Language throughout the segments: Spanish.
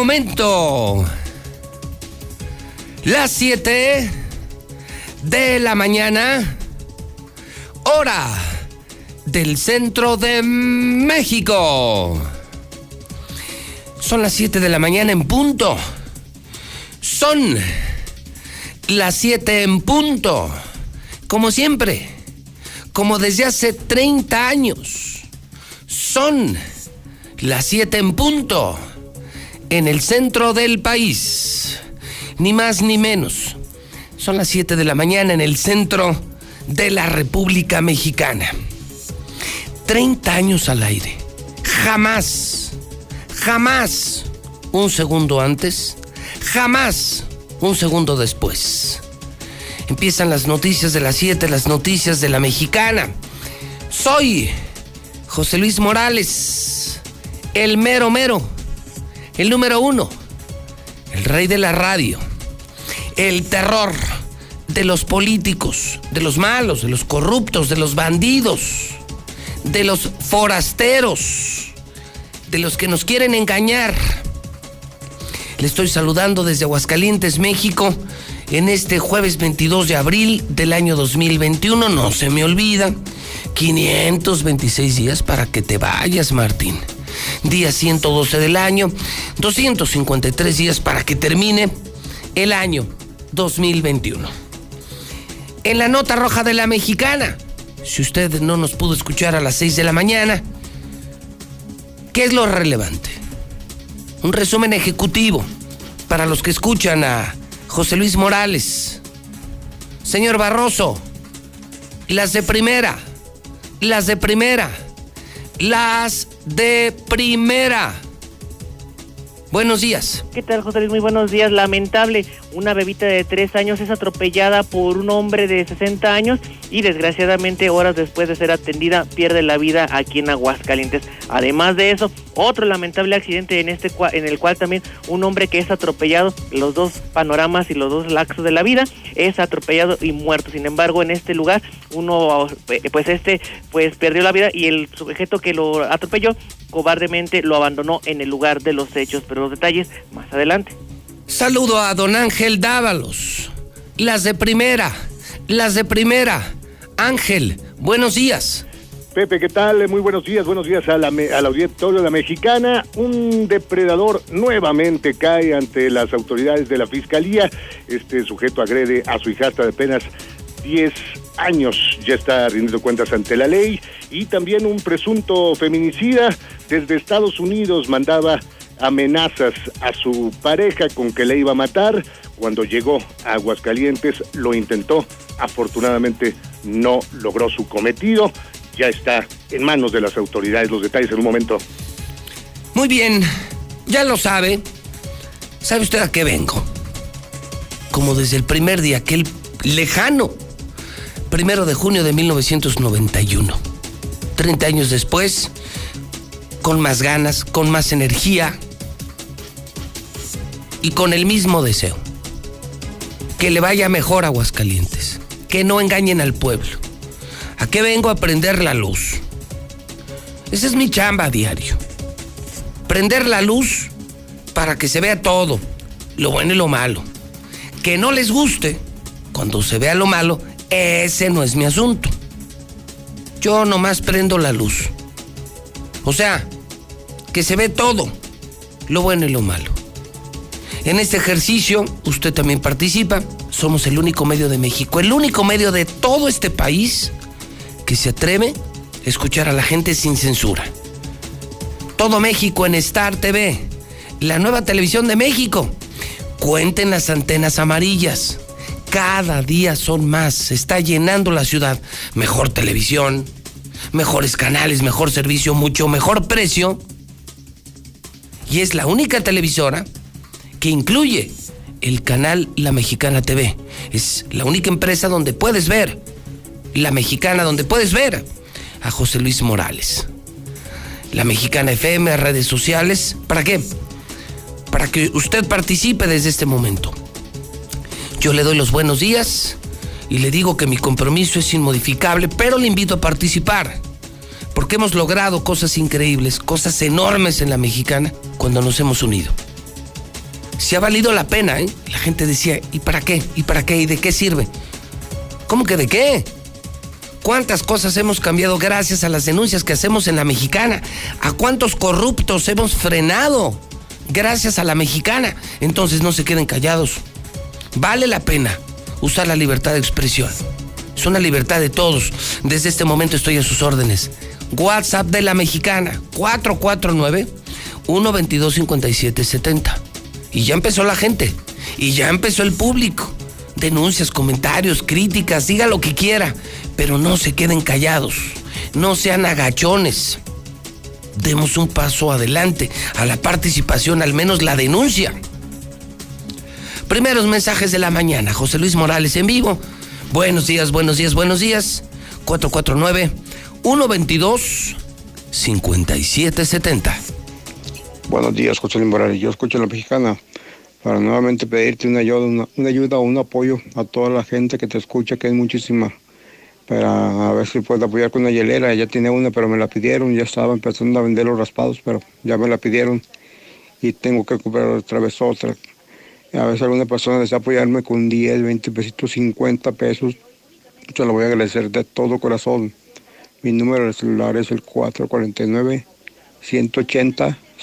en momento las 7 de la mañana, hora del centro de México. Son las 7 de la mañana en punto. Son las 7 en punto. Como siempre, como desde hace 30 años. Son las 7 en punto en el centro del país. Ni más ni menos. Son las 7 de la mañana en el centro de la República Mexicana. 30 años al aire. Jamás, jamás un segundo antes, jamás un segundo después. Empiezan las noticias de las 7, las noticias de la mexicana. Soy José Luis Morales, el mero mero, el número uno, el rey de la radio, el terror de los políticos, de los malos, de los corruptos, de los bandidos, de los forasteros, de los que nos quieren engañar. Le estoy saludando desde Aguascalientes, México, en este jueves 22 de abril del año 2021. No se me olvida, 526 días para que te vayas, Martín. Día 112 del año, 253 días para que termine el año 2021. En la nota roja de la mexicana, si usted no nos pudo escuchar a las 6 de la mañana, ¿qué es lo relevante? Un resumen ejecutivo para los que escuchan a José Luis Morales. Señor Barroso, las de primera, las de primera, las de primera. Buenos días. ¿Qué tal, José Luis? Muy buenos días. Lamentable, una bebita de tres años es atropellada por un hombre de 60 años y desgraciadamente horas después de ser atendida pierde la vida aquí en Aguascalientes. Además de eso, otro lamentable accidente en este en el cual también un hombre que es atropellado, los dos panoramas y los dos laxos de la vida, es atropellado y muerto. Sin embargo, en este lugar uno pues este pues perdió la vida y el sujeto que lo atropelló cobardemente lo abandonó en el lugar de los hechos, pero los detalles más adelante. Saludo a don Ángel Dávalos. Las de primera, las de primera. Ángel, buenos días. Pepe, ¿qué tal? Muy buenos días, buenos días a la, a la auditorio de la mexicana. Un depredador nuevamente cae ante las autoridades de la fiscalía. Este sujeto agrede a su hijastra de apenas 10 años, ya está rindiendo cuentas ante la ley. Y también un presunto feminicida desde Estados Unidos mandaba amenazas a su pareja con que le iba a matar. Cuando llegó a Aguascalientes lo intentó, afortunadamente no logró su cometido. Ya está en manos de las autoridades los detalles en un momento. Muy bien, ya lo sabe. ¿Sabe usted a qué vengo? Como desde el primer día, aquel lejano, primero de junio de 1991. 30 años después, con más ganas, con más energía, y con el mismo deseo. Que le vaya mejor a Aguascalientes. Que no engañen al pueblo. ¿A qué vengo a prender la luz? Esa es mi chamba a diario. Prender la luz para que se vea todo, lo bueno y lo malo. Que no les guste cuando se vea lo malo, ese no es mi asunto. Yo nomás prendo la luz. O sea, que se ve todo, lo bueno y lo malo. En este ejercicio usted también participa. Somos el único medio de México, el único medio de todo este país que se atreve a escuchar a la gente sin censura. Todo México en Star TV, la nueva televisión de México. Cuenten las antenas amarillas. Cada día son más. Se está llenando la ciudad. Mejor televisión, mejores canales, mejor servicio, mucho mejor precio. Y es la única televisora que incluye el canal La Mexicana TV. Es la única empresa donde puedes ver La Mexicana, donde puedes ver a José Luis Morales. La Mexicana FM, redes sociales. ¿Para qué? Para que usted participe desde este momento. Yo le doy los buenos días y le digo que mi compromiso es inmodificable, pero le invito a participar porque hemos logrado cosas increíbles, cosas enormes en la mexicana cuando nos hemos unido. Si ha valido la pena, ¿eh? La gente decía, ¿y para qué? ¿Y para qué? ¿Y de qué sirve? ¿Cómo que de qué? ¿Cuántas cosas hemos cambiado gracias a las denuncias que hacemos en la mexicana? ¿A cuántos corruptos hemos frenado gracias a la mexicana? Entonces no se queden callados. Vale la pena usar la libertad de expresión. Es una libertad de todos. Desde este momento estoy a sus órdenes. WhatsApp de la mexicana, 449-122-5770. Y ya empezó la gente. Y ya empezó el público. Denuncias, comentarios, críticas, diga lo que quiera. Pero no se queden callados. No sean agachones. Demos un paso adelante a la participación, al menos la denuncia. Primeros mensajes de la mañana. José Luis Morales en vivo. Buenos días, buenos días, buenos días. 449-122-5770. Buenos días, José Luis. Yo escucho a la mexicana para nuevamente pedirte una ayuda, una, ayuda o un apoyo a toda la gente que te escucha, que es muchísima. Para a ver si puedo apoyar con una hielera. Ya tiene una, pero me la pidieron. Ya estaba empezando a vender los raspados, pero ya me la pidieron. Y tengo que comprar otra vez otra a veces alguna persona desea apoyarme con 10, 20 pesitos, 50 pesos. Se lo voy a agradecer de todo corazón. Mi número de celular es el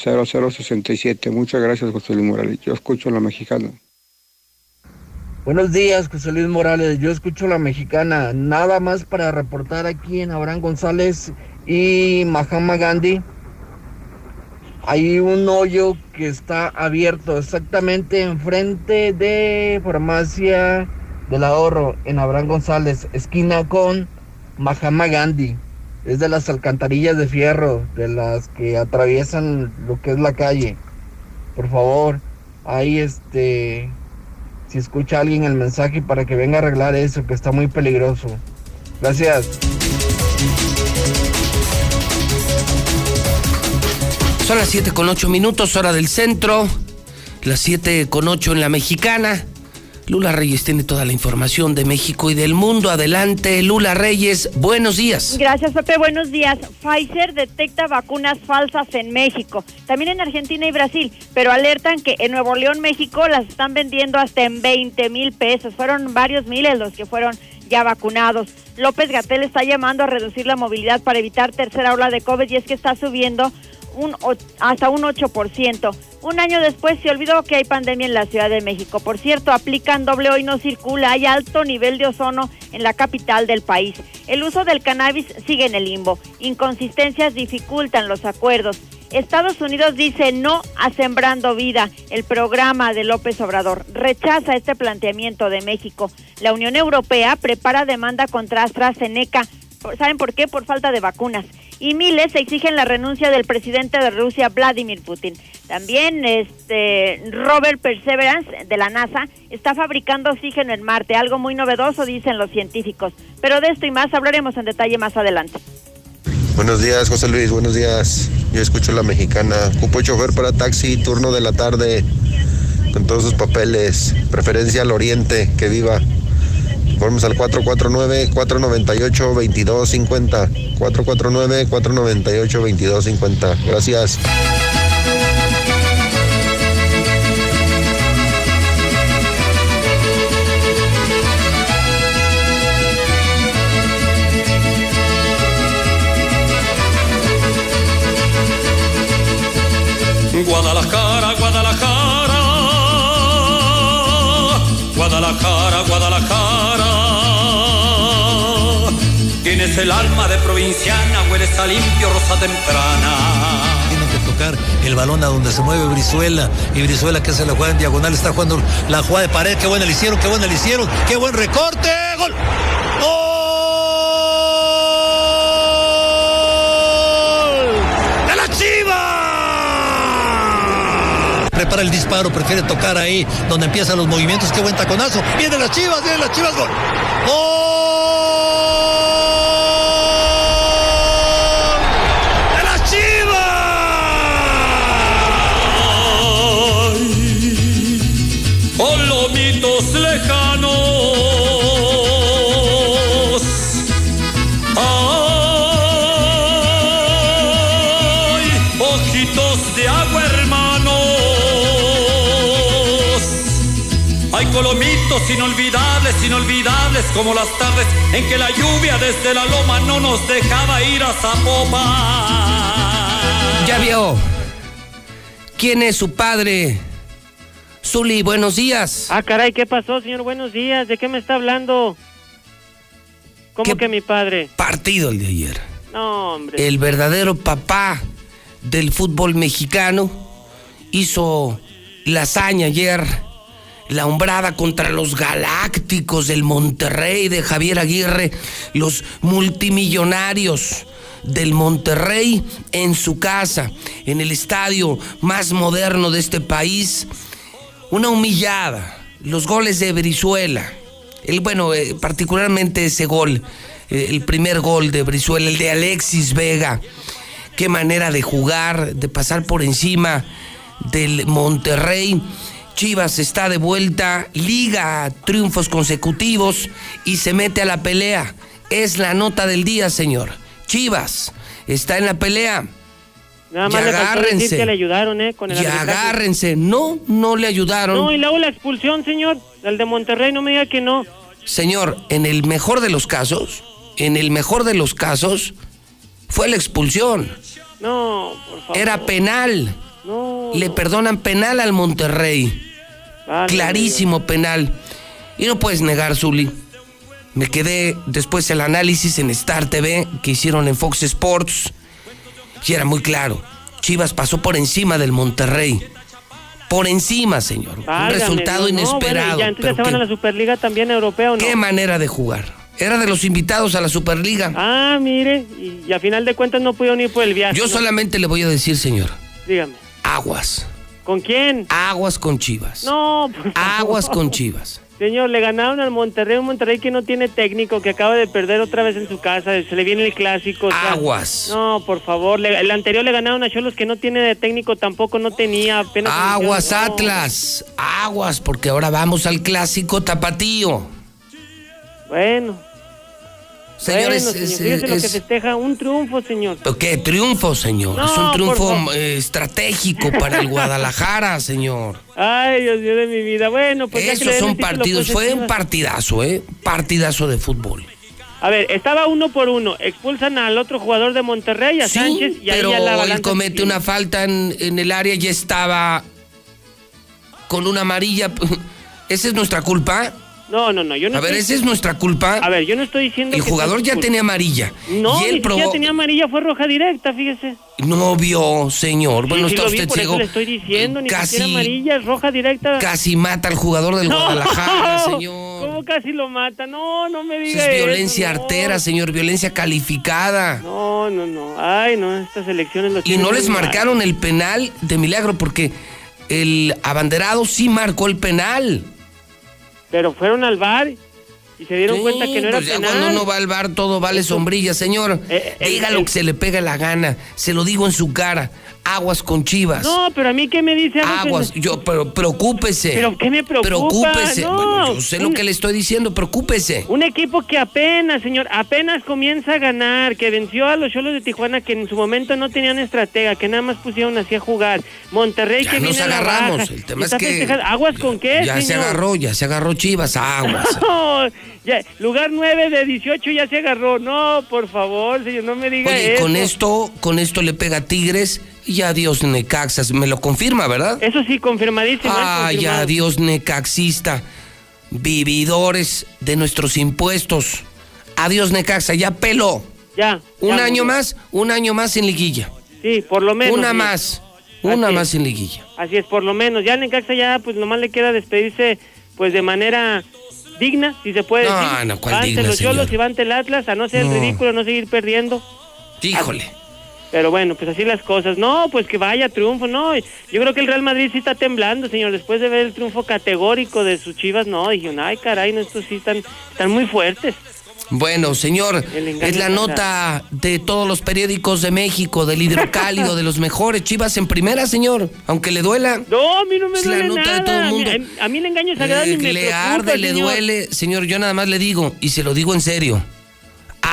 449-180-0067. Muchas gracias, José Luis Morales. Yo escucho la mexicana. Buenos días, José Luis Morales. Yo escucho la mexicana. Nada más para reportar aquí en Abraham González y Mahama Gandhi hay un hoyo que está abierto exactamente enfrente de Farmacia del Ahorro en Abraham González, esquina con Mahama Gandhi. Es de las alcantarillas de fierro, de las que atraviesan lo que es la calle. Por favor, ahí este, si escucha alguien el mensaje para que venga a arreglar eso, que está muy peligroso. Gracias. Son las 7 con 8 minutos, hora del centro. Las 7 con 8 en la mexicana. Lula Reyes tiene toda la información de México y del mundo. Adelante, Lula Reyes, buenos días. Gracias, Pepe, buenos días. Pfizer detecta vacunas falsas en México, también en Argentina y Brasil, pero alertan que en Nuevo León, México, las están vendiendo hasta en 20 mil pesos. Fueron varios miles los que fueron ya vacunados. López Gatel está llamando a reducir la movilidad para evitar tercera ola de COVID y es que está subiendo hasta un 8%. Un año después se olvidó que hay pandemia en la Ciudad de México. Por cierto, aplican doble hoy no circula. Hay alto nivel de ozono en la capital del país. El uso del cannabis sigue en el limbo. Inconsistencias dificultan los acuerdos. Estados Unidos dice no a Sembrando Vida, el programa de López Obrador. Rechaza este planteamiento de México. La Unión Europea prepara demanda contra AstraZeneca. ¿Saben por qué? Por falta de vacunas y miles exigen la renuncia del presidente de Rusia, Vladimir Putin. También este Robert Perseverance de la NASA está fabricando oxígeno en Marte, algo muy novedoso dicen los científicos. Pero de esto y más hablaremos en detalle más adelante. Buenos días, José Luis, buenos días. Yo escucho la mexicana. Cupo chofer para taxi, turno de la tarde, con todos sus papeles. Preferencia al oriente, que viva. Vamos al 449-498-2250. 449-498-2250. Gracias. El alma de provinciana, hueles a limpio, rosa temprana. Tienen que tocar el balón a donde se mueve Brizuela. Y Brizuela que se la juega en diagonal, está jugando la jugada de pared. Qué buena le hicieron, qué buena le hicieron. Qué buen recorte. Gol. ¡Gol! ¡De la Chiva! Prepara el disparo, prefiere tocar ahí donde empiezan los movimientos. Qué buen taconazo. Viene las chivas, viene las chivas, gol. ¡Gol! Como las tardes en que la lluvia desde la loma no nos dejaba ir a Zapopan. Ya vio. ¿Quién es su padre? Zuli, buenos días. Ah, caray, ¿qué pasó, señor? Buenos días. ¿De qué me está hablando? ¿Cómo ¿Qué- que mi padre? Partido el de ayer. No, hombre. El verdadero papá del fútbol mexicano hizo la hazaña ayer, la hombrada contra los galácticos del Monterrey de Javier Aguirre, los multimillonarios del Monterrey en su casa, en el estadio más moderno de este país. Una humillada, los goles de Brizuela, el, bueno, eh, particularmente ese gol, eh, el primer gol de Brizuela, el de Alexis Vega. Qué manera de jugar, de pasar por encima del Monterrey. Chivas está de vuelta, liga triunfos consecutivos y se mete a la pelea. Es la nota del día, señor. Chivas está en la pelea. Nada y más le decir agárrense. que le ayudaron, ¿eh? Con el Y agárrense. No, no le ayudaron. No, y luego la expulsión, señor. El de Monterrey, no me diga que no. Señor, en el mejor de los casos, en el mejor de los casos, fue la expulsión. No, por favor. Era penal. No. Le perdonan penal al Monterrey. Clarísimo penal. Y no puedes negar, Zuli. Me quedé después el análisis en Star TV que hicieron en Fox Sports. Y era muy claro. Chivas pasó por encima del Monterrey. Por encima, señor. Un resultado no, inesperado. bueno, ya entonces pero se van a qué- la Superliga también europea, ¿o no? qué manera de jugar. Era de los invitados a la Superliga. Ah, mire, y, y a final de cuentas no pudieron ir por el viaje. Yo ¿no? solamente le voy a decir, señor, Dígame. aguas. ¿Con quién? Aguas con Chivas. No, por favor. Aguas con Chivas. Señor, le ganaron al Monterrey, un Monterrey que no tiene técnico, que acaba de perder otra vez en su casa, se le viene el clásico. o sea, Aguas. No, por favor, le- el anterior le ganaron a Cholos que no tiene de técnico tampoco, no tenía apenas. Aguas No. Atlas. Aguas, porque ahora vamos al clásico tapatío. Bueno, Señores, bueno, señor, es- lo que festeja, un triunfo, señor. ¿Pero ¿Qué triunfo, señor? No, es un triunfo eh, estratégico para el Guadalajara, señor. Ay, Dios mío de mi vida. Bueno, pues ya Esos den son partidos. pues, Fue un partidazo, ¿eh? Partidazo de fútbol. A ver, estaba uno por uno. Expulsan al otro jugador de Monterrey, a Sí, Sánchez, y ahí pero ya la él comete una falta en, en el área, ya estaba con una amarilla. ¿Esa es nuestra culpa? No, no, no, yo no A ver, ¿esa es nuestra culpa? A ver, yo no estoy diciendo El que jugador ya tenía amarilla. No, y él ni probó. tenía amarilla, fue roja directa, fíjese. No vio, señor. Bueno, sí, está vi, usted por ciego. eso le estoy diciendo, ni casi, siquiera amarilla, es roja directa. casi mata al jugador del No, Guadalajara, señor. ¿Cómo casi lo mata? No, no me diga es eso, violencia no. artera, señor. Violencia calificada. No, no, no. Ay, no, estas elecciones lo Y no les mal. marcaron el penal de milagro porque el abanderado sí marcó el penal. Pero fueron al bar y se dieron Sí, cuenta que no era pues ya penal. cuando uno va al bar todo vale sombrilla, señor. Eh, eh, Diga el- lo que se le pega la gana. Se lo digo en su cara. Aguas con chivas. No, pero a mí qué me dice Aguas, yo, pero preocúpese. Pero ¿qué me preocupa? Preocúpese. No, Bueno, yo sé lo que le estoy diciendo, preocúpese. Un equipo que apenas, señor, apenas comienza a ganar, que venció a los Cholos de Tijuana, que en su momento no tenían estratega, que nada más pusieron así a jugar. Monterrey Ya que nos viene a la agarramos. baja. El tema es que. ¿Aguas con qué, Ya se agarró, ya se agarró Chivas, aguas. No, ya, lugar 9 de 18 ya se agarró. No, por favor, señor, no me diga Oye, eso. con esto, con esto le pega a Tigres y adiós Necaxas. Me lo confirma, ¿verdad? Eso sí, confirmadísimo. ¿eh? Ay, Confirmado. adiós Necaxista. Vividores de nuestros impuestos. Adiós Necaxa, ya pelo. Ya. Un ya, año más, un año más en liguilla. Sí, por lo menos. Una más, una Así más es. en liguilla. Así es, por lo menos. Ya Necaxa ya, pues nomás le queda despedirse, pues de manera digna, si se puede No, decir. no, ¿cuál digna, los y el Atlas, a no ser No. ridículo, no seguir perdiendo. Híjole. Pero bueno, pues así las cosas. No, pues que vaya triunfo, no. Yo creo que el Real Madrid sí está temblando, señor. Después de ver el triunfo categórico de sus chivas, no. Dijeron, ay, caray, no, estos sí están, están muy fuertes. Bueno, señor, es la nota de todos los periódicos de México, del hidrocálido, de los mejores. Chivas en primera, señor, aunque le duela. No, a mí no me Es la nota de todo el A mí- mundo. A, mí el engaño sagrado Eh, me le preocupa, arde, le duele. Señor, yo nada más le digo, y se lo digo en serio,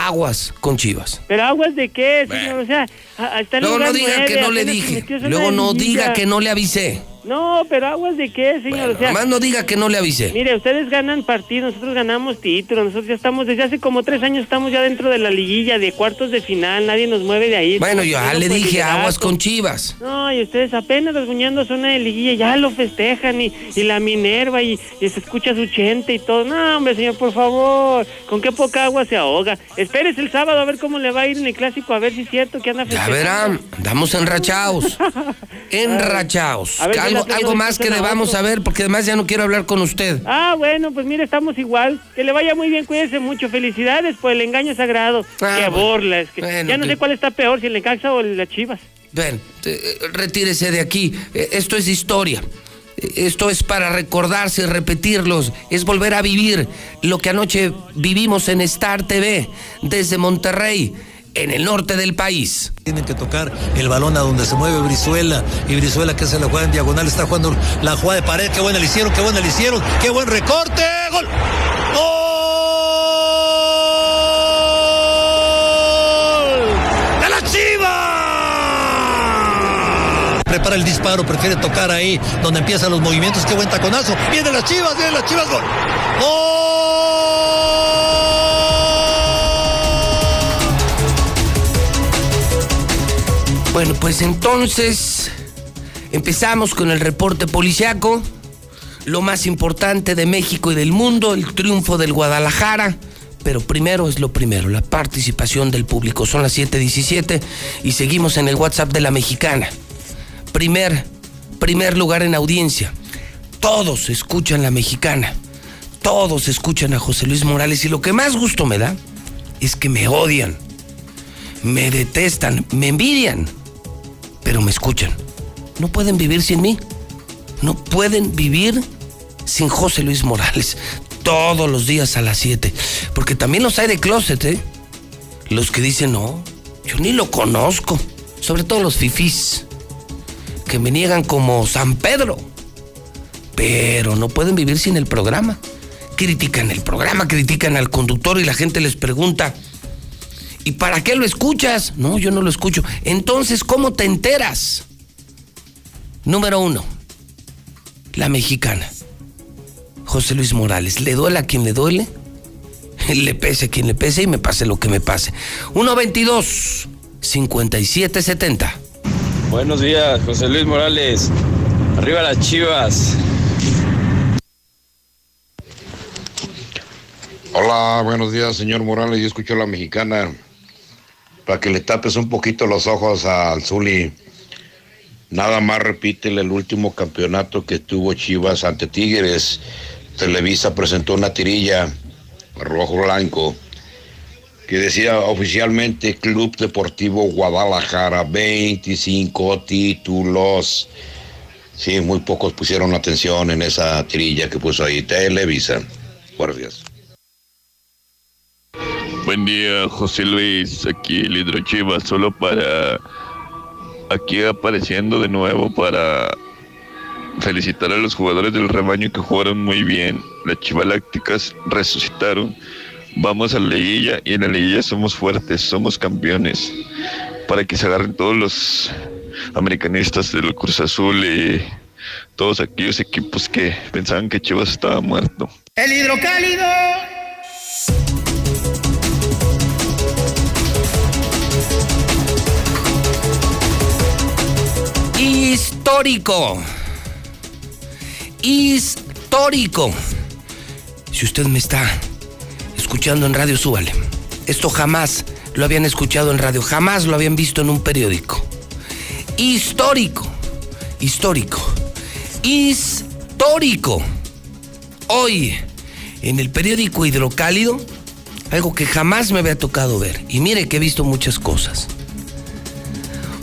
aguas con Chivas. Pero aguas de qué, señor, o sea, hasta Luego no diga nueve, que no le dije. Luego no diga que no le avisé. No, pero aguas de qué, señor. o sea, Más no diga que no le avisé. mire, ustedes ganan partidos, nosotros ganamos títulos, nosotros ya estamos, desde hace como tres años estamos ya dentro de la liguilla de cuartos de final, nadie nos mueve de ahí. Bueno, yo ya le dije aguas con Chivas. No, y ustedes apenas rasguñando zona de liguilla, ya lo festejan y, y la Minerva y, y se escucha su chente y todo. No, hombre, señor, por favor, con qué poca agua se ahoga. Espérese el sábado a ver cómo le va a ir en el clásico, a ver si es cierto que anda Ya festejando. verán, andamos enrachados. Enrachados. A ver Algo, más que debamos saber, porque además ya no quiero hablar con usted. Ah, bueno, pues mire, estamos igual. Que le vaya muy bien, cuídese mucho. Felicidades por el engaño sagrado. Ah, bueno. burla, es que Bueno, ya no que- sé cuál está peor, si el Necaxa o las Chivas. Ven, te- retírese de aquí. Eh, Esto es historia. Eh, Esto es para recordarse y repetirlos. Es volver a vivir lo que anoche vivimos en Star TV desde Monterrey, en el norte del país. Tienen que tocar el balón a donde se mueve Brizuela. Y Brizuela que se la juega en diagonal. Está jugando la jugada de pared. Qué buena le hicieron, qué buena le hicieron. Qué buen recorte. Gol. ¡Gol! ¡De la Chiva! Prepara el disparo, prefiere tocar ahí donde empiezan los movimientos. Qué buen taconazo. Viene las Chivas, viene las Chivas. Gol. Bueno, pues entonces empezamos con el reporte policiaco. Lo más importante de México y del mundo, el triunfo del Guadalajara. Pero primero es lo primero, la participación del público. Son las 7:17 y seguimos en el WhatsApp de la mexicana. Primer, primer lugar en audiencia. Todos escuchan la mexicana. Todos escuchan a José Luis Morales. Y lo que más gusto me da es que me odian, me detestan, me envidian, pero me escuchan. No pueden vivir sin mí. No pueden vivir sin José Luis Morales. Todos los días a las 7. Porque también los hay de closet, ¿eh? Los que dicen, no, yo ni lo conozco. Sobre todo los fifís. Que me niegan como San Pedro. Pero no pueden vivir sin el programa. Critican el programa, critican al conductor y la gente les pregunta, ¿y para qué lo escuchas? No, yo no lo escucho. Entonces, ¿cómo te enteras? Número uno, la mexicana. José Luis Morales. ¿Le duele a quien le duele? Le pese a quien le pese y me pase lo que me pase. 122 5770. Buenos días, José Luis Morales. Arriba las chivas. Hola, buenos días, señor Morales. Yo escucho a la mexicana. Para que le tapes un poquito los ojos al Zuli. Nada más repítele el último campeonato que tuvo Chivas ante Tigres. Televisa presentó una tirilla rojo blanco que decía oficialmente Club Deportivo Guadalajara, 25 títulos. Sí, muy pocos pusieron atención en esa tirilla que puso ahí Televisa. Días. Buen día, José Luis. Aquí el Hidro Chivas, solo para. Aquí apareciendo de nuevo para felicitar a los jugadores del rebaño que jugaron muy bien. Las Chivalácticas resucitaron. Vamos a la liguilla y en la liguilla somos fuertes, somos campeones. Para que se agarren todos los americanistas del Cruz Azul y todos aquellos equipos que pensaban que Chivas estaba muerto. El hidrocálido. Histórico. Histórico. Si usted me está escuchando en radio, súbale. Esto jamás lo habían escuchado en radio, jamás lo habían visto en un periódico. Histórico. Histórico. Histórico. Hoy, en el periódico Hidrocálido, algo que jamás me había tocado ver. Y mire que he visto muchas cosas.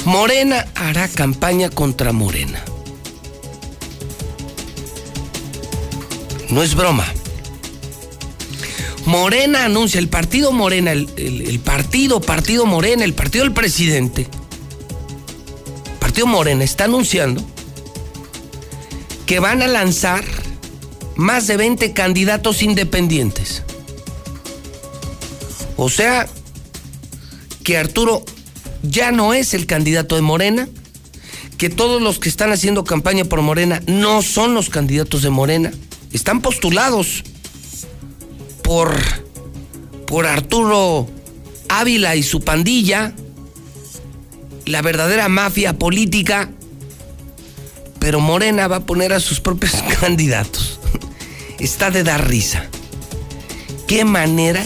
Morena hará campaña contra Morena. No es broma. Morena anuncia, el partido Morena, el, el- partido, partido Morena, el partido del presidente, partido Morena está anunciando que van a lanzar más de 20 candidatos independientes. O sea, que Arturo ya no es el candidato de Morena, que todos los que están haciendo campaña por Morena no son los candidatos de Morena. Están postulados por, por Arturo Ávila y su pandilla, la verdadera mafia política, pero Morena va a poner a sus propios candidatos. Está de dar risa. ¿Qué manera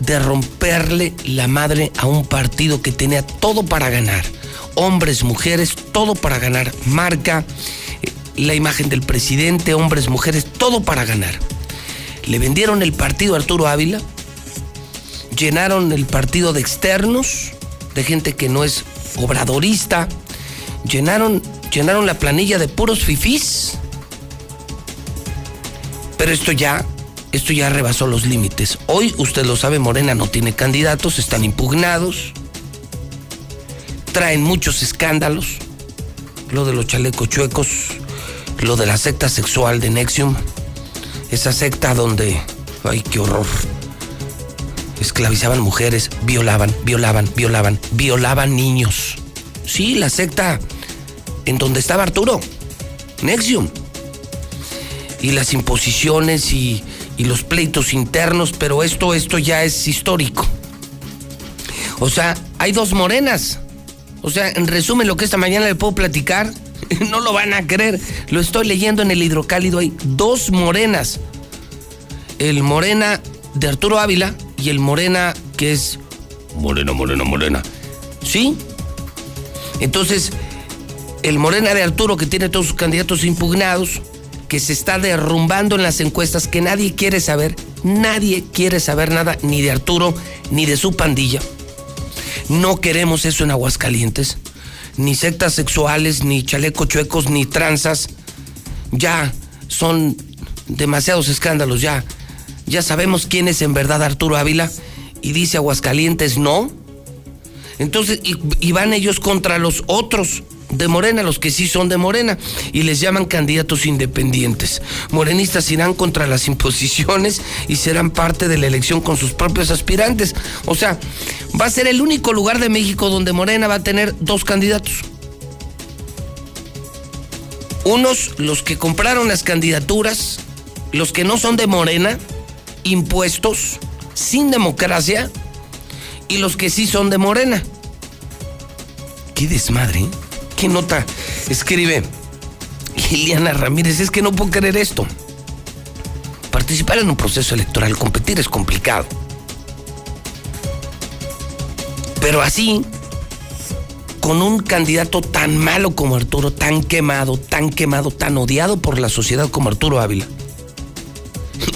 de romperle la madre a un partido que tenía todo para ganar? Hombres, mujeres, todo para ganar. Marca, eh, la imagen del presidente, hombres, mujeres, todo para ganar. Le vendieron el partido a Arturo Ávila, llenaron el partido de externos, de gente que no es obradorista, llenaron, llenaron la planilla de puros fifís. Pero esto ya, esto ya rebasó los límites. Hoy, usted lo sabe, Morena no tiene candidatos, están impugnados, traen muchos escándalos, lo de los chalecos chuecos, lo de la secta sexual de Nexium, esa secta donde, ay, qué horror, esclavizaban mujeres, violaban, violaban, violaban, violaban niños. Sí, la secta en donde estaba Arturo, Nexium. Y las imposiciones y, y los pleitos internos, pero esto, esto ya es histórico. O sea, hay dos morenas. O sea, en resumen, lo que esta mañana le puedo platicar, no lo van a creer. Lo estoy leyendo en el hidrocálido. Hay dos morenas. El morena de Arturo Ávila y el morena que es morena, morena, morena. ¿Sí? Entonces, el morena de Arturo que tiene todos sus candidatos impugnados, que se está derrumbando en las encuestas, que nadie quiere saber, nadie quiere saber nada ni de Arturo ni de su pandilla. No queremos eso en Aguascalientes. Ni sectas sexuales, ni chalecos chuecos, ni tranzas. Ya son demasiados escándalos, ya. Ya sabemos quién es en verdad Arturo Ávila. Y dice Aguascalientes no. Entonces, y, y van ellos contra los otros de Morena, los que sí son de Morena, y les llaman candidatos independientes. Morenistas irán contra las imposiciones y serán parte de la elección con sus propios aspirantes. O sea, va a ser el único lugar de México donde Morena va a tener dos candidatos. Unos, los que compraron las candidaturas, los que no son de Morena, impuestos, sin democracia, y los que sí son de Morena. Qué desmadre, ¿eh? ¿Qué nota escribe Liliana Ramírez? Es que no puedo creer esto. Participar en un proceso electoral, competir es complicado. Pero así, con un candidato tan malo como Arturo, tan quemado, tan quemado, tan odiado por la sociedad como Arturo Ávila.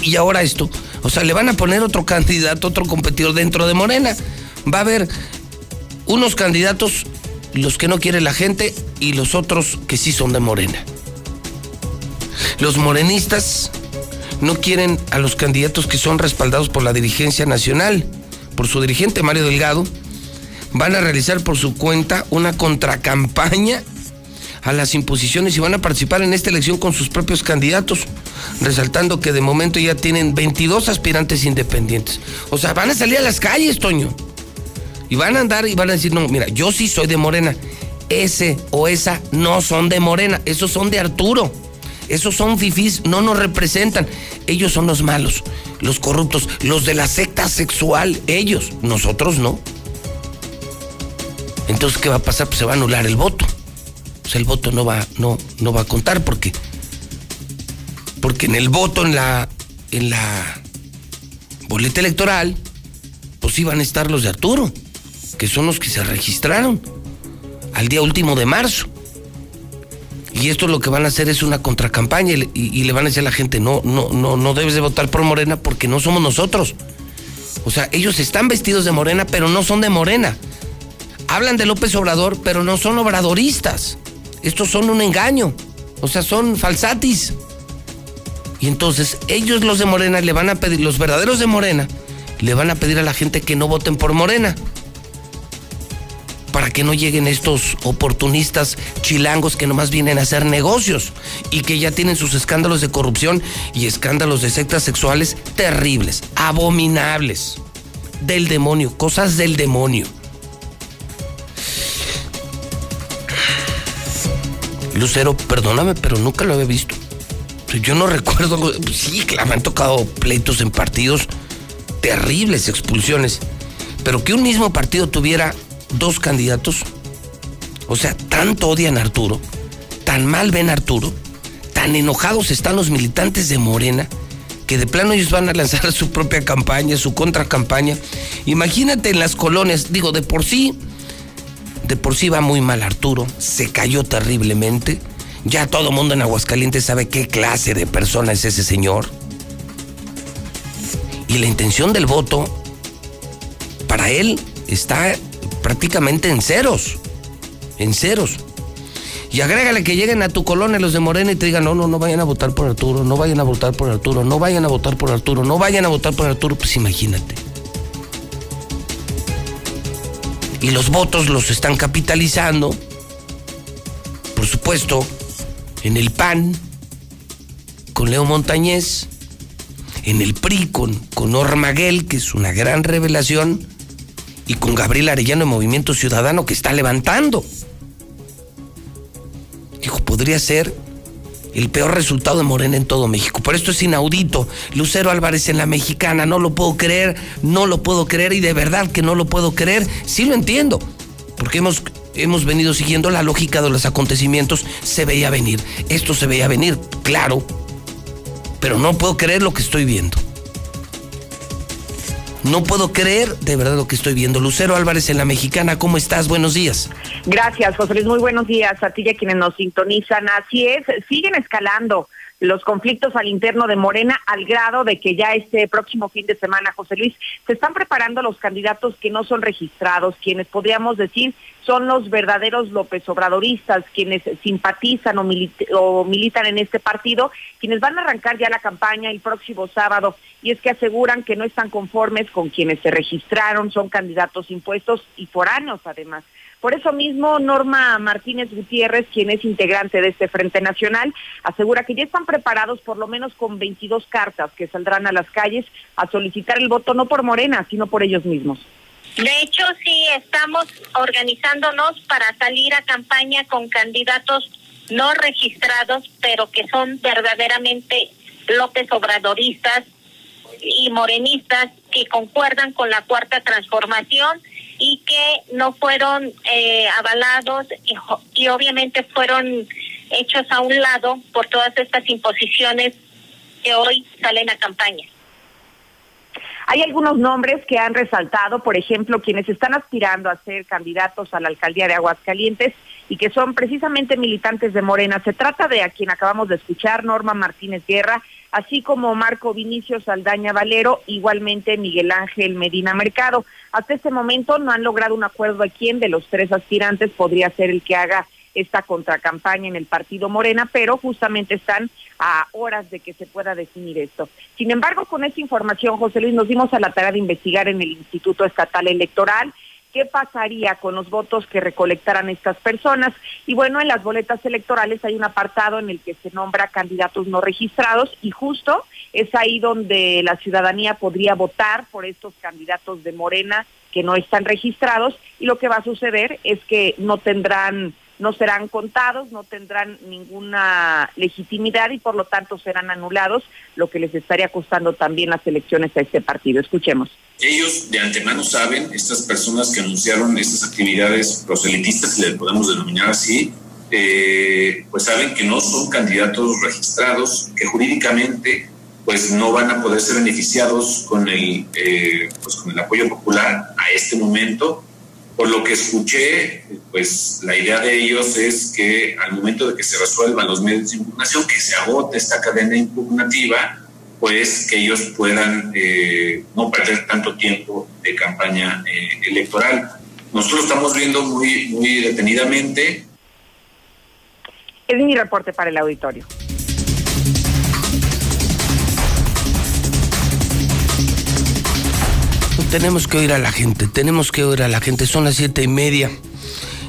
Y ahora esto, o sea, le van a poner otro candidato, otro competidor dentro de Morena. Va a haber unos candidatos los que no quiere la gente y los otros que sí son de Morena. Los morenistas no quieren a los candidatos que son respaldados por la dirigencia nacional, por su dirigente Mario Delgado. Van a realizar por su cuenta una contracampaña a las imposiciones y van a participar en esta elección con sus propios candidatos, resaltando que de momento ya tienen 22 aspirantes independientes. O sea, van a salir a las calles, Toño. Y van a andar y van a decir, no, mira, yo sí soy de Morena. Ese o esa no son de Morena, esos son de Arturo. Esos son fifís, no nos representan. Ellos son los malos, los corruptos, los de la secta sexual, ellos, nosotros no. Entonces, ¿qué va a pasar? Pues se va a anular el voto. Sea, el voto no va, no, no va a contar porque, porque en el voto, en la, en la boleta electoral, pues iban a estar los de Arturo, que son los que se registraron al día último de marzo. Y esto lo que van a hacer es una contracampaña y, le van a decir a la gente, no, no, no, no debes de votar por Morena porque no somos nosotros. O sea, ellos están vestidos de Morena, pero no son de Morena. Hablan de López Obrador, pero no son obradoristas. Estos son un engaño. O sea, son falsatis. Y entonces ellos los de Morena le van a pedir, los verdaderos de Morena, le van a pedir a la gente que no voten por Morena para que no lleguen estos oportunistas chilangos que nomás vienen a hacer negocios y que ya tienen sus escándalos de corrupción y escándalos de sectas sexuales terribles, abominables, del demonio, cosas del demonio. Lucero, perdóname, pero nunca lo había visto. Yo no recuerdo, sí, claro, me han tocado pleitos en partidos terribles, expulsiones, pero que un mismo partido tuviera dos candidatos, o sea, tanto odian a Arturo, tan mal ven a Arturo, tan enojados están los militantes de Morena, que de plano ellos van a lanzar su propia campaña, su contracampaña. Imagínate en las colonias, digo, de por sí, de por sí va muy mal Arturo, se cayó terriblemente. Ya todo mundo en Aguascalientes sabe qué clase de persona es ese señor. Y la intención del voto para él está prácticamente en ceros. En ceros. Y agrégale que lleguen a tu colonia los de Morena y te digan, no, no, no vayan a votar por Arturo, no vayan a votar por Arturo, no vayan a votar por Arturo, no vayan a votar por Arturo, pues imagínate. Y los votos los están capitalizando, por supuesto, en el PAN, con Leo Montañez, en el PRI, con, con Ormaguel, que es una gran revelación, y con Gabriel Arellano de Movimiento Ciudadano, que está levantando. Dijo, podría ser el peor resultado de Morena en todo México. Por esto es inaudito. Lucero Álvarez en la mexicana, no lo puedo creer, no lo puedo creer y de verdad que no lo puedo creer. Sí lo entiendo, porque hemos, hemos venido siguiendo la lógica de los acontecimientos. Se veía venir, esto se veía venir, claro, pero no puedo creer lo que estoy viendo. No puedo creer de verdad lo que estoy viendo. Lucero Álvarez en la Mexicana, ¿cómo estás? Buenos días. Gracias, José Luis. Muy buenos días a ti y a quienes nos sintonizan. Así es, siguen escalando los conflictos al interno de Morena al grado de que ya este próximo fin de semana, José Luis, se están preparando los candidatos que no son registrados, quienes podríamos decir son los verdaderos López Obradoristas, quienes simpatizan o, o, militan en este partido, quienes van a arrancar ya la campaña el próximo sábado. Y es que aseguran que no están conformes con quienes se registraron, son candidatos impuestos y foráneos además. Por eso mismo, Norma Martínez Gutiérrez, quien es integrante de este Frente Nacional, asegura que ya están preparados por lo menos con 22 cartas que saldrán a las calles a solicitar el voto no por Morena, sino por ellos mismos. De hecho, sí, estamos organizándonos para salir a campaña con candidatos no registrados, pero que son verdaderamente López Obradoristas y morenistas que concuerdan con la cuarta transformación y que no fueron eh, avalados y, y obviamente fueron hechos a un lado por todas estas imposiciones que hoy salen a campaña. Hay algunos nombres que han resaltado, por ejemplo, quienes están aspirando a ser candidatos a la alcaldía de Aguascalientes y que son precisamente militantes de Morena. Se trata de a quien acabamos de escuchar, Norma Martínez Guerra, así como Marco Vinicio Saldaña Valero, igualmente Miguel Ángel Medina Mercado. Hasta este momento no han logrado un acuerdo a quién de los tres aspirantes podría ser el que haga esta contracampaña en el partido Morena, pero justamente están a horas de que se pueda definir esto. Sin embargo, con esta información, José Luis, nos dimos a la tarea de investigar en el Instituto Estatal Electoral qué pasaría con los votos que recolectaran estas personas. Y bueno, en las boletas electorales hay un apartado en el que se nombra candidatos no registrados y justo es ahí donde la ciudadanía podría votar por estos candidatos de Morena que no están registrados y lo que va a suceder es que no tendrán no serán contados, no tendrán ninguna legitimidad y por lo tanto serán anulados, lo que les estaría costando también las elecciones a este partido. Escuchemos. Ellos de antemano saben, estas personas que anunciaron estas actividades proselitistas, si le podemos denominar así, eh, pues saben que no son candidatos registrados, que jurídicamente pues no van a poder ser beneficiados con el, eh, pues con el apoyo popular a este momento por lo que escuché, pues la idea de ellos es que al momento de que se resuelvan los medios de impugnación, que se agote esta cadena impugnativa, pues que ellos puedan eh, no perder tanto tiempo de campaña eh, electoral. Nosotros estamos viendo muy, muy detenidamente. Es mi reporte para el auditorio. Tenemos que oír a la gente, tenemos que oír a la gente. Son las siete y media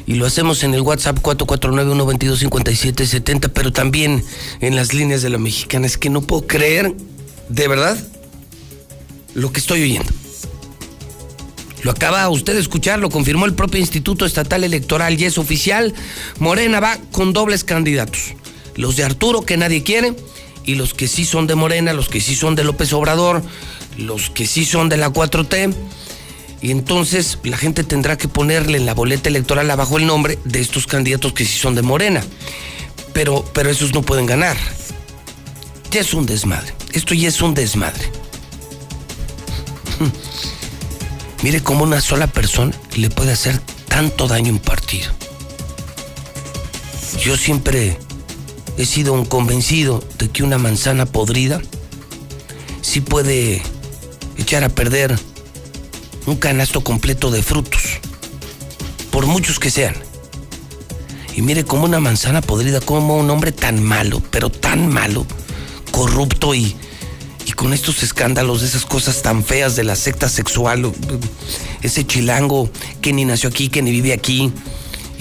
y lo hacemos en el WhatsApp 449-122-5770, pero también en las líneas de la mexicana. Es que no puedo creer, de verdad, lo que estoy oyendo. Lo acaba usted de escuchar, lo confirmó el propio Instituto Estatal Electoral y es oficial. Morena va con dobles candidatos. Los de Arturo, que nadie quiere, y los que sí son de Morena, los que sí son de López Obrador, los que sí son de la 4T. Y entonces la gente tendrá que ponerle en la boleta electoral abajo el nombre de estos candidatos que sí son de Morena. Pero, pero esos no pueden ganar. Ya es un desmadre. Esto ya es un desmadre. Mire cómo una sola persona le puede hacer tanto daño a un partido. Yo siempre he sido un convencido de que una manzana podrida sí puede echar a perder un canasto completo de frutos, por muchos que sean. Y mire cómo una manzana podrida, como un hombre tan malo, pero tan malo, corrupto y, con estos escándalos, esas cosas tan feas de la secta sexual, ese chilango que ni nació aquí, que ni vive aquí,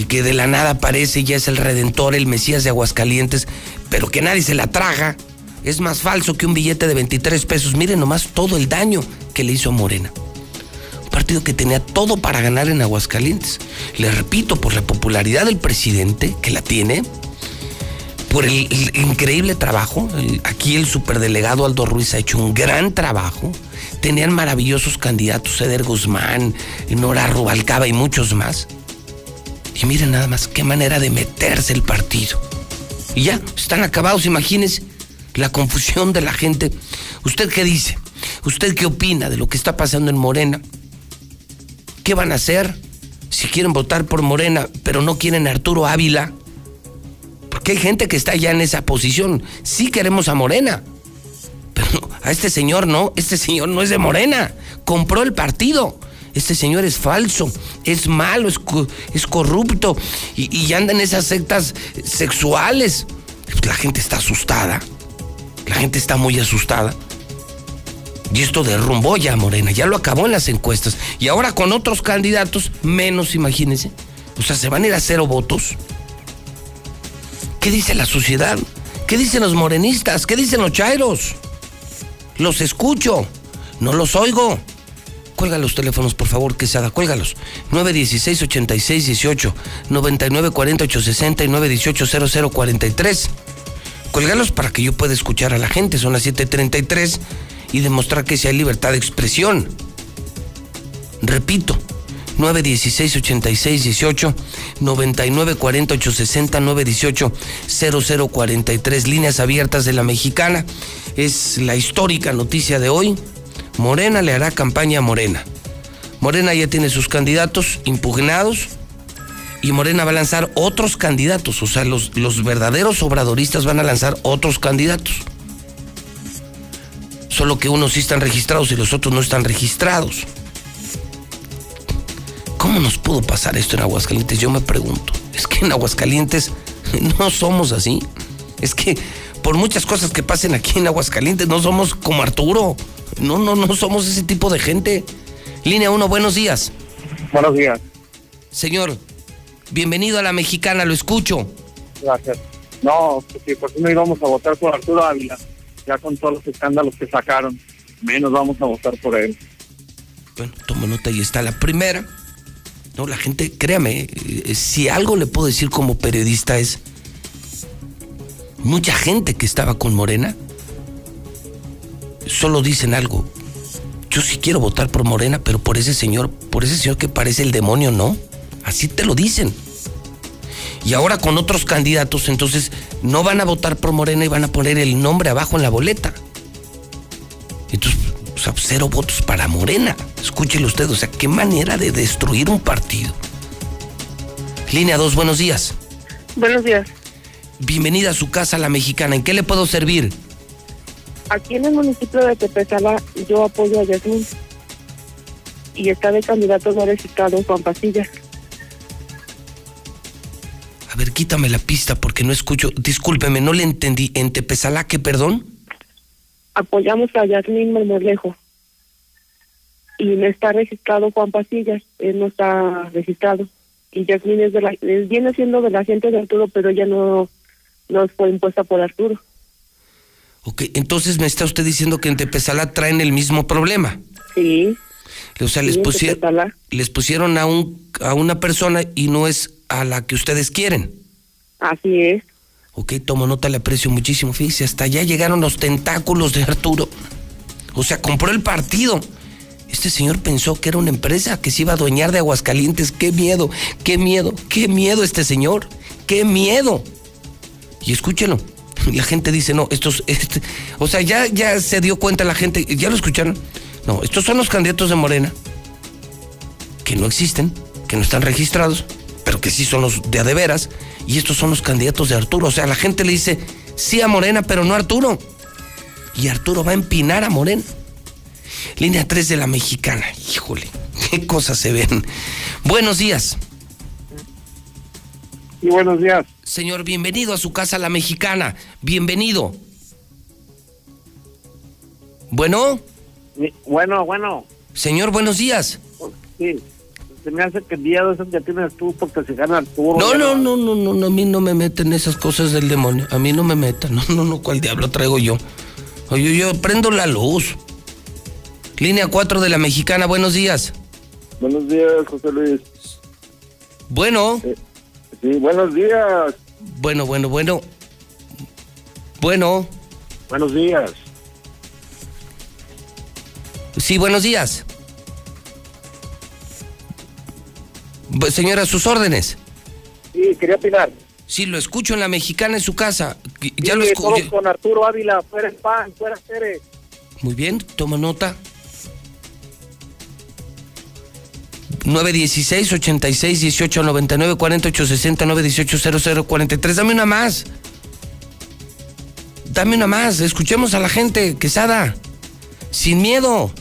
y que de la nada aparece y ya es el redentor, el Mesías de Aguascalientes, pero que nadie se la traga. Es más falso que un billete de 23 pesos. Miren nomás todo el daño que le hizo a Morena. Un partido que tenía todo para ganar en Aguascalientes. Le repito, por la popularidad del presidente, que la tiene, por el, increíble trabajo. Aquí el superdelegado Aldo Ruiz ha hecho un gran trabajo. Tenían maravillosos candidatos, Eder Guzmán, Nora Rubalcaba y muchos más. Y miren nada más qué manera de meterse el partido. Y ya, están acabados, imagínense la confusión de la gente. ¿Usted qué dice? ¿Usted qué opina de lo que está pasando en Morena? ¿Qué van a hacer si quieren votar por Morena, pero no quieren Arturo Ávila? Porque hay gente que está ya en esa posición. Sí queremos a Morena. Pero a este señor no, este señor no es de Morena. Compró el partido. Este señor es falso, es malo, es, es corrupto y, y anda en esas sectas sexuales. La gente está asustada. La gente está muy asustada. Y esto derrumbó ya Morena, ya lo acabó en las encuestas. Y ahora con otros candidatos, menos, imagínense. O sea, se van a ir a cero votos. ¿Qué dice la sociedad? ¿Qué dicen los morenistas? ¿Qué dicen los chairos? Los escucho, no los oigo. Cuelga los teléfonos, por favor, Quesada, cuélgalos. 916-8618, 994860 y 918-0043. Cuélgalos para que yo pueda escuchar a la gente. Son las 7:33 y demostrar que sí hay libertad de expresión. Repito, 916-8618, 994860, 918-0043. Líneas abiertas de la mexicana. Es la histórica noticia de hoy. Morena le hará campaña a Morena. Morena ya tiene sus candidatos impugnados y Morena va a lanzar otros candidatos. O sea, los, los verdaderos obradoristas van a lanzar otros candidatos. Solo que unos sí están registrados y los otros no están registrados. ¿Cómo nos pudo pasar esto en Aguascalientes? Yo me pregunto. Es que en Aguascalientes no somos así. Es que por muchas cosas que pasen aquí en Aguascalientes no somos como Arturo. No, no, no somos ese tipo de gente. Línea 1, buenos días. Buenos días. Señor, bienvenido a la mexicana, lo escucho. Gracias. No, sí, por qué no íbamos a votar por Arturo Ávila, ya con todos los escándalos que sacaron, menos vamos a votar por él. Bueno, toma nota, ahí está la primera. No, la gente, créame, eh, si algo le puedo decir como periodista es, mucha gente que estaba con Morena, solo dicen algo. Yo sí quiero votar por Morena, pero por ese señor, por ese señor que parece el demonio, ¿no? Así te lo dicen. Y ahora con otros candidatos, entonces no van a votar por Morena y van a poner el nombre abajo en la boleta. Entonces, o sea, cero votos para Morena. Escúchelo usted, o sea, qué manera de destruir un partido. Línea 2, buenos días. Buenos días. Bienvenida a su casa, la mexicana. ¿En qué le puedo servir? Aquí en el municipio de Tepezala yo apoyo a Yasmín y está de candidato no registrado Juan Pasilla. A ver, quítame la pista porque no escucho. Discúlpeme, no le entendí. ¿En Tepezalá qué, perdón? Apoyamos a Yasmín Mermolejo y no está registrado Juan Pasillas, él no está registrado. Y Yasmín es de la, viene siendo de la gente de Arturo, pero ella no, no fue impuesta por Arturo. Ok, entonces me está usted diciendo que en Tepezalá traen el mismo problema. Sí. O sea, les, pusieron a, un, a una persona y no es a la que ustedes quieren. Así es. Ok, tomo nota, le aprecio muchísimo. Fíjese, hasta allá llegaron los tentáculos de Arturo. O sea, compró el partido. Este señor pensó que era una empresa que se iba a adueñar de Aguascalientes. ¡Qué miedo! ¡Qué miedo! ¡Qué miedo este señor! ¡Qué miedo! Y escúchelo. La gente dice, no, estos, este, o sea, ya, ya se dio cuenta la gente, ya lo escucharon. No, estos son los candidatos de Morena, que no existen, que no están registrados, pero que sí son los de a de veras, y estos son los candidatos de Arturo. O sea, la gente le dice sí a Morena, pero no a Arturo. Y Arturo va a empinar a Morena. Línea 3 de la mexicana. Híjole, qué cosas se ven. Buenos días. Y buenos días. Señor, bienvenido a su casa la mexicana. Bienvenido. Bueno, Bueno, bueno, señor, buenos días. sí. Se me hace que el día de esos que tienes tú porque se gana Arturo. No, ya no, no, no, no, no, a mí no me meten esas cosas del demonio. A mí no me metan. No, no, no, ¿cuál diablo traigo yo? Oye, yo prendo la luz. Línea 4 de la mexicana, buenos días. Buenos días, José Luis. Bueno. Sí, buenos días. Bueno, bueno, bueno. Bueno. Buenos días. Sí, buenos días. Señora, sus órdenes. Sí, quería opinar. Sí, lo escucho en la mexicana en su casa. Ya Sí, lo escucho. con Arturo Ávila, fuera el pan, fuera. Muy bien, toma nota. 916 86 18 99 48 60 918 00 43. Dame una más. Dame una más. Escuchemos a la gente, Quesada. Sin miedo.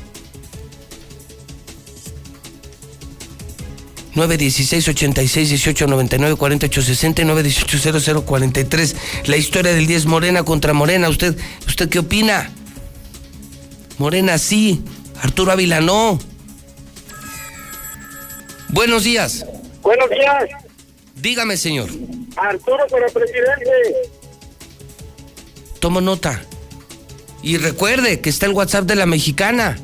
916 86 18 99 48 60 918 00 43. La historia del 10 Morena contra Morena. ¿Usted, ¿Usted qué opina? Morena sí, Arturo Ávila no. Buenos días. Buenos días. Dígame, señor. Arturo para presidente. Tomo nota. Y recuerde que está el WhatsApp de la mexicana.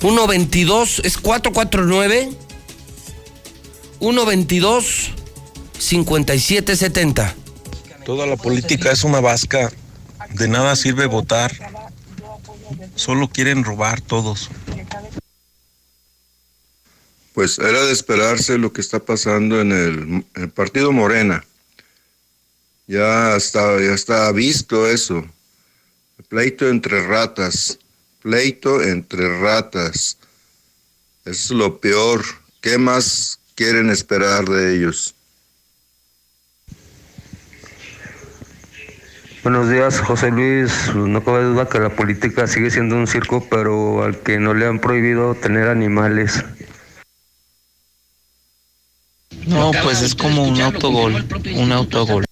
122 es 449 122 5770. Toda la política es una vasca. De nada sirve votar. Solo quieren robar todos. Pues era de esperarse lo que está pasando en el, partido Morena. Ya está, ya está visto eso. Pleito entre ratas. Pleito entre ratas. Eso es lo peor. ¿Qué más quieren esperar de ellos? Buenos días, José Luis. No cabe duda que la política sigue siendo un circo, pero al que no le han prohibido tener animales. No, pues es como un autogol, un autogol.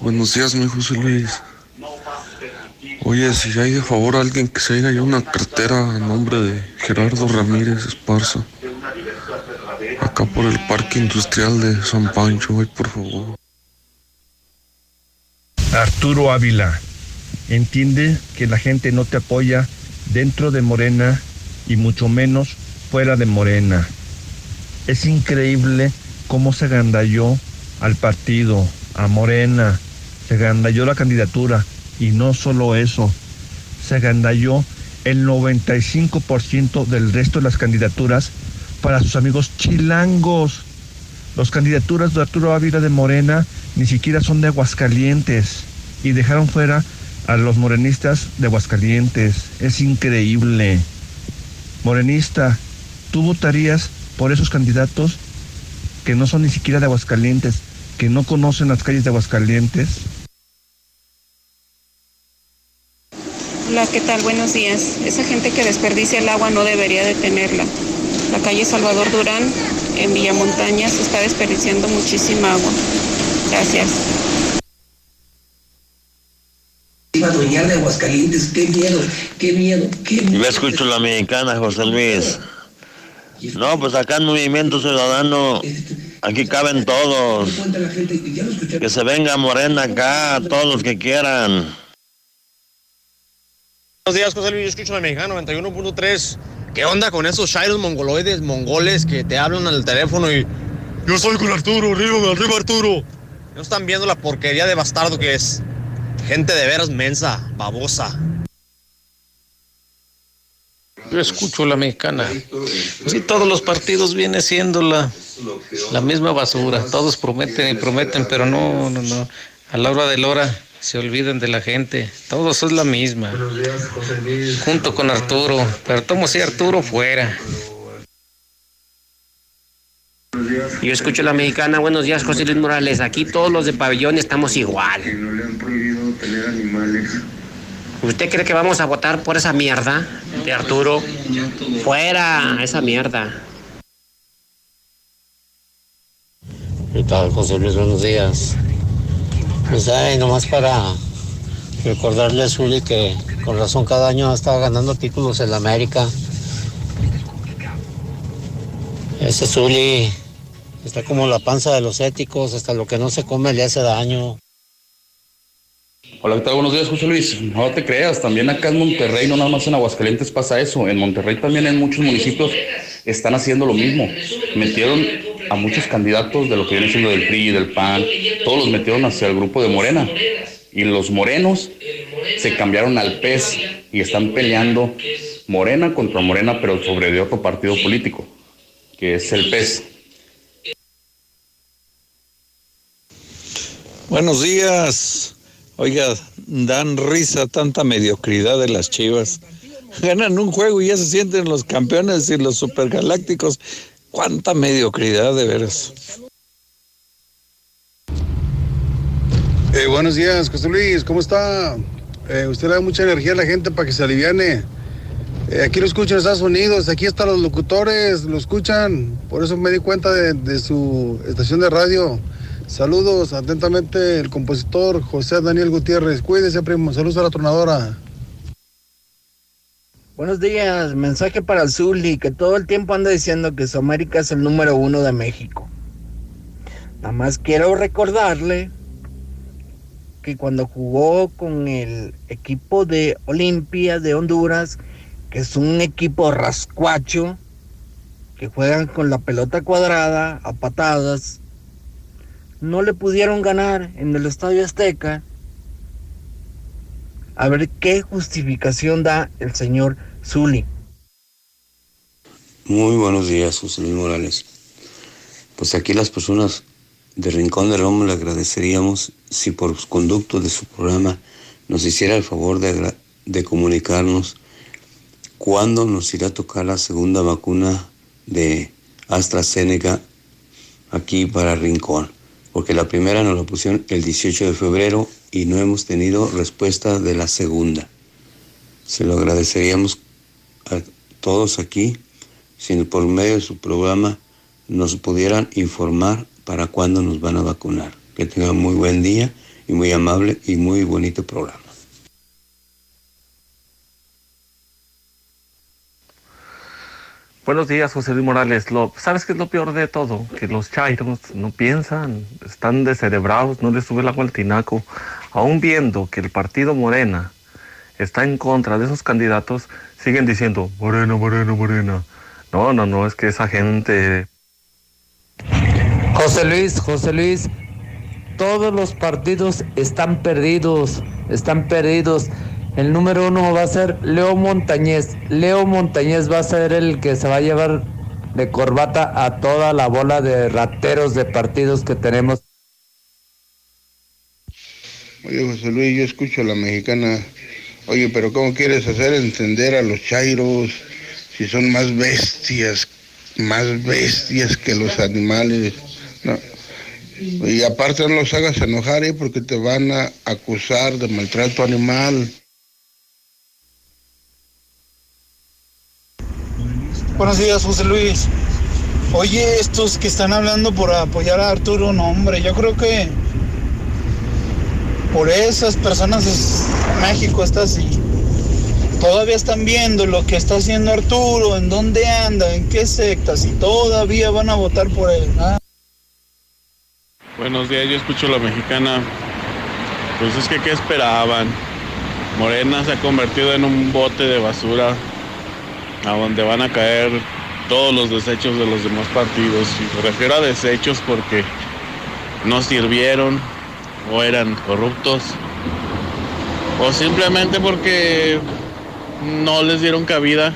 Buenos días, mi José Luis. Oye, si hay de favor alguien que se haya una cartera a nombre de Gerardo Ramírez Esparza, acá por el Parque Industrial de San Pancho, ay, por favor. Arturo Ávila, entiende que la gente no te apoya dentro de Morena y mucho menos fuera de Morena. Es increíble cómo se agandalló al partido, a Morena, se agandalló la candidatura y no solo eso, se agandalló el 95% del resto de las candidaturas para sus amigos chilangos. Las candidaturas de Arturo Ávila de Morena ni siquiera son de Aguascalientes y dejaron fuera a los morenistas de Aguascalientes. Es increíble. Morenista, ¿tú votarías por esos candidatos que no son ni siquiera de Aguascalientes, que no conocen las calles de Aguascalientes? Hola, ¿qué tal? Buenos días. Esa gente que desperdicia el agua no debería detenerla. La calle Salvador Durán en Villamontaña se está desperdiciando muchísima agua. Gracias. Iba a adueñar de Aguascalientes, qué miedo, qué miedo, qué Yo escucho la mexicana, José Luis. No, pues acá en Movimiento Ciudadano, aquí caben todos. Que se venga Morena acá, todos los que quieran. Buenos días, José Luis. Yo escucho a Mexicano 91.3. ¿Qué onda con esos shairos mongoloides, mongoles que te hablan al teléfono y. Yo soy con Arturo, arriba, arriba Arturo. No están viendo la porquería de bastardo que es. Gente de veras mensa, babosa. Yo escucho la mexicana. Sí, todos los partidos viene siendo la, la misma basura. Todos prometen y prometen, pero no, no, no. A la hora de la hora se olvidan de la gente. Todos es la misma. Junto con Arturo. Pero tomo si Arturo fuera. Yo escucho la mexicana. Buenos días, José Luis Morales. Aquí todos los de pabellón estamos igual. ¿Usted cree que vamos a votar por esa mierda de Arturo? Fuera esa mierda. ¿Qué tal, José Luis? Buenos días. Pues ay, nomás para recordarle a Zuli que con razón cada año estaba ganando títulos en la América. Ese Zuli está como la panza de los éticos, hasta lo que no se come le hace daño. Hola, ¿qué tal? Buenos días, José Luis. No te creas, también acá en Monterrey, no nada más en Aguascalientes pasa eso. En Monterrey también en muchos municipios están haciendo lo mismo. Metieron a muchos candidatos de lo que viene siendo del PRI, del PAN, todos los metieron hacia el grupo de Morena. Y los morenos se cambiaron al PES y están peleando Morena contra Morena, pero sobre otro partido político, que es el PES. Buenos días. Oiga, dan risa tanta mediocridad de las chivas. Ganan un juego y ya se sienten los campeones y los supergalácticos. Cuánta mediocridad de veras. Eh, buenos días, José Luis, ¿cómo está? Eh, usted le da mucha energía a la gente para que se aliviane. Eh, aquí lo escucho en Estados Unidos, aquí están los locutores, lo escuchan. Por eso me di cuenta de su estación de radio. Saludos, atentamente, el compositor José Daniel Gutiérrez. Cuídese, primo. Saludos a la tronadora. Buenos días, mensaje para Zuli, que todo el tiempo anda diciendo que su América es el número uno de México. Nada más quiero recordarle que cuando jugó con el equipo de Olimpia de Honduras, que es un equipo rascuacho, que juegan con la pelota cuadrada a patadas, no le pudieron ganar en el Estadio Azteca. A ver qué justificación da el señor Zuli. Muy buenos días, José Luis Morales. Pues aquí las personas de Rincón de Roma le agradeceríamos si por los conductos de su programa nos hiciera el favor de, de comunicarnos cuándo nos irá a tocar la segunda vacuna de AstraZeneca aquí para Rincón. Porque la primera nos la pusieron el 18 de febrero y no hemos tenido respuesta de la segunda. Se lo agradeceríamos a todos aquí si por medio de su programa nos pudieran informar para cuándo nos van a vacunar. Que tengan muy buen día y muy amable y muy bonito programa. Buenos días, José Luis Morales. Lo, ¿Sabes qué es lo peor de todo? Que los chairos no piensan, están descerebrados, no les sube el agua al tinaco. Aún viendo que el partido Morena está en contra de esos candidatos, siguen diciendo, Morena, Morena, Morena. No, no, no, es que esa gente... José Luis, José Luis, todos los partidos están perdidos, están perdidos. El número uno va a ser Leo Montañez. Leo Montañez va a ser el que se va a llevar de corbata a toda la bola de rateros de partidos que tenemos. Oye, José Luis, yo escucho a la mexicana. Oye, pero ¿cómo quieres hacer entender a los chairos si son más bestias, más bestias que los animales? No. Y aparte no los hagas enojar, ¿eh? porque te van a acusar de maltrato animal. Buenos días, José Luis. Oye, estos que están hablando por apoyar a Arturo, no, hombre, yo creo que por esas personas es- México está así. Todavía están viendo lo que está haciendo Arturo, en dónde anda, en qué sectas, y todavía van a votar por él. ¿ah? Buenos días, yo escucho la mexicana. Pues es que, ¿qué esperaban? Morena se ha convertido en un bote de basura a donde van a caer todos los desechos de los demás partidos. Y me refiero a desechos porque no sirvieron o eran corruptos o simplemente porque no les dieron cabida,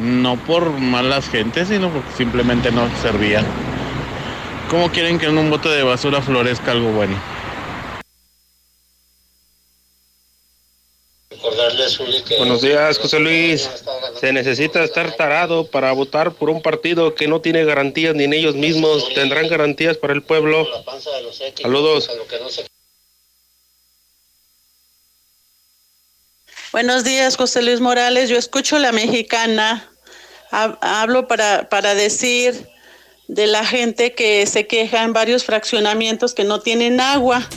no por malas gentes, sino porque simplemente no servían. ¿Cómo quieren que en un bote de basura florezca algo bueno? Buenos días, José Luis. Se necesita estar tarado para votar por un partido que no tiene garantías ni en ellos mismos tendrán garantías para el pueblo. Saludos. Buenos días, José Luis Morales. Yo escucho la mexicana. Hablo para, para decir de la gente que se queja en varios fraccionamientos que no tienen agua.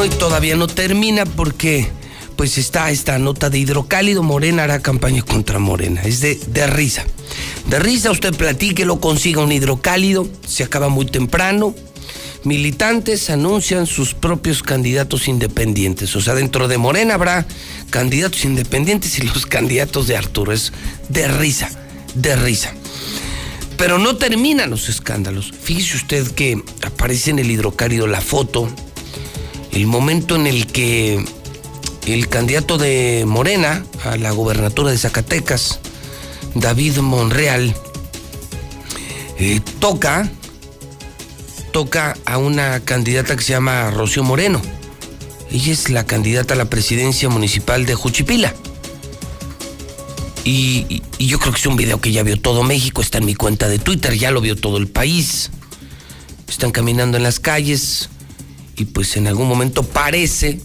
No, y todavía no termina porque pues está esta nota de hidrocálido. Morena hará campaña contra Morena. Es de, de risa. De risa, usted platique, lo consiga un hidrocálido. Se acaba muy temprano. Militantes anuncian sus propios candidatos independientes. O sea, dentro de Morena habrá candidatos independientes y los candidatos de Arturo. Es de risa, de risa. Pero no terminan los escándalos. Fíjese usted que aparece en el hidrocálido la foto, el momento en el que el candidato de Morena a la gobernatura de Zacatecas, David Monreal, eh, toca, toca a una candidata que se llama Rocío Moreno. Ella es la candidata a la presidencia municipal de Juchipila. Y, yo creo que es un video que ya vio todo México, está en mi cuenta de Twitter, ya lo vio todo el país. Están caminando en las calles y pues en algún momento parece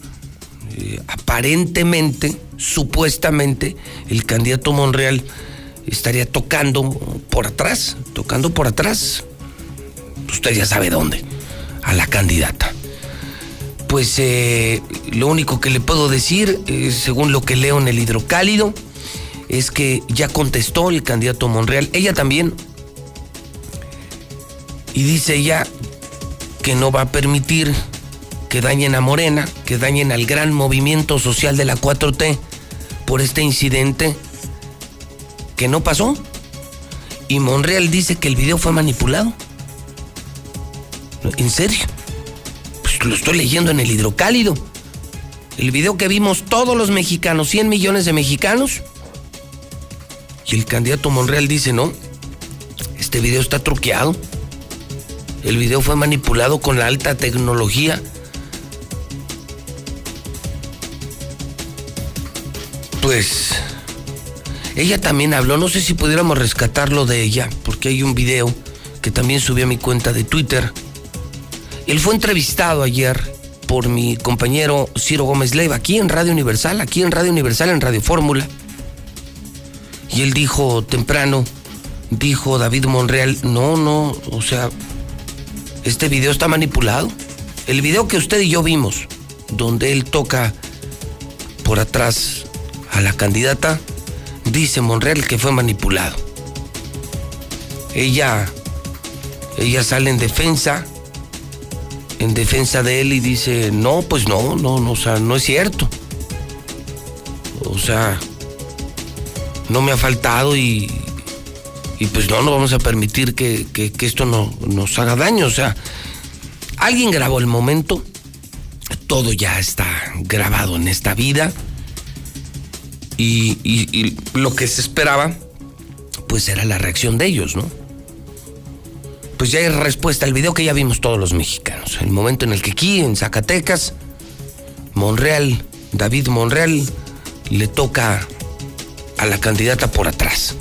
eh, aparentemente, supuestamente, el candidato Monreal estaría tocando por atrás, tocando por atrás. Usted ya sabe dónde, a la candidata. Pues eh, lo único que le puedo decir, eh, según lo que leo en el hidrocálido, es que ya contestó el candidato Monreal, ella también. Y dice ella que no va a permitir que dañen a Morena, que dañen al gran movimiento social de la 4T por este incidente que no pasó. Y Monreal dice que el video fue manipulado. ¿En serio? Pues lo estoy leyendo en el hidrocálido. El video que vimos todos los mexicanos, 100 millones de mexicanos. Y el candidato Monreal dice, no, este video está truqueado. El video fue manipulado con la alta tecnología. Pues ella también habló, no sé si pudiéramos rescatarlo de ella, porque hay un video que también subí a mi cuenta de Twitter. Él fue entrevistado ayer por mi compañero Ciro Gómez Leiva, aquí en Radio Universal, aquí en Radio Universal, en Radio Fórmula. Y él dijo temprano, dijo David Monreal, no, no, o sea, este video está manipulado. El video que usted y yo vimos, donde él toca por atrás a la candidata, dice Monreal que fue manipulado. Ella, ella sale en defensa, en defensa de él y dice, no, pues no, no, no, o sea, no es cierto. O sea, no me ha faltado y, y pues no, no vamos a permitir que, que- que esto no, nos haga daño. O sea, alguien grabó el momento, todo ya está grabado en esta vida y, y- y lo que se esperaba, pues era la reacción de ellos, ¿no? Pues ya hay respuesta al video que ya vimos todos los mexicanos. El momento en el que aquí, en Zacatecas, Monreal, David Monreal, le toca a la candidata por atrás.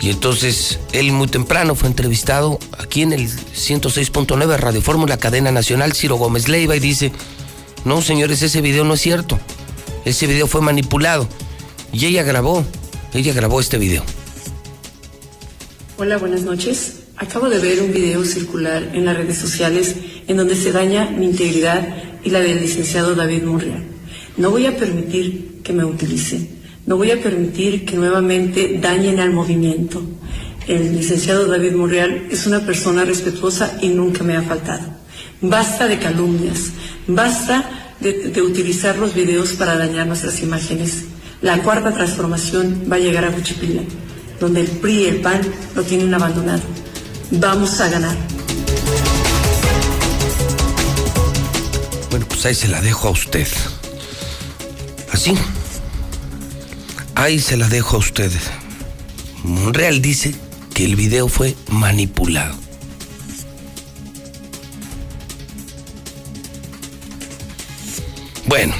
Y entonces él muy temprano fue entrevistado aquí en el 106.9 Radio Fórmula, cadena nacional, Ciro Gómez Leiva, y dice, no señores, ese video no es cierto. Ese video fue manipulado. Y ella grabó, ella grabó este video. Hola, buenas noches. Acabo de ver un video circular en las redes sociales en donde se daña mi integridad y la del licenciado David Monreal. No voy a permitir que me utilicen. No voy a permitir que nuevamente dañen al movimiento. el licenciado David Monreal es una persona respetuosa y nunca me ha faltado. Basta de calumnias, basta de, utilizar los videos para dañar nuestras imágenes. La cuarta transformación va a llegar a Juchipila, donde el PRI y el PAN lo tienen abandonado. Vamos a ganar. Bueno, pues ahí se la dejo a usted. Así. Ahí se la dejo a usted. Monreal dice que el video fue manipulado. Bueno,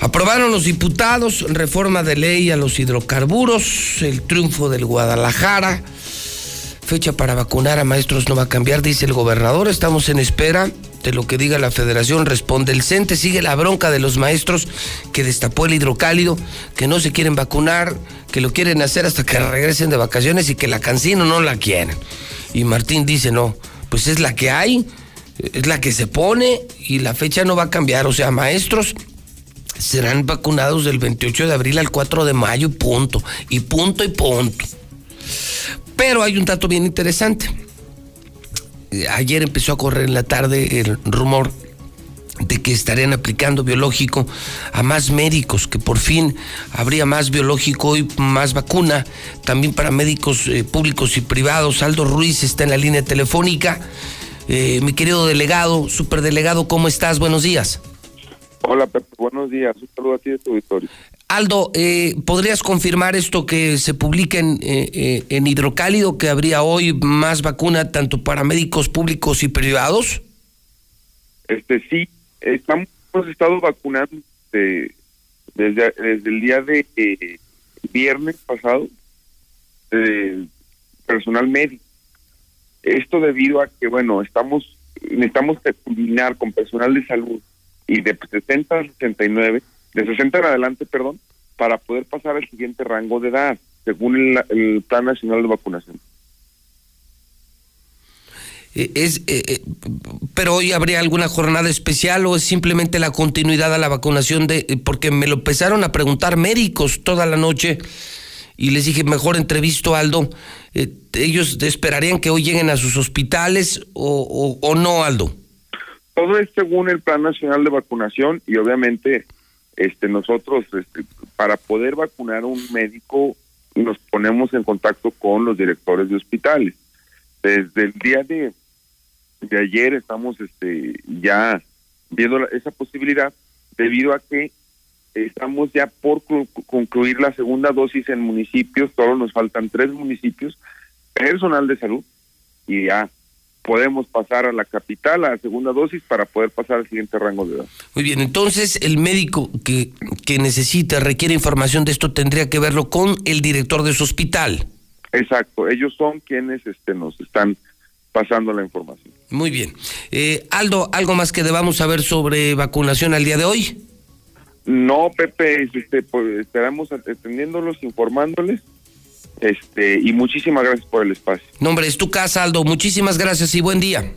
aprobaron los diputados reforma de ley a los hidrocarburos, el triunfo del Guadalajara, fecha para vacunar a maestros no va a cambiar, dice el gobernador, estamos en espera de lo que diga la federación, responde el CENTE, sigue la bronca de los maestros que destapó el hidrocálido, que no se quieren vacunar, que lo quieren hacer hasta que regresen de vacaciones y que la cancino no la quieren. Y Martín dice, no, pues es la que hay, es la que se pone y la fecha no va a cambiar. O sea, maestros serán vacunados del 28 de abril al 4 de mayo punto. Y punto y punto. Pero hay un dato bien interesante. Ayer empezó a correr en la tarde el rumor de que estarían aplicando biológico a más médicos, que por fin habría más biológico y más vacuna, también para médicos eh, públicos y privados. Aldo Ruiz está en la línea telefónica. Eh, mi querido delegado, superdelegado, ¿cómo estás? Buenos días. Hola, Pepe, buenos días. Un saludo a ti de tu auditorio. Aldo, eh, ¿podrías confirmar esto que se publica en, eh, en Hidrocálido, que habría hoy más vacuna tanto para médicos públicos y privados? Este sí, estamos, hemos estado vacunando desde, desde el día de viernes pasado, personal médico esto debido a que, bueno, estamos necesitamos culminar con personal de salud y de 60 a 69, de 60 en adelante, perdón, para poder pasar al siguiente rango de edad, según el, Plan Nacional de Vacunación. Eh, es, eh, eh, pero hoy habría alguna jornada especial o es simplemente la continuidad a la vacunación de porque me lo empezaron a preguntar médicos toda la noche y les dije mejor entrevisto Aldo eh, ¿ellos esperarían que hoy lleguen a sus hospitales o, o, no, Aldo? Todo es según el Plan Nacional de Vacunación y obviamente este nosotros este, para poder vacunar a un médico nos ponemos en contacto con los directores de hospitales. Desde el día de, de ayer estamos este ya viendo esa posibilidad debido a que Estamos ya por concluir la segunda dosis en municipios, solo nos faltan tres municipios, personal de salud, y ya podemos pasar a la capital a la segunda dosis para poder pasar al siguiente rango de edad. Muy bien, entonces el médico que, que necesita, requiere información de esto, tendría que verlo con el director de su hospital. Exacto, ellos son quienes este, nos están pasando la información. Muy bien. Eh, Aldo, ¿algo más que debamos saber sobre vacunación al día de hoy? No, Pepe, este, pues, esperamos atendiéndolos, informándoles. Este, y muchísimas gracias por el espacio. Nombre, es tu casa, Aldo. Muchísimas gracias y buen día.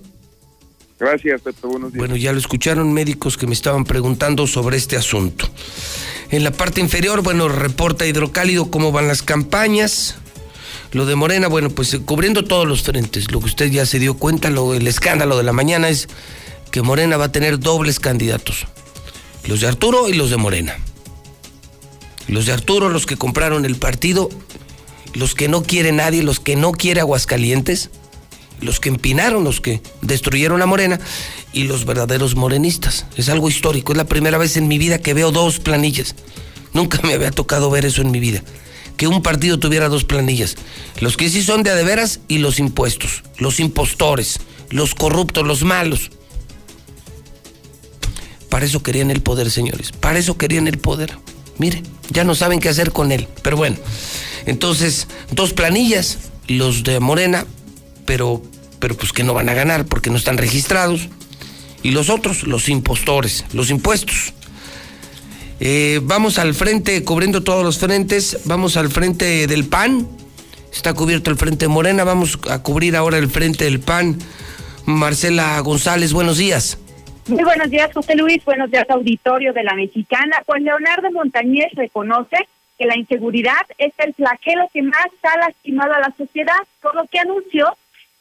Gracias, Pepe. Buenos días. Bueno, ya lo escucharon médicos que me estaban preguntando sobre este asunto. En la parte inferior, bueno, reporta Hidrocálido cómo van las campañas. Lo de Morena, bueno, pues cubriendo todos los frentes. Lo que usted ya se dio cuenta, lo, el escándalo de la mañana es que Morena va a tener dobles candidatos los de Arturo y los de Morena. Los de Arturo, los que compraron el partido, los que no quiere nadie, los que no quiere Aguascalientes, los que empinaron, los que destruyeron a Morena y los verdaderos morenistas. Es algo histórico, es la primera vez en mi vida que veo dos planillas. Nunca me había tocado ver eso en mi vida. Que un partido tuviera dos planillas. Los que sí son de adeveras y los impuestos, los impostores, los corruptos, los malos. Para eso querían el poder, señores. Para eso querían el poder. Mire, ya no saben qué hacer con él. Pero bueno, entonces, dos planillas, los de Morena, pero, pero pues que no van a ganar porque no están registrados. Y los otros, los impostores, los impuestos. Eh, vamos al frente, cubriendo todos los frentes. Vamos al frente del PAN. Está cubierto el frente de Morena. Vamos a cubrir ahora el frente del PAN. Marcela González, buenos días. Muy buenos días, José Luis. Buenos días, auditorio de la Mexicana. Pues Leonardo Montañez reconoce que la inseguridad es el flagelo que más ha lastimado a la sociedad, por lo que anunció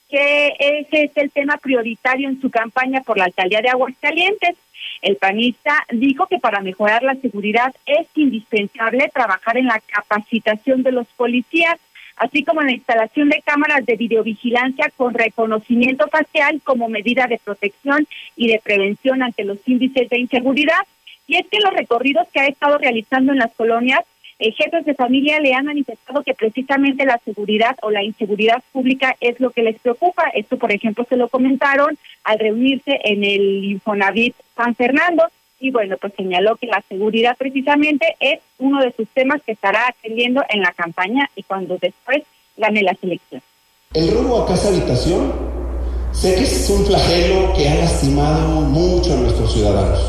que ese es el tema prioritario en su campaña por la alcaldía de Aguascalientes. El panista dijo que para mejorar la seguridad es indispensable trabajar en la capacitación de los policías, así como la instalación de cámaras de videovigilancia con reconocimiento facial como medida de protección y de prevención ante los índices de inseguridad. Y es que los recorridos que ha estado realizando en las colonias eh, jefes de familia le han manifestado que precisamente la seguridad o la inseguridad pública es lo que les preocupa. Esto, por ejemplo, se lo comentaron al reunirse en el Infonavit San Fernando. Y bueno, pues señaló que la seguridad precisamente es uno de sus temas que estará atendiendo en la campaña y cuando después gane la selección. El robo a casa habitación, sé que es un flagelo que ha lastimado mucho a nuestros ciudadanos.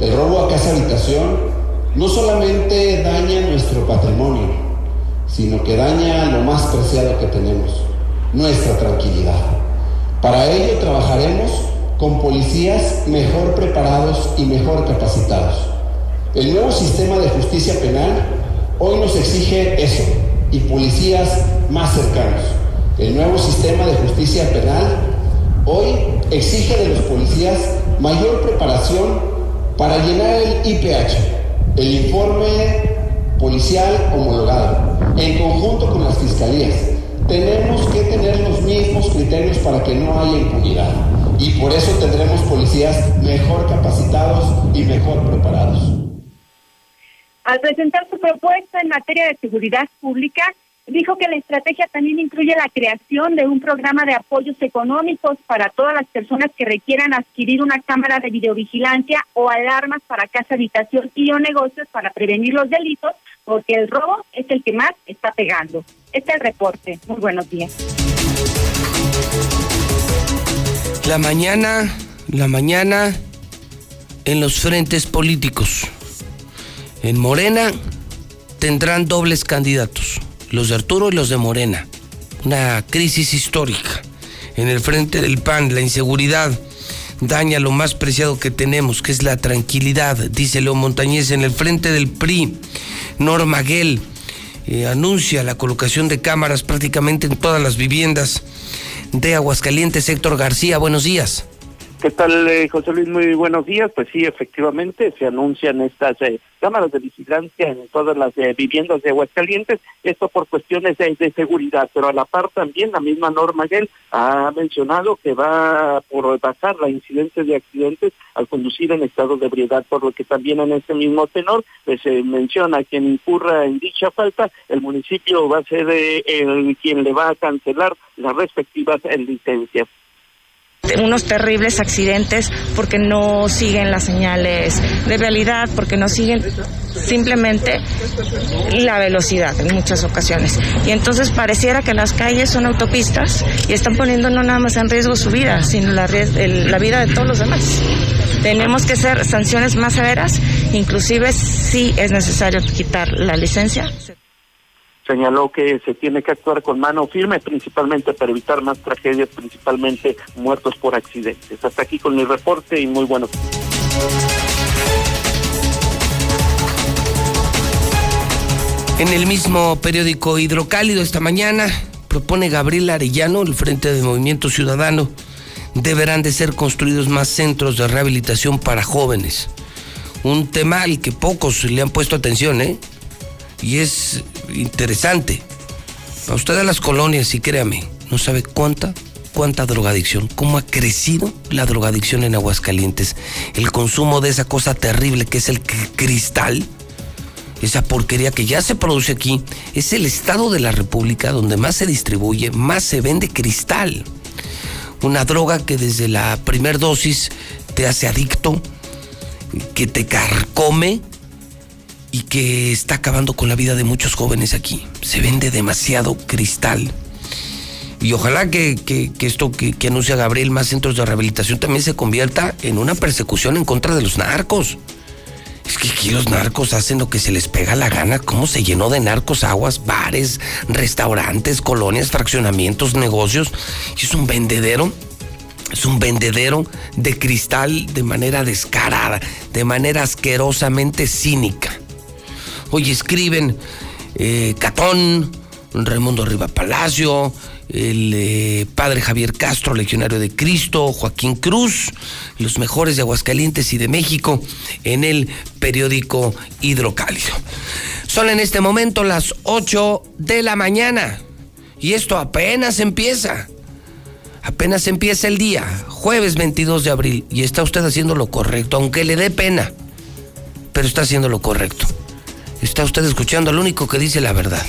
El robo a casa habitación no solamente daña nuestro patrimonio, sino que daña lo más preciado que tenemos, nuestra tranquilidad. Para ello trabajaremos con policías mejor preparados y mejor capacitados. El nuevo sistema de justicia penal hoy nos exige eso y policías más cercanos. El nuevo sistema de justicia penal hoy exige de los policías mayor preparación para llenar el IPH, el informe policial homologado, en conjunto con las fiscalías. Tenemos que tener los mismos criterios para que no haya impunidad. Y por eso tendremos policías mejor capacitados y mejor preparados. Al presentar su propuesta en materia de seguridad pública, dijo que la estrategia también incluye la creación de un programa de apoyos económicos para todas las personas que requieran adquirir una cámara de videovigilancia o alarmas para casa, habitación y o negocios para prevenir los delitos, porque el robo es el que más está pegando. Este es el reporte. Muy buenos días. La mañana, la mañana en los frentes políticos. En Morena tendrán dobles candidatos los de Arturo y los de Morena. Una crisis histórica. En el frente del PAN, la inseguridad daña lo más preciado que tenemos, que es la tranquilidad, dice Leo Montañez. En el frente del PRI, Norma Gell eh, anuncia la colocación de cámaras prácticamente en todas las viviendas de Aguascalientes. Héctor García, buenos días. ¿Qué tal, eh, José Luis? Muy buenos días. Pues sí, efectivamente, se anuncian estas eh, cámaras de vigilancia en todas las eh, viviendas de Aguascalientes, esto por cuestiones de, seguridad, pero a la par también la misma Norma Gell ha mencionado que va por bajar la incidencia de accidentes al conducir en estado de ebriedad, por lo que también en este mismo tenor pues, se menciona quien incurra en dicha falta, el municipio va a ser el quien le va a cancelar las respectivas licencias unos terribles accidentes porque no siguen las señales de realidad, porque no siguen simplemente la velocidad en muchas ocasiones. Y entonces pareciera que las calles son autopistas y están poniendo no nada más en riesgo su vida, sino la, la vida de todos los demás. Tenemos que hacer sanciones más severas, inclusive si es necesario quitar la licencia señaló que se tiene que actuar con mano firme, principalmente para evitar más tragedias, principalmente muertos por accidentes. Hasta aquí con mi reporte y muy bueno. En el mismo periódico Hidrocálido esta mañana propone Gabriel Arellano, el Frente de Movimiento Ciudadano, deberán de ser construidos más centros de rehabilitación para jóvenes. Un tema al que pocos le han puesto atención, ¿eh? Y es interesante. A usted de las colonias, y créame, no sabe cuánta, cuánta drogadicción, cómo ha crecido la drogadicción en Aguascalientes. El consumo de esa cosa terrible que es el cristal, esa porquería que ya se produce aquí, es el estado de la República donde más se distribuye, más se vende cristal. Una droga que desde la primer dosis te hace adicto, que te carcome y que está acabando con la vida de muchos jóvenes aquí. Se vende demasiado cristal. Y ojalá que, esto que, que, anuncia Gabriel, más centros de rehabilitación, también se convierta en una persecución en contra de los narcos. Es que aquí los narcos hacen lo que se les pega la gana. ¿Cómo se llenó de narcos aguas, bares, restaurantes, colonias, fraccionamientos, negocios? Es un vendedero. Es un vendedero de cristal de manera descarada, de manera asquerosamente cínica. Hoy escriben eh, Catón, Raimundo Riva Palacio, el eh, padre Javier Castro, legionario de Cristo, Joaquín Cruz, los mejores de Aguascalientes y de México en el periódico Hidrocálido. Son en este momento las 8 de la mañana y esto apenas empieza. Apenas empieza el día, jueves 22 de abril, y está usted haciendo lo correcto, aunque le dé pena, pero está haciendo lo correcto. Está usted escuchando al único que dice la verdad.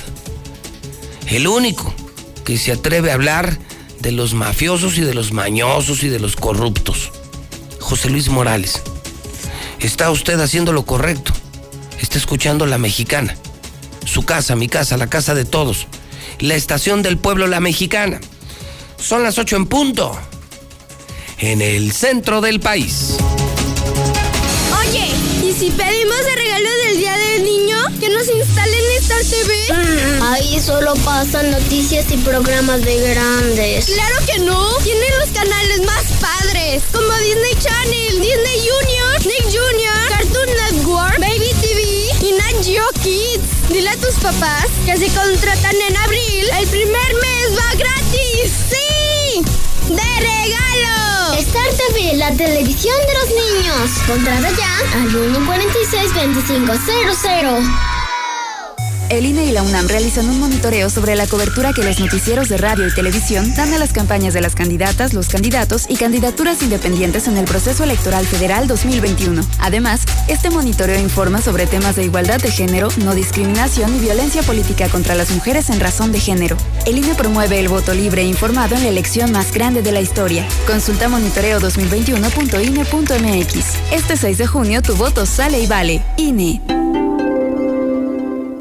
El único que se atreve a hablar de los mafiosos y de los mañosos y de los corruptos. José Luis Morales. Está usted haciendo lo correcto. Está escuchando la mexicana. Su casa, mi casa, la casa de todos. La estación del pueblo, la mexicana. Son las 8 en punto. En el centro del país. Oye, ¿y si pedimos el regalo del Día Solo pasan noticias y programas de grandes. Claro que no. Tienen los canales más padres, como Disney Channel, Disney Junior, Nick Junior, Cartoon Network, Baby TV y Nat Geo Kids. Dile a tus papás que si contratan en abril, el primer mes va gratis. ¡Sí! ¡De regalo! Star TV, la televisión de los niños. Contrata ya al 146-2500. El INE y la UNAM realizan un monitoreo sobre la cobertura que los noticieros de radio y televisión dan a las campañas de las candidatas, los candidatos y candidaturas independientes en el proceso electoral federal 2021. Además, este monitoreo informa sobre temas de igualdad de género, no discriminación y violencia política contra las mujeres en razón de género. El INE promueve el voto libre e informado en la elección más grande de la historia. Consulta monitoreo2021.ine.mx. Este 6 de junio tu voto sale y vale. INE.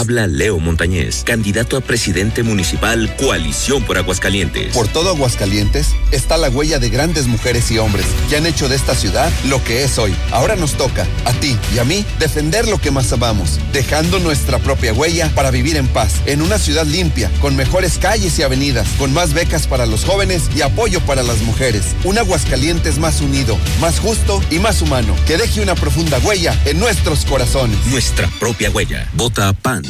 Habla Leo Montañez, candidato a presidente municipal Coalición por Aguascalientes. Por todo Aguascalientes está la huella de grandes mujeres y hombres que han hecho de esta ciudad lo que es hoy. Ahora nos toca, a ti y a mí, defender lo que más amamos, dejando nuestra propia huella para vivir en paz, en una ciudad limpia, con mejores calles y avenidas, con más becas para los jóvenes y apoyo para las mujeres. Un Aguascalientes más unido, más justo y más humano, que deje una profunda huella en nuestros corazones. Nuestra propia huella. Vota PAN.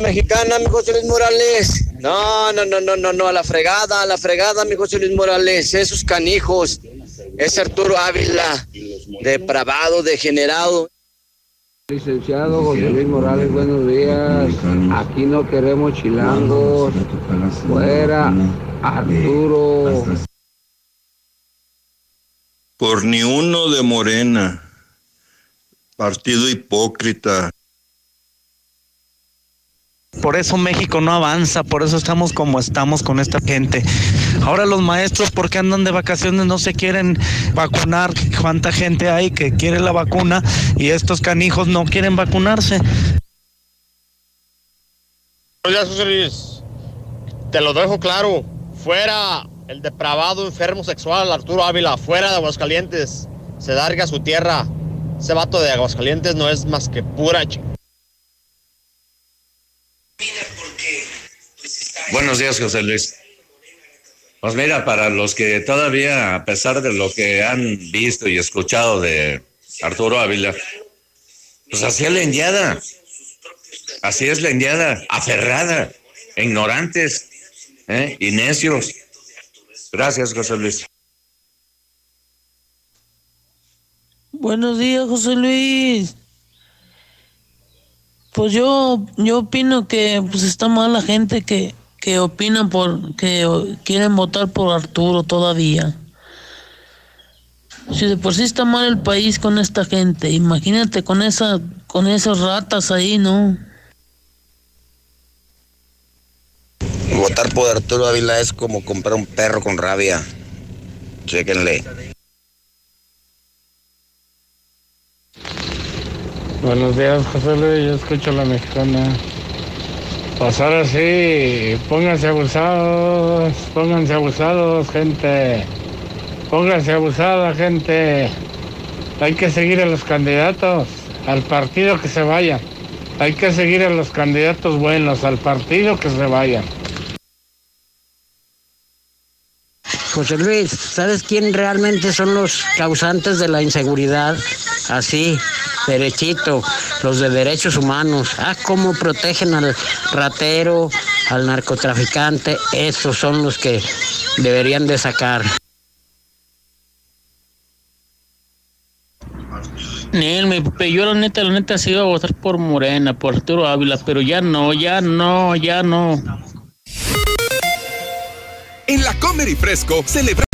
Mexicana, mi José Luis Morales. No, no, no, no, no, no, a la fregada, a la fregada, mi José Luis Morales. Esos canijos. Es Arturo Ávila, depravado, degenerado. Licenciado José Luis Morales, buenos días. Aquí no queremos chilangos. Fuera, Arturo. Por ni uno de Morena. Partido hipócrita. Por eso México no avanza, por eso estamos como estamos con esta gente. Ahora los maestros, ¿por qué andan de vacaciones? No se quieren vacunar. ¿Cuánta gente hay que quiere la vacuna y estos canijos no quieren vacunarse? José Luis. Te lo dejo claro. Fuera el depravado enfermo sexual Arturo Ávila, fuera de Aguascalientes. Se larga su tierra. Ese vato de Aguascalientes no es más que pura ch... Buenos días, José Luis. Pues mira, para los que todavía, a pesar de lo que han visto y escuchado de Arturo Ávila, pues así es la indiada. Así es la indiada, aferrada, ignorantes ¿eh? y. Gracias, José Luis. Buenos días, José Luis. Pues yo, yo opino que pues está mal la gente que, que por, que quieren votar por Arturo todavía. Si de por sí está mal el país con esta gente, imagínate con esa, con esas ratas ahí, ¿no? Votar por Arturo Ávila es como comprar un perro con rabia. Chéquenle. Buenos días, José Luis. Yo escucho a la mexicana. Pues ahora sí, pónganse abusados, pónganse abusados, gente. Pónganse abusada, gente. Hay que seguir a los candidatos, al partido que se vaya. Hay que seguir a los candidatos buenos, al partido que se vaya. José Luis, ¿sabes quién realmente son los causantes de la inseguridad? Así, derechito, los de derechos humanos. Ah, cómo protegen al ratero, al narcotraficante. Esos son los que deberían de sacar. Nel, me, yo la neta, la neta, sí iba a votar por Morena, por Arturo Ávila, pero ya no, ya no, ya no. En la Comer y Fresco celebra.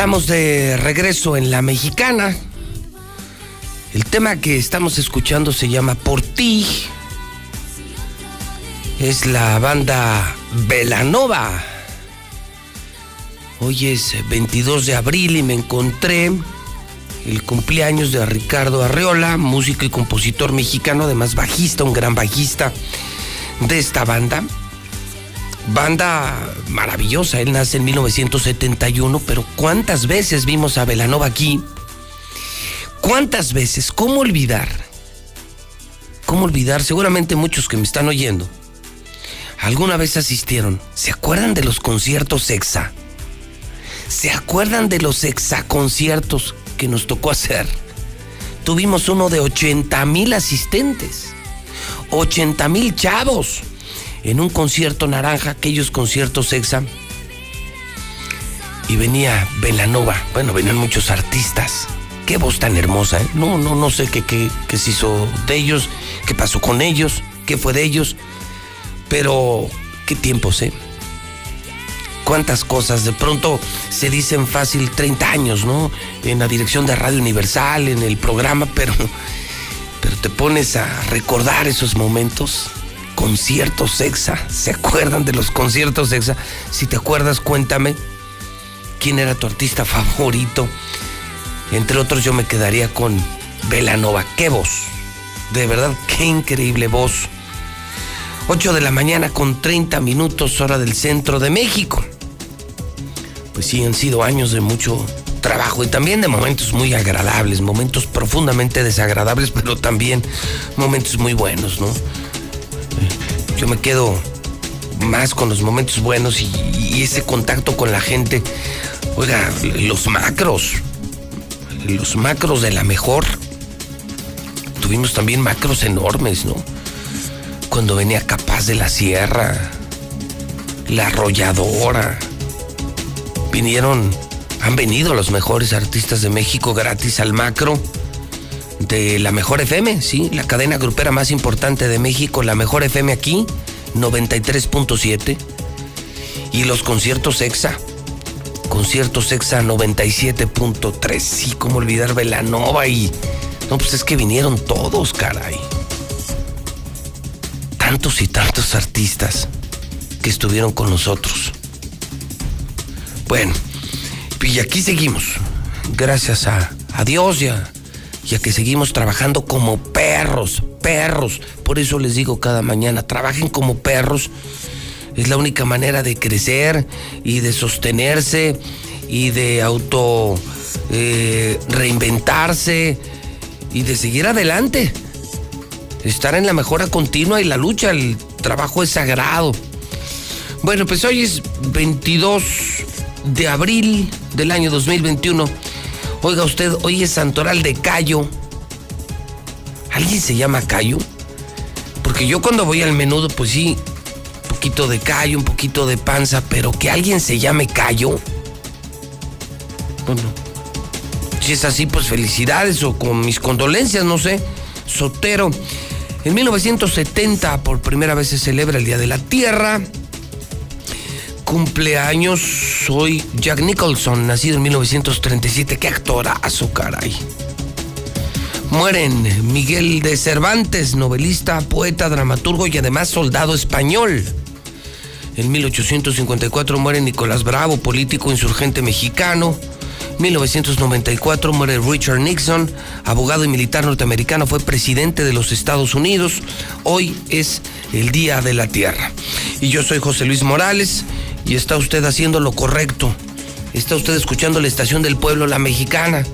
Estamos de regreso en la mexicana. El tema que estamos escuchando se llama Por ti. Es la banda Velanova. Hoy es 22 de abril y me encontré el cumpleaños de Ricardo Arreola, músico y compositor mexicano, además bajista, un gran bajista de esta banda. Banda maravillosa, él nace en 1971, pero ¿cuántas veces vimos a Velanova aquí? ¿Cuántas veces? ¿Cómo olvidar? ¿Cómo olvidar? Seguramente muchos que me están oyendo alguna vez asistieron. ¿Se acuerdan de los conciertos EXA? ¿Se acuerdan de los EXA conciertos que nos tocó hacer? Tuvimos uno de 80 mil asistentes, 80 mil chavos en un concierto naranja, aquellos conciertos EXA. Y venía Velanova, bueno, venían muchos artistas. Qué voz tan hermosa, ¿eh? No, no, no sé qué, qué, qué se hizo de ellos, qué pasó con ellos, qué fue de ellos. Pero, qué tiempos, ¿eh? Cuántas cosas. De pronto se dicen fácil 30 años, ¿no? En la dirección de Radio Universal, en el programa, pero, pero te pones a recordar esos momentos. Conciertos EXA. ¿Se acuerdan de los conciertos EXA? Si te acuerdas, cuéntame. ¿Quién era tu artista favorito? Entre otros, yo me quedaría con Velanova. ¡Qué voz! De verdad, qué increíble voz. 8 de la mañana con 30 minutos hora del centro de México. Pues sí, han sido años de mucho trabajo y también de momentos muy agradables, momentos profundamente desagradables, pero también momentos muy buenos, ¿no? Yo me quedo más con los momentos buenos y, ese contacto con la gente. Oiga, los macros, los macros de la mejor. Tuvimos también macros enormes, ¿no? cuando venía Capaz de la Sierra, La Arrolladora. Vinieron, han venido los mejores artistas de México gratis al macro de la Mejor FM, sí, la cadena grupera más importante de México, la Mejor FM aquí, 93.7. Y los conciertos EXA, conciertos EXA 97.3. Sí, cómo olvidar Velanova y... No, pues es que vinieron todos, caray tantos y tantos artistas que estuvieron con nosotros. Bueno, y aquí seguimos, gracias a, a Dios y a, y a que seguimos trabajando como perros, perros. Por eso les digo cada mañana, trabajen como perros. Es la única manera de crecer y de sostenerse y de auto eh, reinventarse y de seguir adelante estar en la mejora continua y la lucha, el trabajo es sagrado. Bueno, pues hoy es 22 de abril del año 2021. Oiga usted, hoy es Santoral de Cayo. ¿Alguien se llama Cayo? Porque yo cuando voy al menudo, pues sí, un poquito de callo, un poquito de panza, pero que alguien se llame Cayo. Bueno, si es así, pues felicidades o con mis condolencias, no sé. Sotero. En 1970 por primera vez se celebra el Día de la Tierra. Cumpleaños soy Jack Nicholson, nacido en 1937. Qué actorazo, caray. Mueren Miguel de Cervantes, novelista, poeta, dramaturgo y además soldado español. En 1854 muere Nicolás Bravo, político insurgente mexicano. 1994 muere Richard Nixon, abogado y militar norteamericano, fue presidente de los Estados Unidos. Hoy es el Día de la Tierra. Y yo soy José Luis Morales y está usted haciendo lo correcto. Está usted escuchando la estación del pueblo, la mexicana.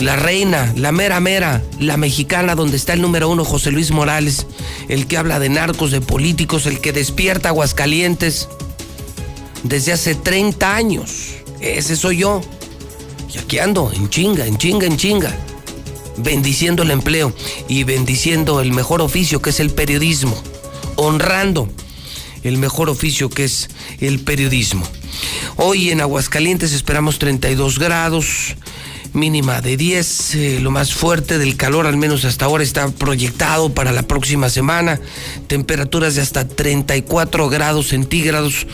La reina, la mera mera, la mexicana donde está el número uno José Luis Morales, el que habla de narcos, de políticos, el que despierta Aguascalientes desde hace 30 años. Ese soy yo. Y aquí ando, en chinga, en chinga, en chinga. Bendiciendo el empleo y bendiciendo el mejor oficio que es el periodismo. Honrando el mejor oficio que es el periodismo. Hoy en Aguascalientes esperamos 32 grados. mínima de 10. eh, lo más fuerte del calor, al menos hasta ahora, está proyectado para la próxima semana. Temperaturas de hasta 34 grados centígrados.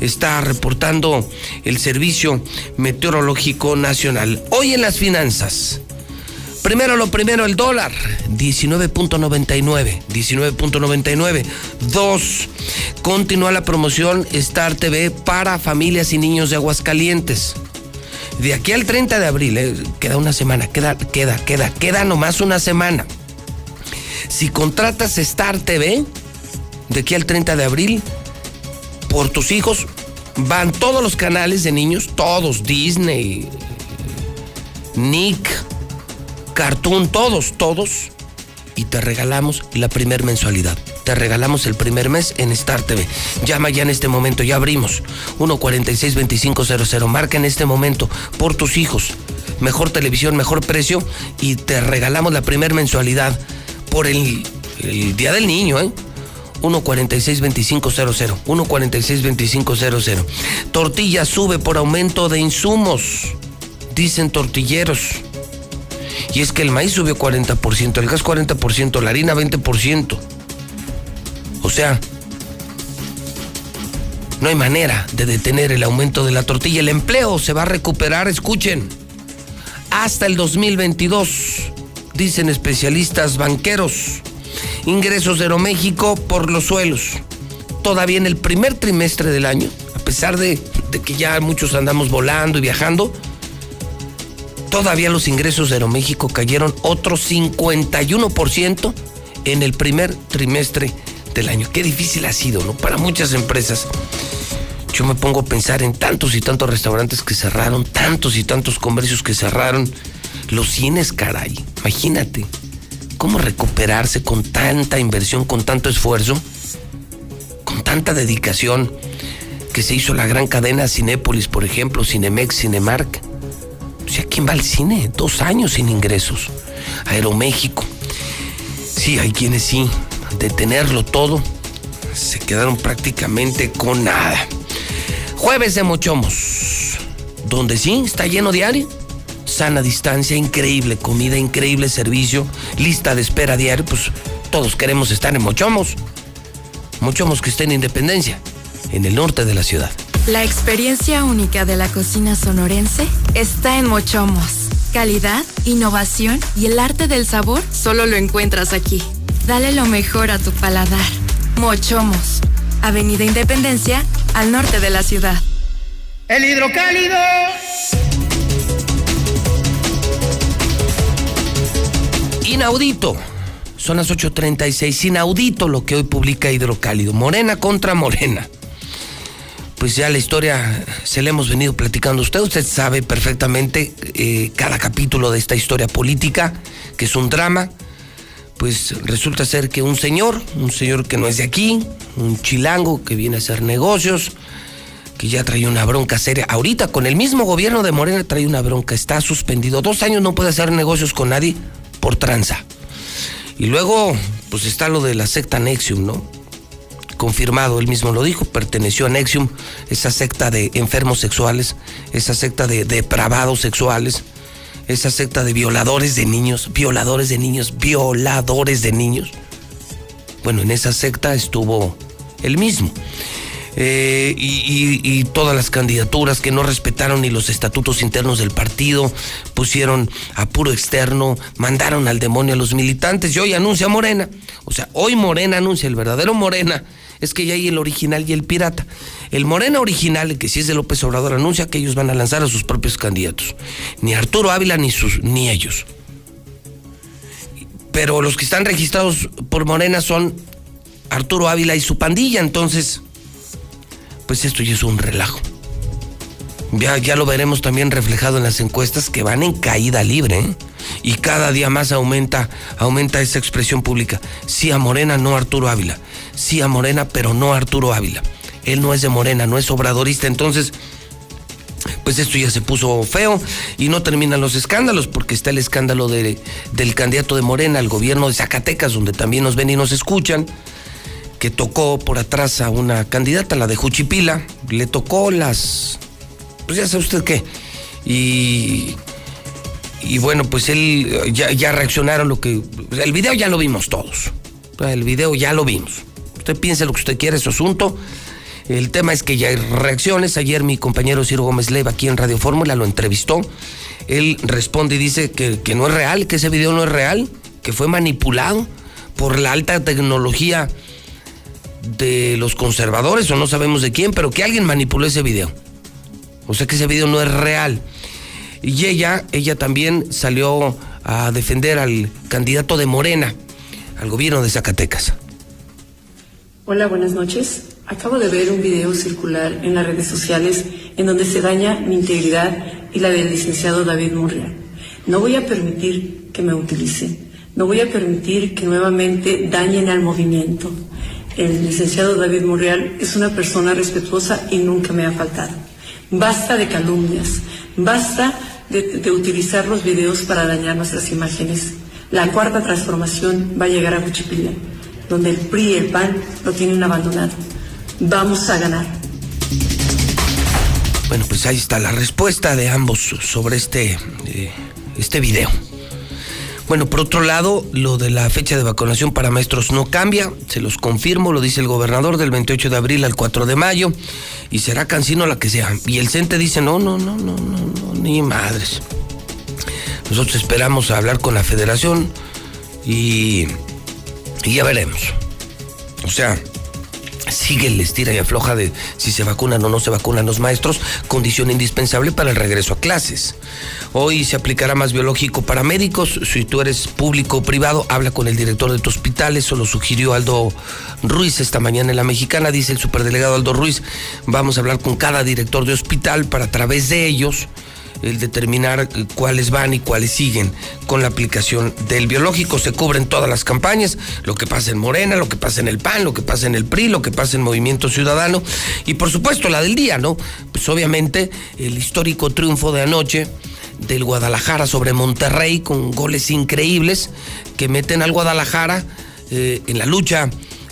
Está reportando el Servicio Meteorológico Nacional. Hoy en las finanzas. Primero lo primero, el dólar, 19.99, 19.99. Dos, continúa la promoción Star TV para familias y niños de Aguascalientes. De aquí al 30 de abril, eh, queda una semana, queda, queda, queda, queda nomás una semana. Si contratas Star TV, de aquí al 30 de abril, por tus hijos, van todos los canales de niños, todos, Disney, Nick, Cartoon, todos, todos. Y te regalamos la primer mensualidad. Te regalamos el primer mes en Star TV. Llama ya en este momento, ya abrimos. 146-2500. Marca en este momento por tus hijos. Mejor televisión, mejor precio. Y te regalamos la primer mensualidad por el, Día del Niño, ¿eh? 146-2500. 146-2500. Tortilla sube por aumento de insumos. Dicen tortilleros. Y es que el maíz subió 40%, el gas 40%, la harina 20%. O sea, no hay manera de detener el aumento de la tortilla. El empleo se va a recuperar, escuchen, hasta el 2022, dicen especialistas banqueros. Ingresos de Aeroméxico por los suelos. Todavía en el primer trimestre del año, a pesar de, de que ya muchos andamos volando y viajando, todavía los ingresos de Aeroméxico cayeron otro 51% en el primer trimestre del año. Qué difícil ha sido, ¿no? Para muchas empresas. Yo me pongo a pensar en tantos y tantos restaurantes que cerraron, tantos y tantos comercios que cerraron. Los cines, caray. Imagínate. ¿Cómo recuperarse con tanta inversión, con tanto esfuerzo, con tanta dedicación que se hizo la gran cadena Cinépolis, por ejemplo, Cinemex, Cinemark? O sea, ¿quién va al cine? Dos años sin ingresos. Aeroméxico. Sí, hay quienes sí, de tenerlo todo, se quedaron prácticamente con nada. Jueves de Mochomos, donde sí, está lleno diario. Sana distancia, increíble comida, increíble servicio, lista de espera diario, pues todos queremos estar en Mochomos. Mochomos que está en Independencia, en el norte de la ciudad. La experiencia única de la cocina sonorense está en Mochomos. Calidad, innovación y el arte del sabor solo lo encuentras aquí. Dale lo mejor a tu paladar. Mochomos, Avenida Independencia, al norte de la ciudad. El hidrocálido. Inaudito. Son las 8.36. Inaudito lo que hoy publica Hidrocálido. Morena contra Morena. Pues ya la historia se la hemos venido platicando a usted. Usted sabe perfectamente eh, cada capítulo de esta historia política, que es un drama. Pues resulta ser que un señor, un señor que no es de aquí, un chilango que viene a hacer negocios, que ya trae una bronca seria. Ahorita con el mismo gobierno de Morena trae una bronca. Está suspendido. Dos años no puede hacer negocios con nadie por tranza. Y luego, pues está lo de la secta Nexium, ¿no? Confirmado, él mismo lo dijo, perteneció a Nexium, esa secta de enfermos sexuales, esa secta de depravados sexuales, esa secta de violadores de niños, violadores de niños, violadores de niños. Bueno, en esa secta estuvo él mismo. Eh, y, todas las candidaturas que no respetaron ni los estatutos internos del partido, pusieron a puro externo, mandaron al demonio a los militantes y hoy anuncia Morena. O sea, hoy Morena anuncia, el verdadero Morena es que ya hay el original y el pirata. El Morena original, que sí es de López Obrador, anuncia que ellos van a lanzar a sus propios candidatos. Ni Arturo Ávila ni, sus, ni ellos. Pero los que están registrados por Morena son Arturo Ávila y su pandilla, entonces pues esto ya es un relajo. Ya, ya lo veremos también reflejado en las encuestas que van en caída libre, ¿eh? Y cada día más aumenta, aumenta esa expresión pública. Sí a Morena, no a Arturo Ávila. Sí a Morena, pero no a Arturo Ávila. Él no es de Morena, no es obradorista. Entonces, pues esto ya se puso feo y no terminan los escándalos, porque está el escándalo de- del candidato de Morena al gobierno de Zacatecas, donde también nos ven y nos escuchan que tocó por atrás a una candidata, la de Juchipila, le tocó las, pues ya sabe usted qué, y, bueno, pues él ya, ya reaccionaron lo que. El video ya lo vimos todos. El video ya lo vimos. Usted piense lo que usted quiera, es su asunto. El tema es que ya hay reacciones. Ayer mi compañero Ciro Gómez Leiva aquí en Radio Fórmula lo entrevistó. Él responde y dice que, que no es real, que ese video no es real, que fue manipulado por la alta tecnología de los conservadores o no sabemos de quién, pero que alguien manipuló ese video. O sea que ese video no es real. Y ella, ella también salió a defender al candidato de Morena al gobierno de Zacatecas. Hola, buenas noches. Acabo de ver un video circular en las redes sociales en donde se daña mi integridad y la del licenciado David Monreal. No voy a permitir que me utilicen. No voy a permitir que nuevamente dañen al movimiento. El licenciado David Monreal es una persona respetuosa y nunca me ha faltado. Basta de calumnias, basta de, utilizar los videos para dañar nuestras imágenes. La cuarta transformación va a llegar a Cuchipila, donde el PRI y el PAN lo tienen abandonado. Vamos a ganar. Bueno, pues ahí está la respuesta de ambos sobre este, eh, este video. Bueno, por otro lado, lo de la fecha de vacunación para maestros no cambia, se los confirmo, lo dice el gobernador, del 28 de abril al 4 de mayo, y será Cancino la que sea. Y el CENTE dice, no, no, no, no, no, no, ni madres. Nosotros esperamos a hablar con la federación y, y ya veremos. O sea, sigue el estira y afloja de si se vacunan o no se vacunan los maestros, condición indispensable para el regreso a clases. Hoy se aplicará más biológico para médicos. Si tú eres público o privado, habla con el director de tu hospital. Eso lo sugirió Aldo Ruiz esta mañana en la mexicana. Dice el superdelegado Aldo Ruiz, vamos a hablar con cada director de hospital para a través de ellos el determinar cuáles van y cuáles siguen con la aplicación del biológico. Se cubren todas las campañas, lo que pasa en Morena, lo que pasa en el PAN, lo que pasa en el PRI, lo que pasa en Movimiento Ciudadano y por supuesto la del día, ¿no? Pues obviamente el histórico triunfo de anoche del Guadalajara sobre Monterrey con goles increíbles que meten al Guadalajara eh, en la lucha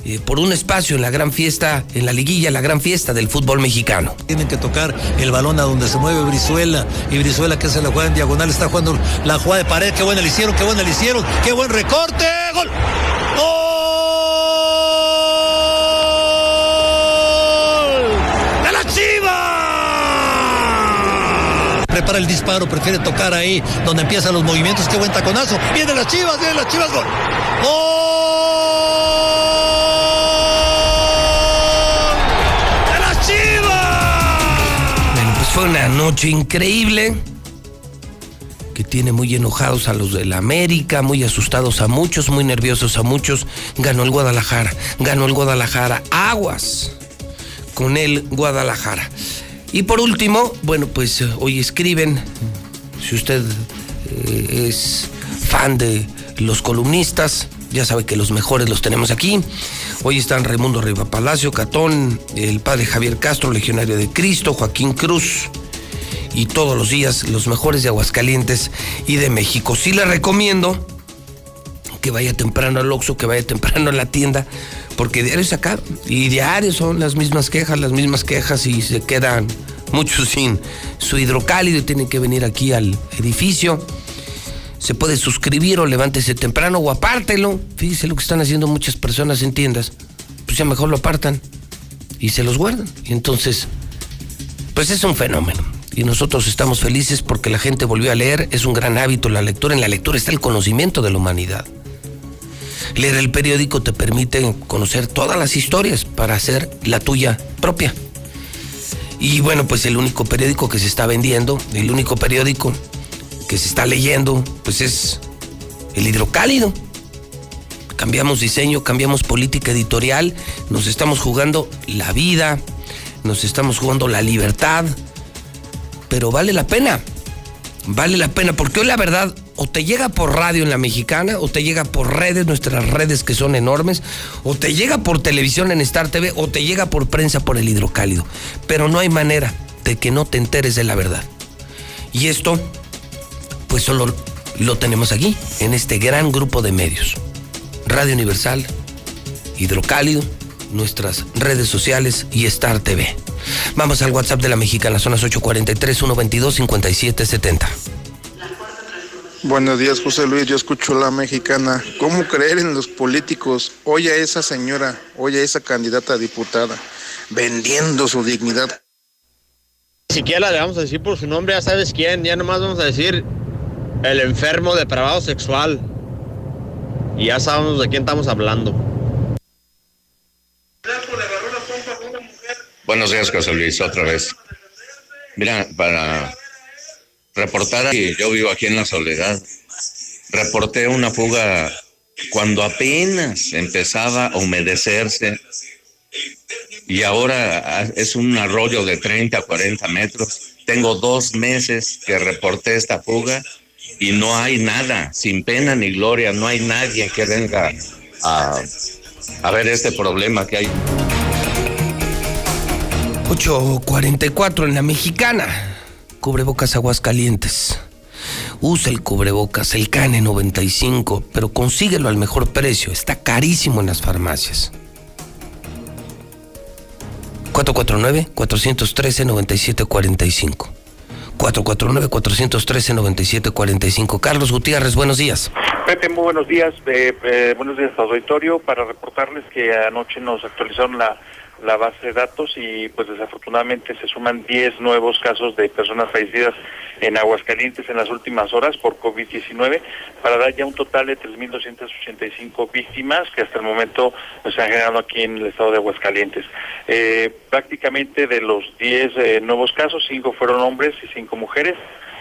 eh, por un espacio en la gran fiesta, en la liguilla, la gran fiesta del fútbol mexicano. Tienen que tocar el balón a donde se mueve Brizuela. Y Brizuela que se la juega en diagonal, está jugando la jugada de pared. Qué buena le hicieron, qué buena le hicieron. Qué buen recorte. Gol. ¡Gol! Prepara el disparo, prefiere tocar ahí donde empiezan los movimientos. Qué buen taconazo. Viene las Chivas, viene las Chivas. Gol. Bueno, fue una noche increíble que tiene muy enojados a los de la América, muy asustados a muchos, muy nerviosos a muchos. Ganó el Guadalajara, ganó el Guadalajara. Aguas con el Guadalajara. Y por último, bueno, pues eh, hoy escriben, si usted eh, es fan de los columnistas, ya sabe que los mejores los tenemos aquí. Hoy están Raimundo Riva Palacio, Catón, el padre Javier Castro, legionario de Cristo, Joaquín Cruz y todos los días los mejores de Aguascalientes y de México. Sí le recomiendo que vaya temprano al Oxxo, que vaya temprano a la tienda, porque diarios acá y diarios son las mismas quejas, las mismas quejas y se quedan muchos sin su hidrocálido y tienen que venir aquí al edificio. Se puede suscribir o levántese temprano o apártelo. Fíjese lo que están haciendo muchas personas en tiendas. Pues ya mejor lo apartan y se los guardan. Y entonces, pues es un fenómeno. Y nosotros estamos felices porque la gente volvió a leer. Es un gran hábito la lectura. En la lectura está el conocimiento de la humanidad. Leer el periódico te permite conocer todas las historias para hacer la tuya propia. Y bueno, pues el único periódico que se está vendiendo, el único periódico que se está leyendo, pues es el hidrocálido. Cambiamos diseño, cambiamos política editorial, nos estamos jugando la vida, nos estamos jugando la libertad, pero vale la pena, vale la pena, porque hoy la verdad o te llega por radio en la mexicana, o te llega por redes, nuestras redes que son enormes, o te llega por televisión en Star TV, o te llega por prensa por el hidrocálido, pero no hay manera de que no te enteres de la verdad. Y esto pues solo lo tenemos aquí, en este gran grupo de medios. Radio Universal, Hidrocálido, nuestras redes sociales y Star TV. Vamos al WhatsApp de la mexicana, son las 843-122-5770. Buenos días, José Luis. Yo escucho la mexicana. ¿Cómo creer en los políticos? Oye a esa señora, oye a esa candidata a diputada, vendiendo su dignidad. Ni siquiera le vamos a decir por su nombre, ya sabes quién. Ya nomás vamos a decir el enfermo depravado sexual. Y ya sabemos de quién estamos hablando. Buenos días, José Luis, otra vez. Mira, para reportar, que yo vivo aquí en la soledad, reporté una fuga cuando apenas empezaba a humedecerse y ahora es un arroyo de 30 a 40 metros. Tengo dos meses que reporté esta fuga y no hay nada, sin pena ni gloria, no hay nadie que venga a, a ver este problema que hay. 8.44 en la mexicana. Cubrebocas Aguascalientes. Usa el cubrebocas, el Cane 95, pero consíguelo al mejor precio. Está carísimo en las farmacias. 449-413-9745. 449-413-9745. Carlos Gutiérrez, buenos días. Pepe, muy buenos días. Eh, eh, buenos días, auditorio. Para reportarles que anoche nos actualizaron la, la base de datos y pues desafortunadamente se suman 10 nuevos casos de personas fallecidas en Aguascalientes en las últimas horas por COVID-19 para dar ya un total de 3.285 víctimas que hasta el momento pues, se han generado aquí en el estado de Aguascalientes. Eh, prácticamente de los 10 eh, nuevos casos, 5 fueron hombres y 5 mujeres.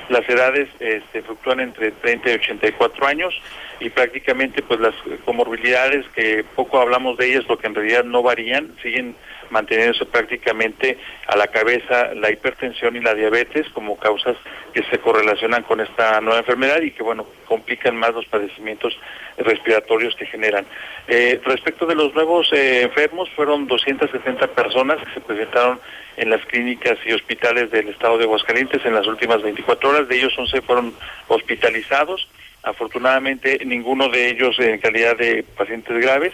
Las edades este, fluctúan entre 30 y 84 años y prácticamente pues las comorbilidades que poco hablamos de ellas, lo que en realidad no varían, siguen manteniéndose prácticamente a la cabeza la hipertensión y la diabetes como causas que se correlacionan con esta nueva enfermedad y que bueno complican más los padecimientos respiratorios que generan. Eh, respecto de los nuevos eh, enfermos, fueron 270 personas que se presentaron en las clínicas y hospitales del estado de Aguascalientes en las últimas 24 horas, de ellos 11 fueron hospitalizados, afortunadamente ninguno de ellos en calidad de pacientes graves,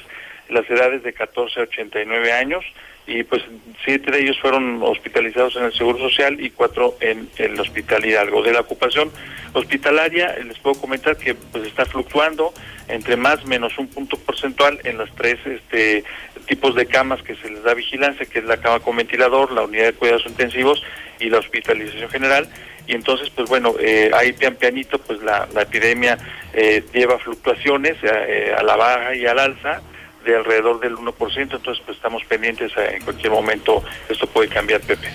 las edades de 14 a 89 años, y pues siete de ellos fueron hospitalizados en el Seguro Social y cuatro en el Hospital Hidalgo. De la ocupación hospitalaria les puedo comentar que pues está fluctuando entre más menos un punto porcentual en los tres este, tipos de camas que se les da vigilancia, que es la cama con ventilador, la unidad de cuidados intensivos y la hospitalización general y entonces pues bueno eh, ahí pian pianito pues la, la epidemia eh, lleva fluctuaciones eh, a la baja y al alza de alrededor del 1%, entonces pues estamos pendientes en cualquier momento, esto puede cambiar, Pepe.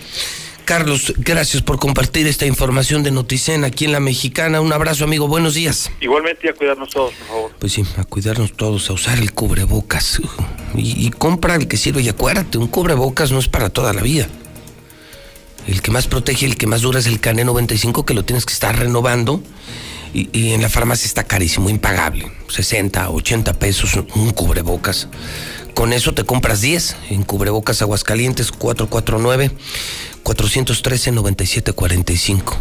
Carlos, gracias por compartir esta información de Noticen aquí en La Mexicana. Un abrazo, amigo. Buenos días. Igualmente a cuidarnos todos, por favor. Pues sí, a cuidarnos todos, a usar el cubrebocas. Y, y compra el que sirve y acuérdate, un cubrebocas no es para toda la vida. El que más protege, el que más dura es el Cane 95 que lo tienes que estar renovando. Y, en la farmacia está carísimo, impagable. 60, 80 pesos un cubrebocas. Con eso te compras 10 en cubrebocas Aguascalientes 449-413-9745.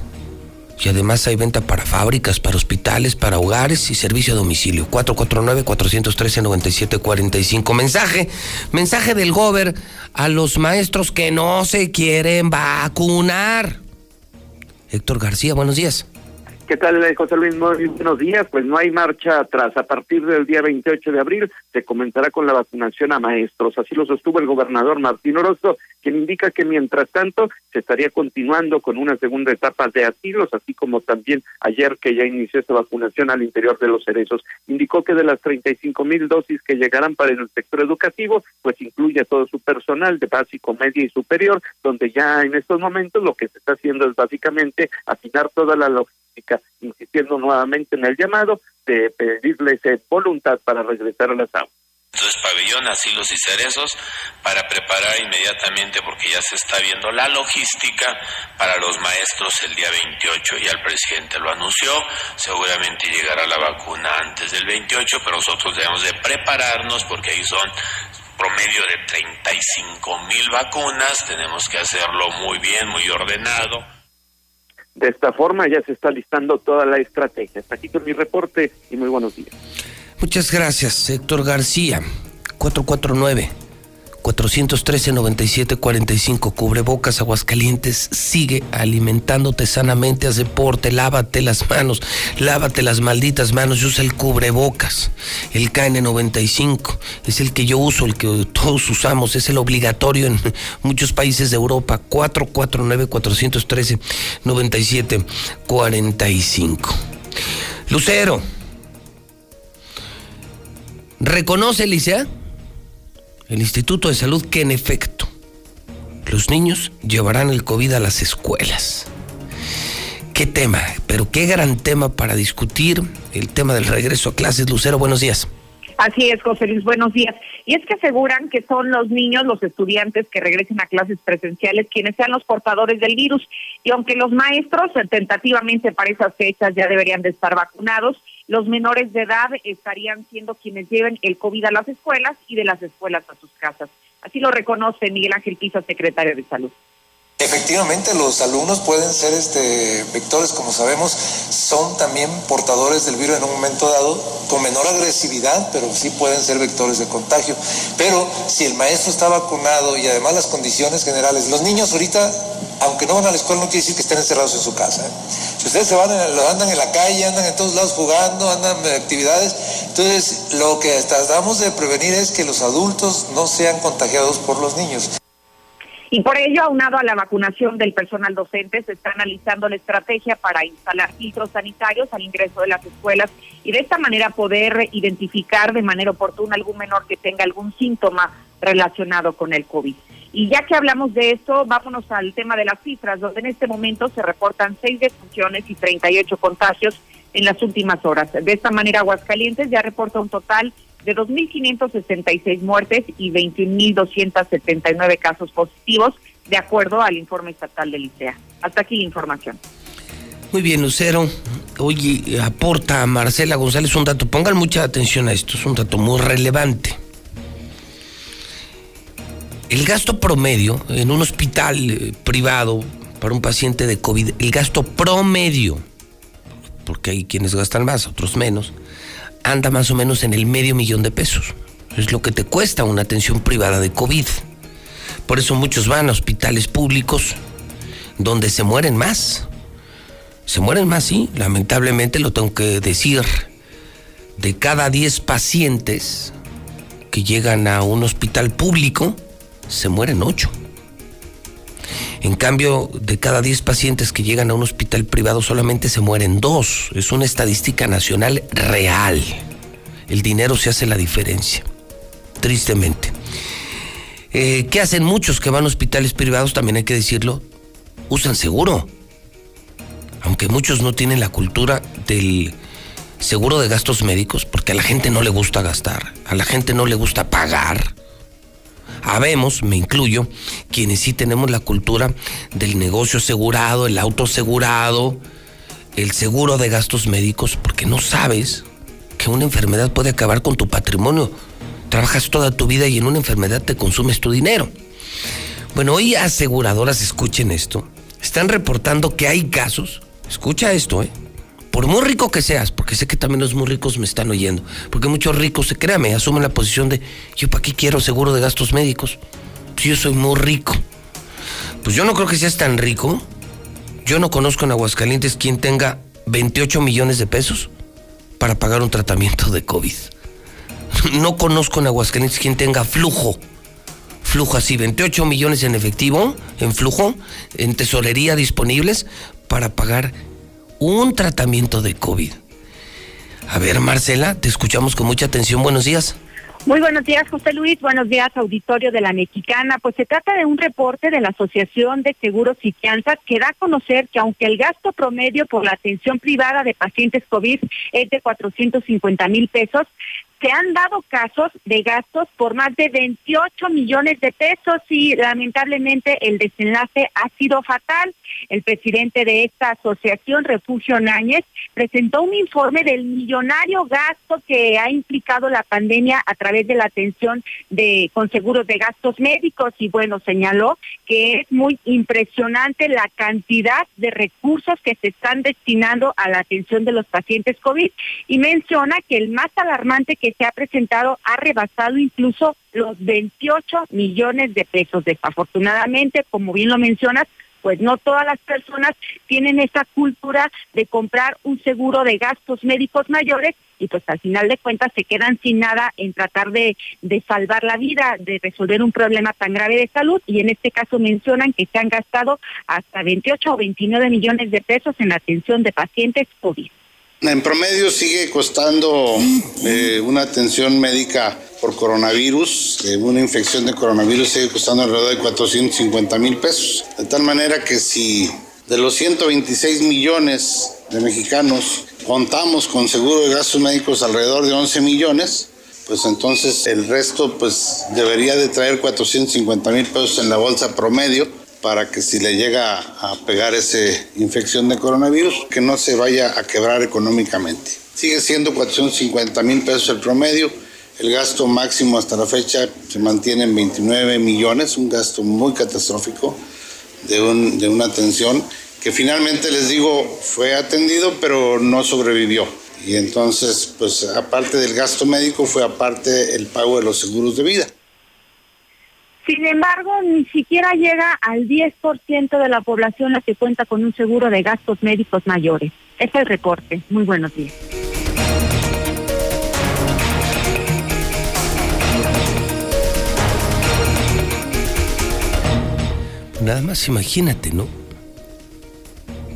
Y además hay venta para fábricas, para hospitales, para hogares y servicio a domicilio. 449-413-9745. Mensaje, mensaje del Gober a los maestros que no se quieren vacunar. Héctor García, buenos días. ¿Qué tal, José Luis? Muy buenos días. Pues no hay marcha atrás. A partir del día 28 de abril se comenzará con la vacunación a maestros. Así lo sostuvo el gobernador Martín Orozco, quien indica que mientras tanto se estaría continuando con una segunda etapa de asilos, así como también ayer que ya inició esta vacunación al interior de los cerezos. Indicó que de las 35 mil dosis que llegarán para el sector educativo, pues incluye a todo su personal de básico, media y superior, donde ya en estos momentos lo que se está haciendo es básicamente afinar toda la logística insistiendo nuevamente en el llamado de pedirles voluntad para regresar a las aulas. Entonces, pabellón, asilos y cerezos para preparar inmediatamente, porque ya se está viendo la logística para los maestros el día 28, ya el presidente lo anunció, seguramente llegará la vacuna antes del 28, pero nosotros debemos de prepararnos porque ahí son promedio de 35 mil vacunas, tenemos que hacerlo muy bien, muy ordenado. De esta forma ya se está listando toda la estrategia. Hasta aquí con mi reporte y muy buenos días. Muchas gracias, Héctor García. 449 413-9745, cubrebocas, Aguascalientes, sigue alimentándote sanamente, haz deporte, lávate las manos, lávate las malditas manos y usa el cubrebocas. El KN95 es el que yo uso, el que todos usamos, es el obligatorio en muchos países de Europa, 449-413-9745. Lucero, reconoce, Licea, el Instituto de Salud que en efecto los niños llevarán el COVID a las escuelas. Qué tema, pero qué gran tema para discutir el tema del regreso a clases. Lucero, buenos días. Así es, José Luis, buenos días. Y es que aseguran que son los niños, los estudiantes que regresen a clases presenciales quienes sean los portadores del virus. Y aunque los maestros tentativamente para esas fechas ya deberían de estar vacunados, los menores de edad estarían siendo quienes lleven el COVID a las escuelas y de las escuelas a sus casas. Así lo reconoce Miguel Ángel Pisa, secretario de Salud. Efectivamente, los alumnos pueden ser este, vectores, como sabemos, son también portadores del virus en un momento dado, con menor agresividad, pero sí pueden ser vectores de contagio. Pero si el maestro está vacunado y además las condiciones generales, los niños ahorita, aunque no van a la escuela, no quiere decir que estén encerrados en su casa. ¿eh? Si ustedes se van, andan en la calle, andan en todos lados jugando, andan en actividades, entonces lo que tratamos de prevenir es que los adultos no sean contagiados por los niños. Y por ello, aunado a la vacunación del personal docente, se está analizando la estrategia para instalar filtros sanitarios al ingreso de las escuelas y de esta manera poder identificar de manera oportuna algún menor que tenga algún síntoma relacionado con el COVID. Y ya que hablamos de esto, vámonos al tema de las cifras, donde en este momento se reportan seis defunciones y 38 contagios en las últimas horas. De esta manera, Aguascalientes ya reporta un total 2.566 muertes y 21.279 casos positivos, de acuerdo al informe estatal del ICEA. Hasta aquí la información. Muy bien, Lucero. Oye, aporta a Marcela González un dato. Pongan mucha atención a esto, es un dato muy relevante. El gasto promedio en un hospital eh, privado para un paciente de COVID, el gasto promedio, porque hay quienes gastan más, otros menos, anda más o menos en el medio millón de pesos. Es lo que te cuesta una atención privada de COVID. Por eso muchos van a hospitales públicos donde se mueren más. Se mueren más, sí, lamentablemente lo tengo que decir. De cada 10 pacientes que llegan a un hospital público, se mueren 8. En cambio, de cada 10 pacientes que llegan a un hospital privado solamente se mueren 2. Es una estadística nacional real. El dinero se hace la diferencia, tristemente. Eh, ¿Qué hacen muchos que van a hospitales privados? También hay que decirlo. Usan seguro. Aunque muchos no tienen la cultura del seguro de gastos médicos, porque a la gente no le gusta gastar, a la gente no le gusta pagar Habemos, me incluyo, quienes sí tenemos la cultura del negocio asegurado, el auto asegurado, el seguro de gastos médicos, porque no sabes que una enfermedad puede acabar con tu patrimonio. Trabajas toda tu vida y en una enfermedad te consumes tu dinero. Bueno, hoy aseguradoras, escuchen esto, están reportando que hay casos, escucha esto, ¿eh? Por muy rico que seas, porque sé que también los muy ricos me están oyendo, porque muchos ricos, créame, asumen la posición de, yo para qué quiero seguro de gastos médicos, si yo soy muy rico. Pues yo no creo que seas tan rico. Yo no conozco en Aguascalientes quien tenga 28 millones de pesos para pagar un tratamiento de COVID. No conozco en Aguascalientes quien tenga flujo. Flujo así, 28 millones en efectivo, en flujo, en tesorería disponibles para pagar un tratamiento de COVID. A ver, Marcela, te escuchamos con mucha atención. Buenos días. Muy buenos días, José Luis. Buenos días, auditorio de la Mexicana. Pues se trata de un reporte de la Asociación de Seguros y Fianzas que da a conocer que aunque el gasto promedio por la atención privada de pacientes COVID es de 450 mil pesos, se han dado casos de gastos por más de 28 millones de pesos y lamentablemente el desenlace ha sido fatal. El presidente de esta asociación, Refugio Náñez, presentó un informe del millonario gasto que ha implicado la pandemia a través de la atención de con seguros de gastos médicos y bueno, señaló que es muy impresionante la cantidad de recursos que se están destinando a la atención de los pacientes COVID y menciona que el más alarmante que se ha presentado ha rebasado incluso los 28 millones de pesos. Desafortunadamente, como bien lo mencionas, pues no todas las personas tienen esa cultura de comprar un seguro de gastos médicos mayores y pues al final de cuentas se quedan sin nada en tratar de, de salvar la vida, de resolver un problema tan grave de salud y en este caso mencionan que se han gastado hasta 28 o 29 millones de pesos en la atención de pacientes COVID. En promedio sigue costando eh, una atención médica por coronavirus, eh, una infección de coronavirus sigue costando alrededor de 450 mil pesos. De tal manera que si de los 126 millones de mexicanos contamos con seguro de gastos médicos alrededor de 11 millones, pues entonces el resto pues debería de traer 450 mil pesos en la bolsa promedio para que si le llega a pegar esa infección de coronavirus, que no se vaya a quebrar económicamente. Sigue siendo 450 mil pesos el promedio, el gasto máximo hasta la fecha se mantiene en 29 millones, un gasto muy catastrófico de, un, de una atención que finalmente les digo fue atendido pero no sobrevivió. Y entonces, pues aparte del gasto médico fue aparte el pago de los seguros de vida. Sin embargo, ni siquiera llega al 10% de la población la que cuenta con un seguro de gastos médicos mayores. Es el reporte. Muy buenos días. Nada más imagínate, ¿no?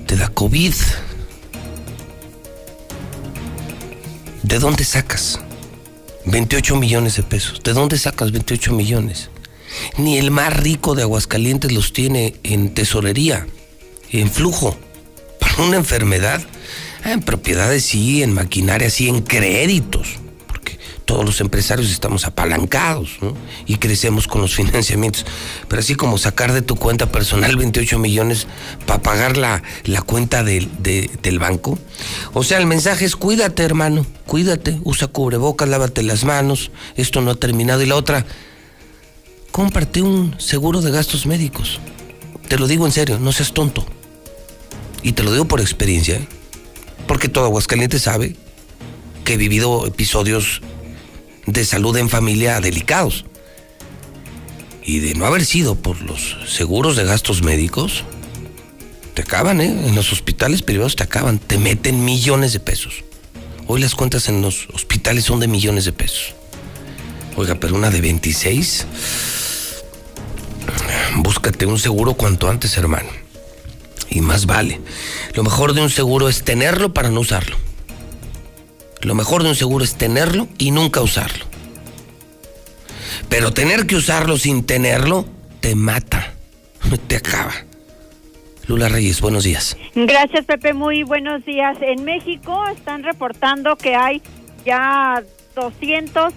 Te da COVID. ¿De dónde sacas? 28 millones de pesos. ¿De dónde sacas 28 millones? Ni el más rico de Aguascalientes los tiene en tesorería, en flujo. Para una enfermedad, ah, en propiedades sí, en maquinaria sí, en créditos. Porque todos los empresarios estamos apalancados y crecemos con los financiamientos. Pero así como sacar de tu cuenta personal 28 millones para pagar la, la cuenta del, de, del banco. O sea, el mensaje es cuídate, hermano, cuídate, usa cubrebocas, lávate las manos, esto no ha terminado. Y la otra, cómprate un seguro de gastos médicos. Te lo digo en serio, no seas tonto. Y te lo digo por experiencia, ¿eh? porque todo Aguascalientes sabe que he vivido episodios de salud en familia delicados. Y de no haber sido por los seguros de gastos médicos, te acaban, ¿eh? En los hospitales privados te acaban, te meten millones de pesos. Hoy las cuentas en los hospitales son de millones de pesos. Oiga, pero una de 26 búscate un seguro cuanto antes, hermano. Y más vale. Lo mejor de un seguro es tenerlo para no usarlo. Lo mejor de un seguro es tenerlo y nunca usarlo. Pero tener que usarlo sin tenerlo te mata, te acaba. Lula Reyes, buenos días. Gracias, Pepe. Muy buenos días. En México están reportando que hay ya 200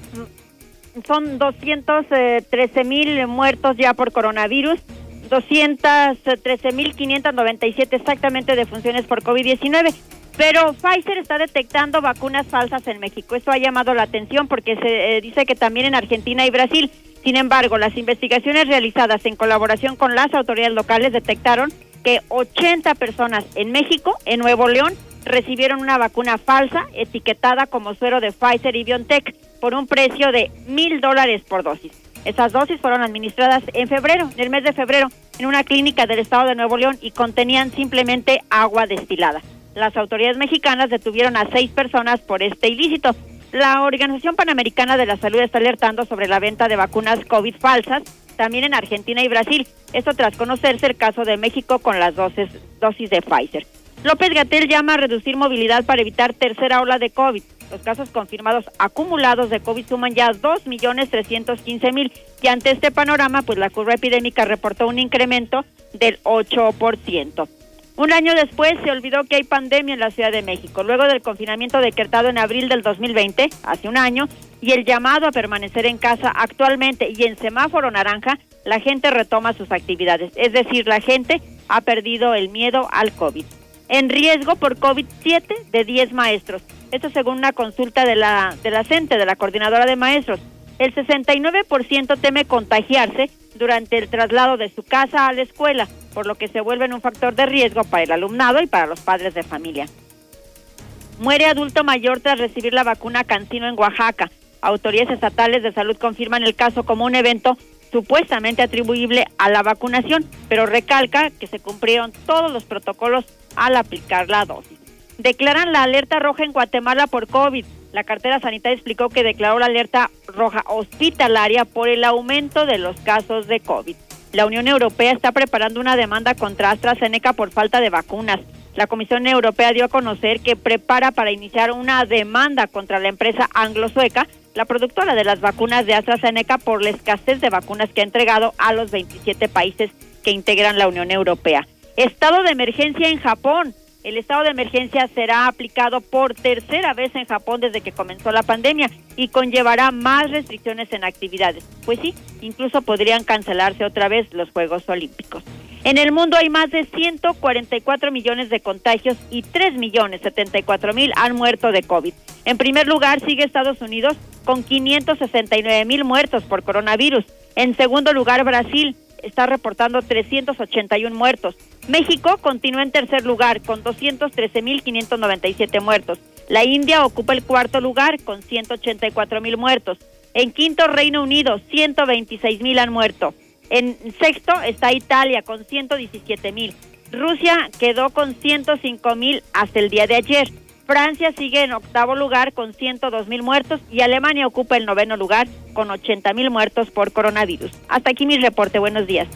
son 213 mil muertos ya por coronavirus, 213 mil 597 exactamente de funciones por COVID-19. Pero Pfizer está detectando vacunas falsas en México. Esto ha llamado la atención porque se eh, dice que también en Argentina y Brasil. Sin embargo, las investigaciones realizadas en colaboración con las autoridades locales detectaron que 80 personas en México, en Nuevo León, recibieron una vacuna falsa etiquetada como suero de Pfizer y BioNTech por un precio de mil dólares por dosis. Esas dosis fueron administradas en febrero, en el mes de febrero, en una clínica del estado de Nuevo León y contenían simplemente agua destilada. Las autoridades mexicanas detuvieron a seis personas por este ilícito. La Organización Panamericana de la Salud está alertando sobre la venta de vacunas COVID falsas, también en Argentina y Brasil. Esto tras conocerse el caso de México con las dosis, dosis de Pfizer. López Gatel llama a reducir movilidad para evitar tercera ola de COVID. Los casos confirmados acumulados de COVID suman ya 2.315.000 y ante este panorama, pues la curva epidémica reportó un incremento del 8%. Un año después se olvidó que hay pandemia en la Ciudad de México, luego del confinamiento decretado en abril del 2020, hace un año, y el llamado a permanecer en casa actualmente y en semáforo naranja, la gente retoma sus actividades. Es decir, la gente ha perdido el miedo al COVID en riesgo por COVID-7 de 10 maestros. Esto según una consulta de la, de la CENTE, de la Coordinadora de Maestros. El 69% teme contagiarse durante el traslado de su casa a la escuela, por lo que se vuelven un factor de riesgo para el alumnado y para los padres de familia. Muere adulto mayor tras recibir la vacuna Cancino en Oaxaca. Autoridades estatales de salud confirman el caso como un evento supuestamente atribuible a la vacunación, pero recalca que se cumplieron todos los protocolos al aplicar la dosis. Declaran la alerta roja en Guatemala por COVID. La cartera sanitaria explicó que declaró la alerta roja hospitalaria por el aumento de los casos de COVID. La Unión Europea está preparando una demanda contra AstraZeneca por falta de vacunas. La Comisión Europea dio a conocer que prepara para iniciar una demanda contra la empresa anglo-sueca, la productora de las vacunas de AstraZeneca, por la escasez de vacunas que ha entregado a los 27 países que integran la Unión Europea. Estado de emergencia en Japón. El estado de emergencia será aplicado por tercera vez en Japón desde que comenzó la pandemia y conllevará más restricciones en actividades. Pues sí, incluso podrían cancelarse otra vez los Juegos Olímpicos. En el mundo hay más de 144 millones de contagios y 3 millones 74 mil han muerto de COVID. En primer lugar sigue Estados Unidos con 569 mil muertos por coronavirus. En segundo lugar Brasil está reportando 381 muertos. México continúa en tercer lugar con 213.597 muertos. La India ocupa el cuarto lugar con 184.000 muertos. En quinto, Reino Unido, 126.000 han muerto. En sexto está Italia con 117.000. Rusia quedó con 105.000 hasta el día de ayer. Francia sigue en octavo lugar con 102 mil muertos y Alemania ocupa el noveno lugar con 80 mil muertos por coronavirus. Hasta aquí mi reporte. Buenos días.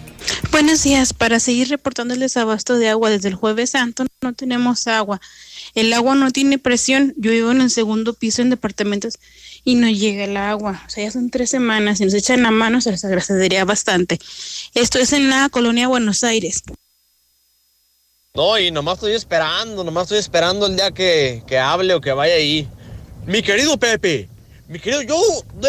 Buenos días. Para seguir reportando el desabasto de agua desde el jueves santo, no tenemos agua. El agua no tiene presión. Yo vivo en el segundo piso en departamentos y no llega el agua. O sea, ya son tres semanas. Si nos echan la mano, se les agradecería bastante. Esto es en la colonia Buenos Aires. No, y nomás estoy esperando, nomás estoy esperando el día que, que hable o que vaya ahí. Mi querido Pepe, mi querido, yo,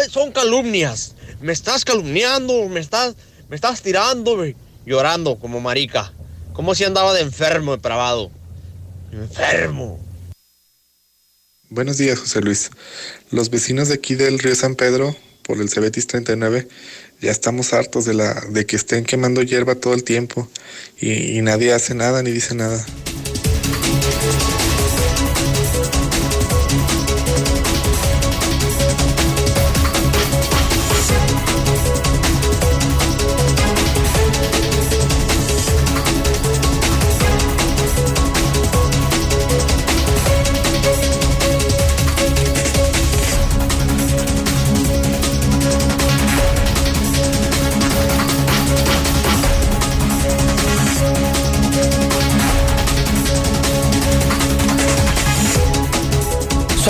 son calumnias. Me estás calumniando, me estás, me estás tirando, güey. llorando como marica. Como si andaba de enfermo, depravado. Enfermo. Buenos días, José Luis. Los vecinos de aquí del río San Pedro, por el Cebetis 39, ya estamos hartos de, la, de que estén quemando hierba todo el tiempo y, y nadie hace nada ni dice nada.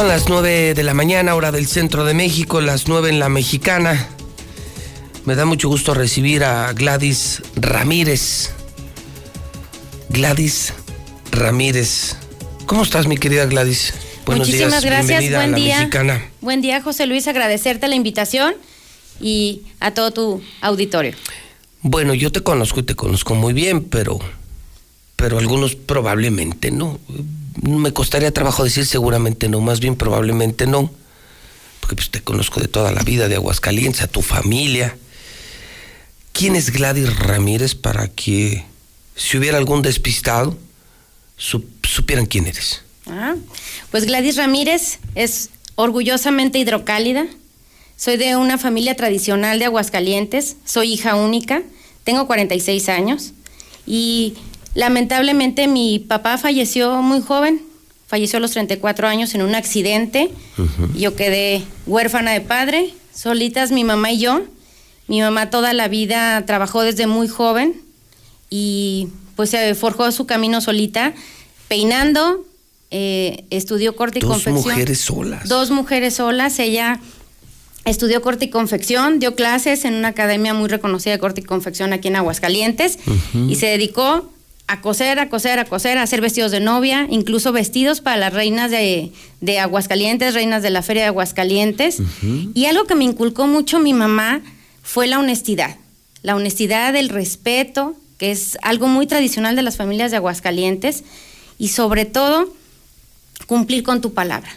Son las 9 de la mañana, hora del centro de México, las 9 en la mexicana. Me da mucho gusto recibir a Gladys Ramírez. Gladys Ramírez. ¿Cómo estás, mi querida Gladys? Buenos Muchísimas gracias, buen día. Buen día, José Luis, agradecerte la invitación y a todo tu auditorio. Bueno, yo te conozco y te conozco muy bien, pero pero algunos probablemente no me costaría trabajo decir seguramente no, más bien probablemente no, porque pues te conozco de toda la vida, de Aguascalientes, a tu familia. ¿Quién es Gladys Ramírez para que si hubiera algún despistado, supieran quién eres? Ah, pues Gladys Ramírez es orgullosamente hidrocálida. Soy de una familia tradicional de Aguascalientes, soy hija única, tengo 46 años y Lamentablemente mi papá falleció muy joven, falleció a los 34 años en un accidente. Yo quedé huérfana de padre, solitas mi mamá y yo. Mi mamá toda la vida trabajó desde muy joven y pues se forjó su camino solita, peinando, eh, estudió corte y confección. Dos mujeres solas. Dos mujeres solas. Ella estudió corte y confección, dio clases en una academia muy reconocida de corte y confección aquí en Aguascalientes y se dedicó a coser, a coser, a coser, a hacer vestidos de novia, incluso vestidos para las reinas de, Aguascalientes, reinas de la Feria de Aguascalientes. Y algo que me inculcó mucho mi mamá fue la honestidad, la honestidad, el respeto, que es algo muy tradicional de las familias de Aguascalientes, y sobre todo cumplir con tu palabra.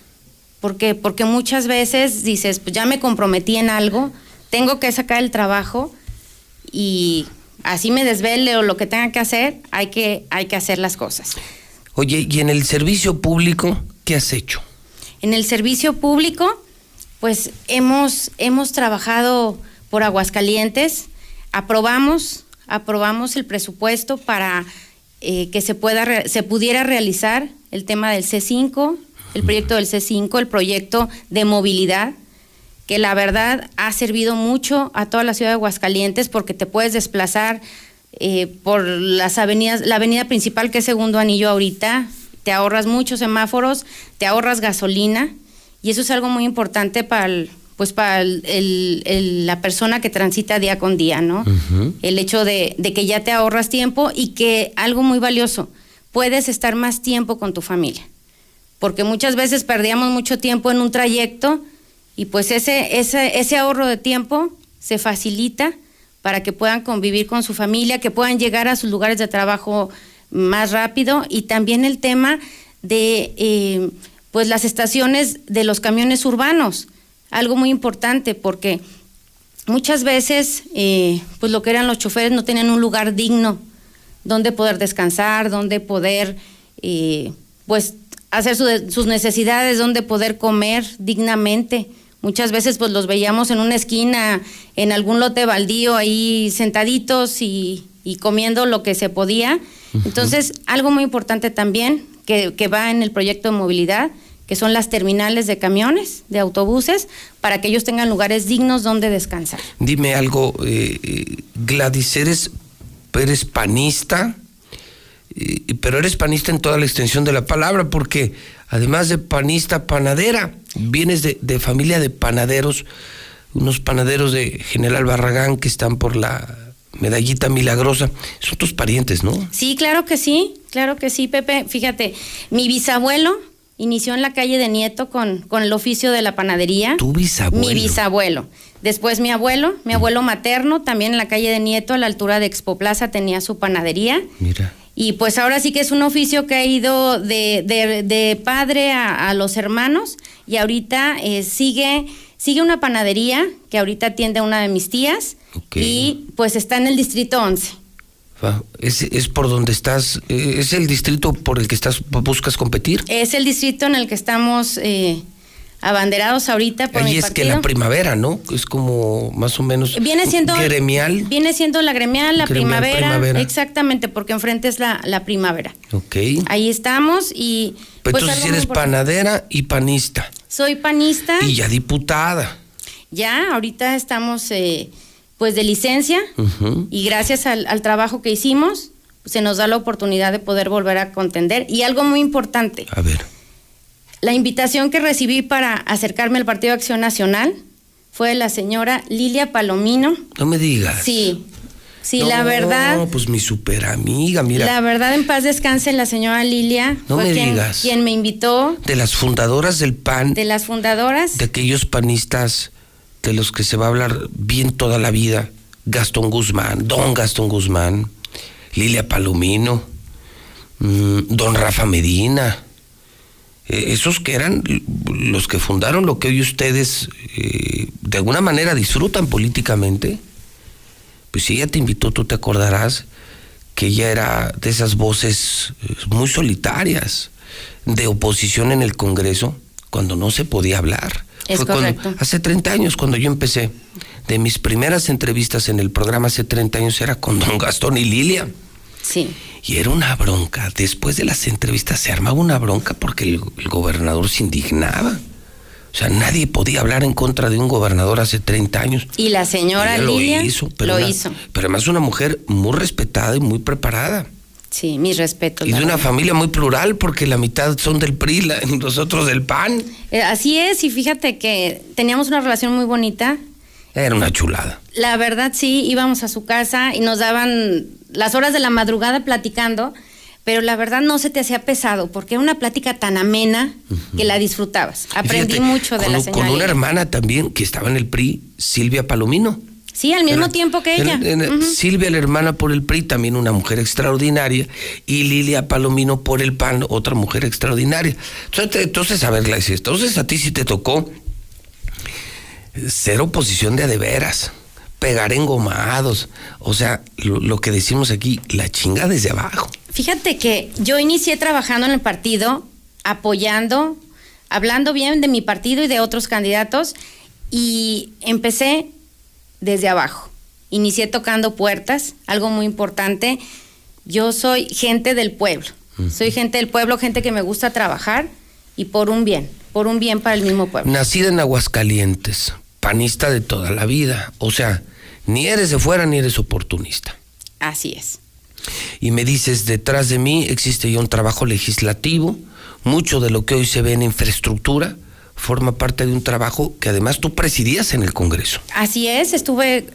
¿Por qué? Porque muchas veces dices, pues ya me comprometí en algo, tengo que sacar el trabajo y así me desvele o lo que tenga que hacer, hay que, hay que hacer las cosas. Oye, ¿y en el servicio público qué has hecho? En el servicio público, pues hemos, hemos trabajado por Aguascalientes, aprobamos, aprobamos el presupuesto para eh, que se, pueda, se pudiera realizar el tema del C5, el proyecto del C5, el proyecto de movilidad, que la verdad ha servido mucho a toda la ciudad de Aguascalientes porque te puedes desplazar eh, por las avenidas, la avenida principal que es segundo anillo ahorita, te ahorras muchos semáforos, te ahorras gasolina y eso es algo muy importante para el- pues para el- el- el- la persona que transita día con día, ¿no? El hecho de, de que ya te ahorras tiempo y que algo muy valioso, puedes estar más tiempo con tu familia. Porque muchas veces perdíamos mucho tiempo en un trayecto y pues ese, ese, ese ahorro de tiempo se facilita para que puedan convivir con su familia, que puedan llegar a sus lugares de trabajo más rápido y también el tema de eh, pues las estaciones de los camiones urbanos, algo muy importante porque muchas veces eh, pues lo que eran los choferes no tenían un lugar digno donde poder descansar, donde poder eh, pues hacer su- sus necesidades, donde poder comer dignamente. Muchas veces pues los veíamos en una esquina, en algún lote baldío ahí sentaditos y, y comiendo lo que se podía. Entonces, algo muy importante también que, que va en el proyecto de movilidad, que son las terminales de camiones, de autobuses, para que ellos tengan lugares dignos donde descansar. Dime algo, eh, eh, Gladys, ¿eres, eres panista? Eh, pero eres panista en toda la extensión de la palabra, porque además de panista, panadera, vienes de, de familia de panaderos, unos panaderos de General Barragán que están por la medallita milagrosa, son tus parientes, ¿no? Sí, claro que sí, claro que sí, Pepe. Fíjate, mi bisabuelo inició en la calle de Nieto con, con el oficio de la panadería. Tu bisabuelo. Mi bisabuelo. Después mi abuelo, mi abuelo materno, también en la calle de Nieto, a la altura de Expo Plaza, tenía su panadería. Mira. Y pues ahora sí que es un oficio que ha ido de, de- de padre a, a los hermanos y ahorita eh, sigue, sigue una panadería que ahorita atiende a una de mis tías y pues está en el distrito 11. Va, Es, es por donde estás, eh, es el distrito por el que estás buscas competir. Es el distrito en el que estamos eh, abanderados ahorita por Ahí mi es que la primavera, ¿no? Es como más o menos Viene siendo gremial. Viene siendo la gremial, la Gremial, primavera, primavera. exactamente, porque enfrente es la, la primavera. Ok. Ahí estamos y Pero pues entonces eres panadera y panista. Soy panista. Y ya diputada. Ya, ahorita estamos eh, pues de licencia y gracias al, al trabajo que hicimos se nos da la oportunidad de poder volver a contender. Y algo muy importante, A ver. La invitación que recibí para acercarme al Partido Acción Nacional fue de la señora Lilia Palomino. No me digas. Sí, sí, No, la verdad, pues mi super amiga, mira. la verdad en paz descanse la señora Lilia. No fue me quien, digas. quien me invitó, De las fundadoras del PAN, de las fundadoras. de aquellos panistas de los que se va a hablar bien toda la vida. Gastón Guzmán, don Gastón Guzmán, Lilia Palomino, mm, don Rafa Medina. Eh, esos que eran los que fundaron lo que hoy ustedes eh, de alguna manera disfrutan políticamente. Pues si ella te invitó, tú te acordarás que ella era de esas voces eh, muy solitarias de oposición en el Congreso cuando no se podía hablar. Es Fue cuando- hace 30 años cuando yo empecé. De mis primeras entrevistas en el programa hace 30 años era con don Gastón y Lilia. Sí. Y era una bronca. Después de las entrevistas se armaba una bronca porque el, el gobernador se indignaba. O sea, nadie podía hablar en contra de un gobernador hace 30 años. Y la señora Ella lo hizo, pero lo una- hizo. Pero además una mujer muy respetada y muy preparada. Sí, mis respetos. Y de una familia muy plural porque la mitad son del PRI, la- los otros del PAN. Eh, así es, y fíjate que teníamos una relación muy bonita. Era una chulada. La verdad sí, íbamos a su casa y nos daban las horas de la madrugada platicando, pero la verdad no se te hacía pesado porque era una plática tan amena que la disfrutabas. Aprendí fíjate, mucho de con, la con una hermana también que estaba en el PRI, Silvia Palomino. Sí, al mismo Era- tiempo que ella. Silvia, la hermana por el PRI, también una mujer extraordinaria, y Lilia Palomino por el PAN, otra mujer extraordinaria. Entonces, entonces a ver, Gladys, entonces a ti sí te tocó ser oposición de a de veras, pegar engomados, o sea, lo, lo que decimos aquí, la chinga desde abajo. Fíjate que yo inicié trabajando en el partido, apoyando hablando bien de mi partido y de otros candidatos y empecé desde abajo. Inicié tocando puertas, algo muy importante. Yo soy gente del pueblo. Soy gente del pueblo, gente que me gusta trabajar y por un bien, por un bien para el mismo pueblo. Nacida en Aguascalientes, panista de toda la vida. O sea, ni eres de fuera ni eres oportunista. Así es. Y me dices, detrás de mí existe ya un trabajo legislativo, mucho de lo que hoy se ve en infraestructura forma parte de un trabajo que además tú presidías en el Congreso. Así es, estuve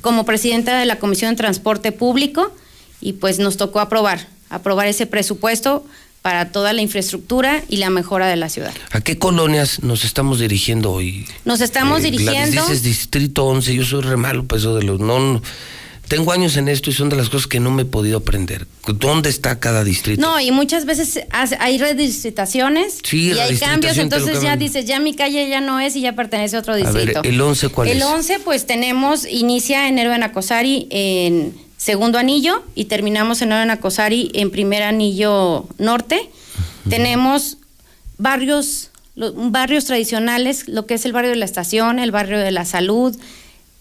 como presidenta de la Comisión de Transporte Público y pues nos tocó aprobar, aprobar ese presupuesto para toda la infraestructura y la mejora de la ciudad. ¿A qué colonias nos estamos dirigiendo hoy? Nos estamos Eh, Gladys, dirigiendo. dices Distrito 11, yo soy re malo pues eso de los... No, no- tengo años en esto y son de las cosas que no me he podido aprender. ¿Dónde está cada distrito? No, y muchas veces hay redistritaciones Sí, y hay cambios, entonces ya dices, ya mi calle ya no es y ya pertenece a otro A ver, distrito. ¿el 11 cuál El es? 11 pues tenemos, inicia en Héroe Nacosari en segundo anillo y terminamos en Héroe Nacosari en primer anillo norte. Tenemos barrios, barrios tradicionales, lo que es el barrio de la estación, el barrio de la salud,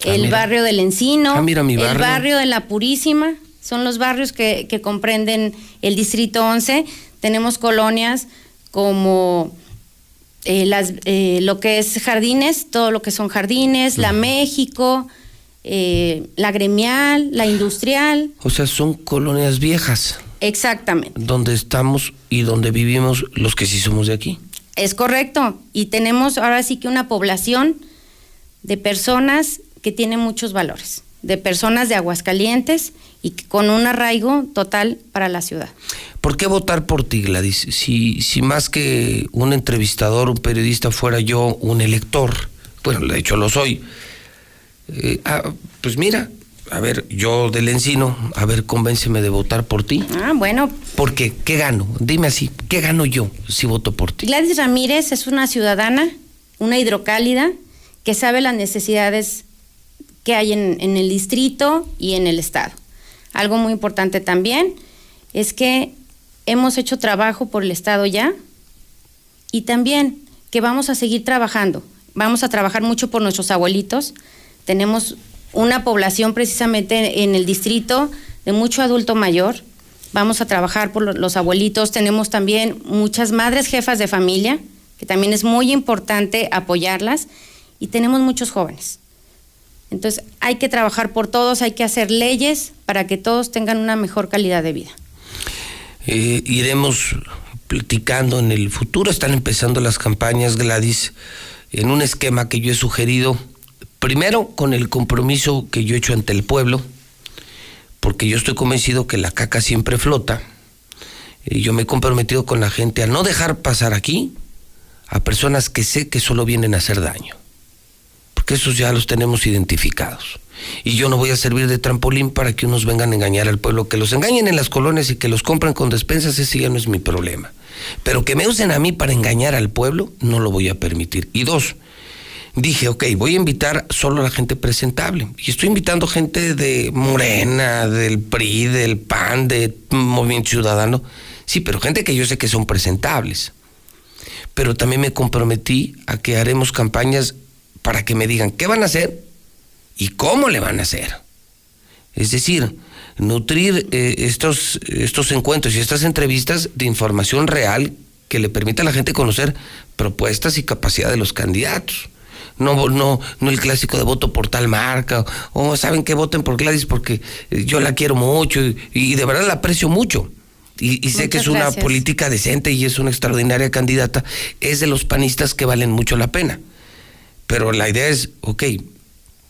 Ah, el mira. barrio del Encino, Ah, mira mi el barrio. barrio de la Purísima, son los barrios que, que comprenden el distrito 11. Tenemos colonias como eh, las, eh, lo que es jardines, todo lo que son jardines, la México, eh, la gremial, la industrial, O sea, son colonias viejas exactamente. donde estamos y donde vivimos los que sí somos de aquí. Es correcto. Y tenemos ahora sí que una población de personas que tienen muchos valores, de personas de Aguascalientes y con un arraigo total para la ciudad. ¿Por qué votar por ti, Gladys? Si, si más que un entrevistador, un periodista, fuera yo un elector, bueno, de hecho lo soy, eh, ah, pues mira, a ver, yo del encino, a ver, convénceme de votar por ti. Ah, bueno, Porque, ¿qué gano? Dime así, ¿qué gano yo si voto por ti? Gladys Ramírez es una ciudadana, una hidrocálida, que sabe las necesidades que hay en, en el distrito y en el estado. Algo muy importante también es que hemos hecho trabajo por el estado ya y también que vamos a seguir trabajando. Vamos a trabajar mucho por nuestros abuelitos. Tenemos una población precisamente en el distrito de mucho adulto mayor. Vamos a trabajar por lo- los abuelitos. Tenemos también muchas madres jefas de familia, que también es muy importante apoyarlas. Y tenemos muchos jóvenes. Entonces hay que trabajar por todos, hay que hacer leyes para que todos tengan una mejor calidad de vida. Eh, iremos platicando en el futuro. Están empezando las campañas, Gladys, en un esquema que yo he sugerido. Primero, con el compromiso que yo he hecho ante el pueblo, porque yo estoy convencido que la caca siempre flota. Y yo me he comprometido con la gente a no dejar pasar aquí a personas que sé que solo vienen a hacer daño. Porque esos ya los tenemos identificados. Y yo no voy a servir de trampolín para que unos vengan a engañar al pueblo. Que los engañen en las colonias y que los compren con despensas, ese ya no es mi problema. Pero que me usen a mí para engañar al pueblo, no lo voy a permitir. Y dos, dije, ok, voy a invitar solo a la gente presentable. Y estoy invitando gente de Morena, del PRI, del PAN, de Movimiento Ciudadano. Sí, pero gente que yo sé que son presentables. Pero también me comprometí a que haremos campañas para que me digan qué van a hacer y cómo le van a hacer. Es decir, nutrir eh, estos, estos encuentros y estas entrevistas de información real que le permita a la gente conocer propuestas y capacidad de los candidatos. No, no, no el clásico de voto por tal marca, o saben que voten por Gladys porque eh, yo la quiero mucho y, y de verdad la aprecio mucho. Y, y sé que es una gracias. política decente y es una extraordinaria candidata. Es de los panistas que valen mucho la pena. Pero la idea es, ok,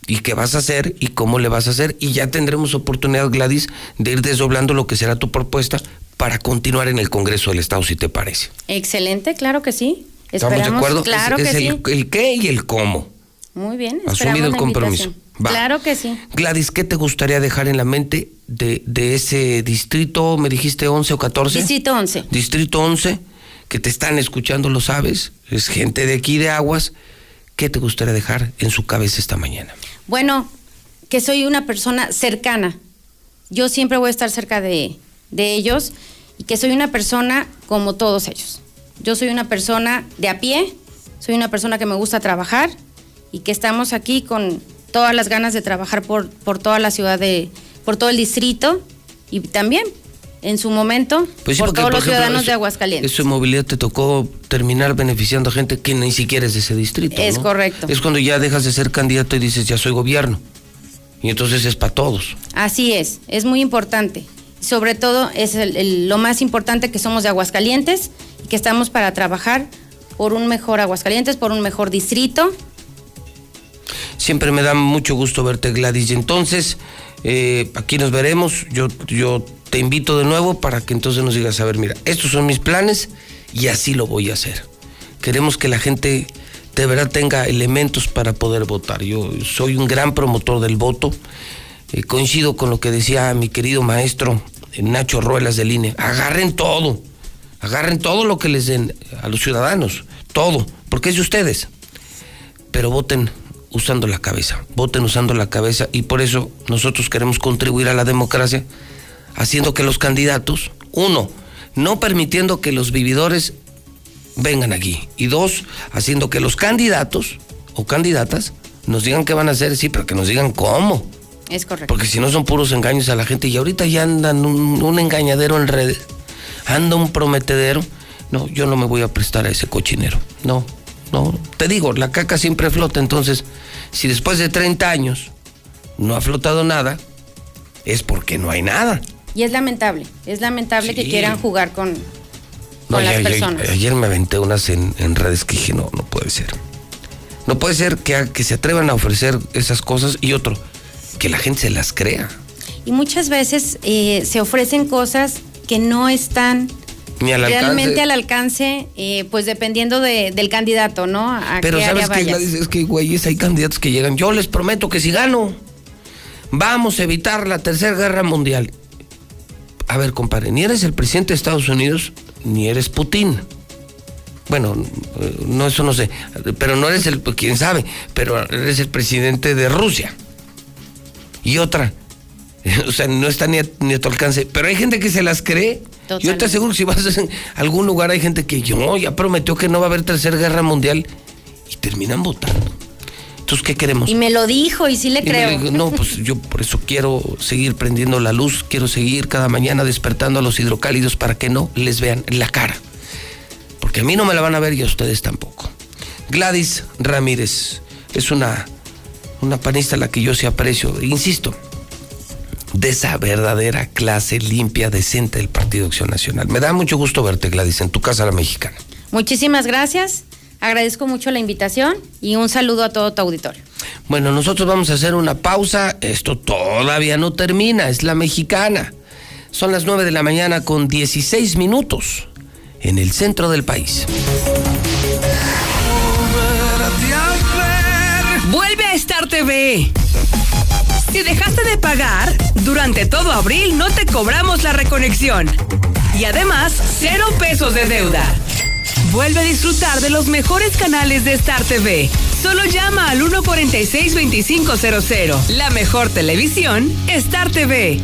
¿y qué vas a hacer? ¿Y cómo le vas a hacer? Y ya tendremos oportunidad, Gladys, de ir desdoblando lo que será tu propuesta para continuar en el Congreso del Estado, si te parece. Excelente, claro que sí. ¿Estamos Esperamos, de acuerdo? Claro es, es que el, sí. el qué y el cómo. Muy bien. Asumido el compromiso. Va. Claro que sí. Gladys, ¿qué te gustaría dejar en la mente de, de ese distrito, me dijiste 11 o 14? Distrito 11. Distrito 11, que te están escuchando, lo sabes, es gente de aquí de Aguas. ¿Qué te gustaría dejar en su cabeza esta mañana? Bueno, que soy una persona cercana. Yo siempre voy a estar cerca de, de ellos y que soy una persona como todos ellos. Yo soy una persona de a pie, soy una persona que me gusta trabajar y que estamos aquí con todas las ganas de trabajar por, por toda la ciudad de, por todo el distrito y también en su momento Pues sí, por porque, todos por los ejemplo, ciudadanos eso- de Aguascalientes. Eso movilidad te tocó terminar beneficiando a gente que ni siquiera es de ese distrito. Es ¿no? correcto. Es cuando ya dejas de ser candidato y dices, ya soy gobierno. Y entonces es para todos. Así es, es muy importante. Sobre todo es el- lo más importante que somos de Aguascalientes y que estamos para trabajar por un mejor Aguascalientes, por un mejor distrito. Siempre me da mucho gusto verte, Gladys. Entonces, eh, aquí nos veremos. Yo, yo te invito de nuevo para que entonces nos digas, a ver, mira, estos son mis planes y así lo voy a hacer. Queremos que la gente de verdad tenga elementos para poder votar. Yo soy un gran promotor del voto. Eh, coincido con lo que decía mi querido maestro eh, Nacho Ruelas del INE. Agarren todo. Agarren todo lo que les den a los ciudadanos. Todo. Porque es de ustedes pero voten usando la cabeza, voten usando la cabeza y por eso nosotros queremos contribuir a la democracia haciendo que los candidatos, uno, no permitiendo que los vividores vengan aquí y dos, haciendo que los candidatos o candidatas nos digan qué van a hacer, sí, pero que nos digan cómo, Es correcto. porque si no son puros engaños a la gente y ahorita ya andan un, un engañadero en redes, anda un prometedero, no, yo no me voy a prestar a ese cochinero, no, no, te digo, la caca siempre flota, entonces, si después de 30 años no ha flotado nada, es porque no hay nada. Y es lamentable, es lamentable que quieran jugar con, No, con las ya- ya- personas. ayer me aventé unas en, en redes que dije, no, no puede ser. No puede ser que, que se atrevan a ofrecer esas cosas y otro, que la gente se las crea. Y muchas veces eh, se ofrecen cosas que no están Ni al realmente alcance. al alcance, eh, pues dependiendo de- del candidato, ¿no? A Pero qué ¿sabes área vayas. Es que, güeyes, hay candidatos que llegan. Yo les prometo que si gano, vamos a evitar la tercera guerra mundial. A ver, compadre, ni eres el presidente de Estados Unidos, ni eres Putin. Bueno, eh, no, eso no sé. Pero no eres el, pues, quién sabe, pero eres el presidente de Rusia. Y otra. O sea, no está ni a, ni a tu alcance. Pero hay gente que se las cree. Yo te aseguro que si vas a algún lugar hay gente que yo ya prometió que no va a haber tercera guerra mundial y terminan votando. Entonces, ¿qué queremos? Y me lo dijo y sí le Y creo. dijo, no, pues yo por eso quiero seguir prendiendo la luz, quiero seguir cada mañana despertando a los hidrocálidos para que no les vean la cara. Porque a mí no me la van a ver y a ustedes tampoco. Gladys Ramírez es una, una panista a la que yo sí aprecio, insisto, de esa verdadera clase limpia, decente del Partido Acción Nacional. Me da mucho gusto verte, Gladys, en tu casa la mexicana. Muchísimas gracias. Agradezco mucho la invitación y un saludo a todo tu auditorio. Bueno, nosotros vamos a hacer una pausa. Esto todavía no termina, es la mexicana. Son las 9 de la mañana con 16 minutos en el centro del país. Si dejaste de pagar, durante todo abril no te cobramos la reconexión. Y además, cero pesos de deuda. Vuelve a disfrutar de los mejores canales de Star TV. Solo llama al 146-2500. La mejor televisión, Star TV.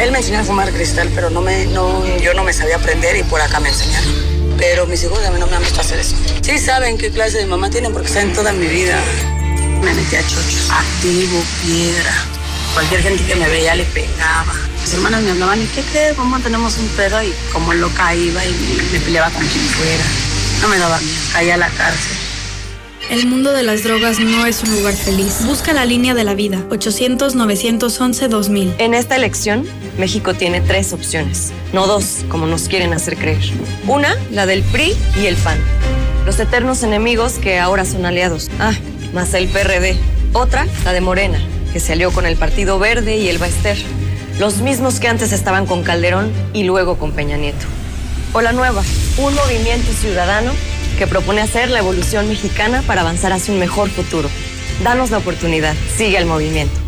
Él me enseñó a fumar cristal, pero no me, no, yo no me sabía aprender y por acá me enseñaron. Pero mis hijos a mí no me han visto hacer eso. Sí saben qué clase de mamá tienen porque saben toda mi vida. Me metí a chochos, activo, piedra. Cualquier gente que me veía le pegaba. Mis hermanas me hablaban, ¿y qué crees? Mamá, tenemos un pedo y como loca iba y me, me peleaba con quien fuera. No me daba miedo, caía a la cárcel. El mundo de las drogas no es un lugar feliz. Busca la línea de la vida. 800-911-2000. En esta elección, México tiene tres opciones, no dos, como nos quieren hacer creer. Una, la del PRI y el PAN. Los eternos enemigos que ahora son aliados. Ah, más el PRD. Otra, la de Morena, que se alió con el Partido Verde y el Baester. Los mismos que antes estaban con Calderón y luego con Peña Nieto. O la nueva, un movimiento ciudadano que propone hacer la evolución mexicana para avanzar hacia un mejor futuro. Danos la oportunidad, sigue el movimiento.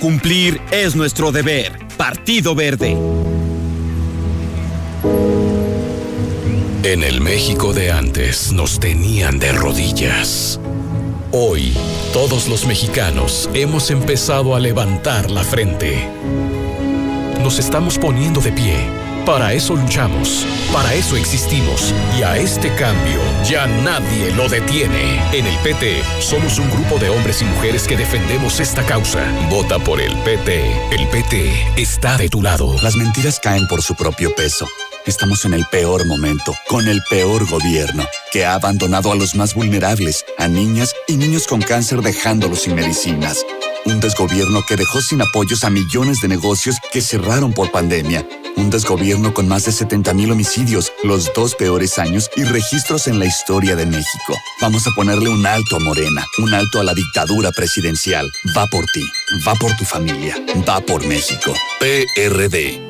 Cumplir es nuestro deber. Partido Verde. En el México de antes nos tenían de rodillas. Hoy, todos los mexicanos hemos empezado a levantar la frente. Nos estamos poniendo de pie. Para eso luchamos, para eso existimos y a este cambio ya nadie lo detiene. En el PT somos un grupo de hombres y mujeres que defendemos esta causa. Vota por el PT. El PT está de tu lado. Las mentiras caen por su propio peso. Estamos en el peor momento, con el peor gobierno, que ha abandonado a los más vulnerables, a niñas y niños con cáncer dejándolos sin medicinas. Un desgobierno que dejó sin apoyos a millones de negocios que cerraron por pandemia. Un desgobierno con más de 70 mil homicidios, los dos peores años y registros en la historia de México. Vamos a ponerle un alto a Morena, un alto a la dictadura presidencial. Va por ti, va por tu familia, va por México. PRD.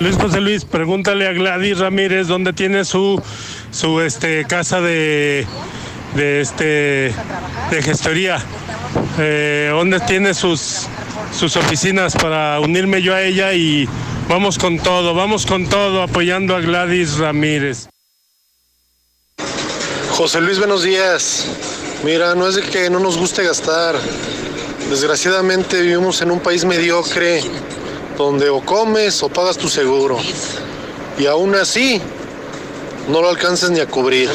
Luis José Luis, pregúntale a Gladys Ramírez dónde tiene su su este casa de de este de gestoría. Eh, dónde tiene sus sus oficinas para unirme yo a ella y vamos con todo, vamos con todo apoyando a Gladys Ramírez. José Luis, buenos días. Mira, no es de que no nos guste gastar. Desgraciadamente vivimos en un país mediocre donde o comes o pagas tu seguro. Y aún así, no lo alcanzas ni a cubrir.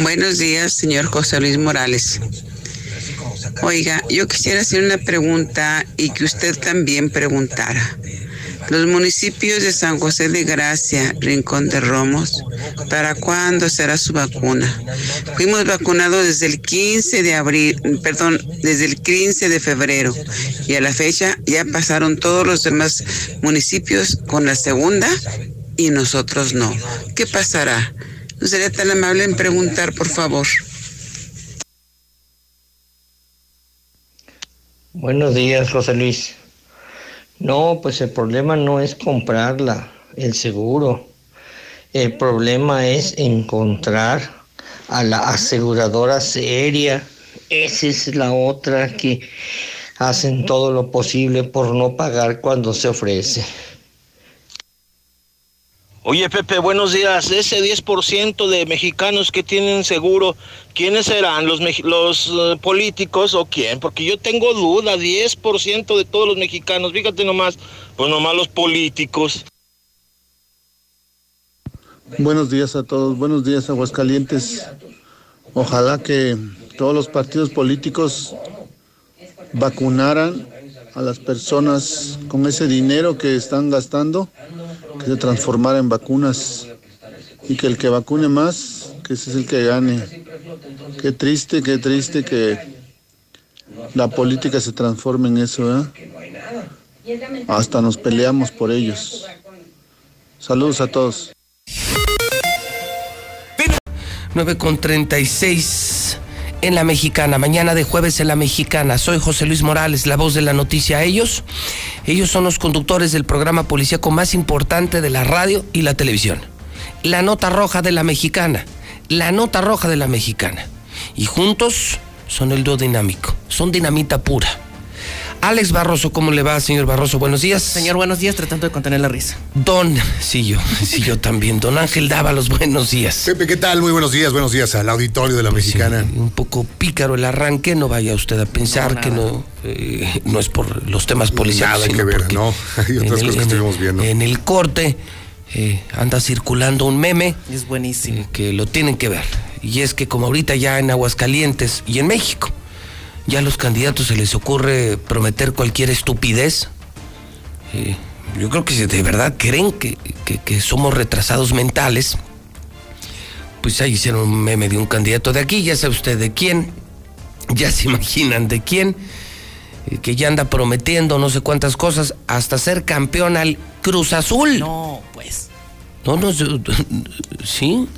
Buenos días, señor José Luis Morales. Oiga, yo quisiera hacer una pregunta y que usted también preguntara. Los municipios de San José de Gracia, Rincón de Romos, ¿para cuándo será su vacuna? Fuimos vacunados desde el 15 de abril, perdón, desde el 15 de febrero y a la fecha ya pasaron todos los demás municipios con la segunda y nosotros no. ¿Qué pasará? ¿No sería tan amable en preguntar, por favor? Buenos días, José Luis. No, pues el problema no es comprarla, el seguro. El problema es encontrar a la aseguradora seria. Esa es la otra que hacen todo lo posible por no pagar cuando se ofrece. Oye Pepe, buenos días. Ese 10% de mexicanos que tienen seguro, ¿quiénes serán? ¿Los, los uh, políticos o quién? Porque yo tengo duda, 10% de todos los mexicanos, fíjate nomás, pues nomás los políticos. Buenos días a todos, buenos días Aguascalientes. Ojalá que todos los partidos políticos vacunaran a las personas con ese dinero que están gastando, que se transformara en vacunas y que el que vacune más, que ese es el que gane. Qué triste, qué triste que la política se transforme en eso. Hasta nos peleamos por ellos. Saludos a todos. 9 con 36 en la mexicana, mañana de jueves en la mexicana. Soy José Luis Morales, la voz de la noticia. Ellos, ellos son los conductores del programa policíaco más importante de la radio y la televisión. La nota roja de la mexicana, la nota roja de la mexicana. Y juntos son el dúo dinámico, son dinamita pura. Alex Barroso, ¿cómo le va, señor Barroso? Buenos días. Señor, buenos días, tratando de contener la risa. Don, sí yo, sí yo también. Don Ángel daba los buenos días. Pepe, ¿qué tal? Muy buenos días, buenos días al auditorio de la Mexicana. Sí, un poco pícaro el arranque, no vaya usted a pensar No, que no, eh, no es por los temas policiales. Nada que ver, no. Hay otras cosas que estuvimos viendo. En el corte eh, anda circulando un meme. Es buenísimo. eh, que lo tienen que ver. Y es que como ahorita ya en Aguascalientes y en México, ya a los candidatos se les ocurre prometer cualquier estupidez. yo creo que si de verdad creen que, que- que somos retrasados mentales, pues ahí hicieron un meme de un candidato de aquí, ya sabe usted de quién, ya se imaginan de quién, eh, que ya anda prometiendo no sé cuántas cosas, hasta ser campeón al Cruz Azul. No, pues. No, no, yo- sí.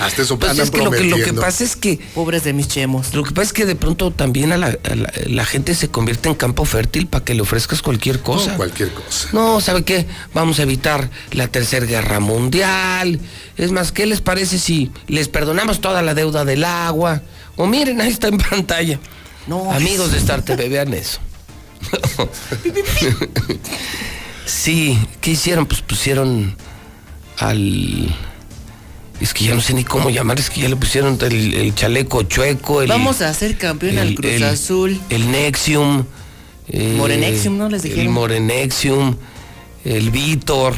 Hasta, eso Pues andan es que lo, que lo que pasa es que. Pobres de mis chemos. Lo que pasa es que de pronto también a la, a la- la gente se convierte en campo fértil para que le ofrezcas cualquier cosa. No, cualquier cosa. No, ¿sabe qué? Vamos a evitar la tercera guerra mundial. Es más, ¿qué les parece si les perdonamos toda la deuda del agua? O miren, ahí está en pantalla. No, Amigos de Star TV, vean eso. sí, ¿qué hicieron? Pues pusieron al. Es que ya no sé ni cómo llamar, es que ya le pusieron el, el chaleco chueco, el. Vamos a ser campeón al el- Cruz el- Azul. El Nexium. eh, Morenexium, ¿no? Les El dijeron. Morenexium, el Vítor.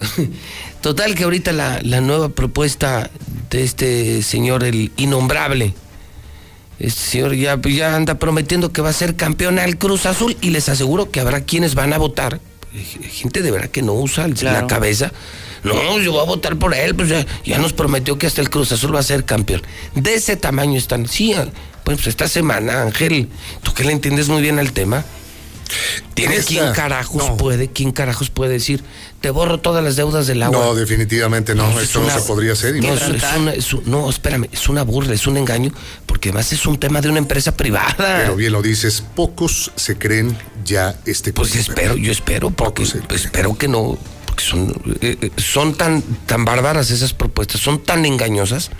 Total que ahorita la, la nueva propuesta de este señor, el innombrable, este señor ya, ya anda prometiendo que va a ser campeón al Cruz Azul y les aseguro que habrá quienes van a votar. Gente de verdad que no usa el- la cabeza. No, yo voy a votar por él, pues ya, ya nos prometió que hasta el Cruz Azul va a ser campeón. De ese tamaño están. Sí, ah, pues esta semana, Ángel, tú que le entiendes muy bien al tema. ¿Tienes quién carajos no. puede, quién carajos puede decir, te borro todas las deudas del agua? No, definitivamente no. es Esto no se podría hacer. y No, es, es una- es un- no, espérame, es una burla, es un engaño, porque además es un tema de una empresa privada. Pero bien lo dices, pocos se creen ya este Pues espero, yo espero, porque se- espero que no, porque son, eh, eh, son tan, tan bárbaras esas propuestas, son tan engañosas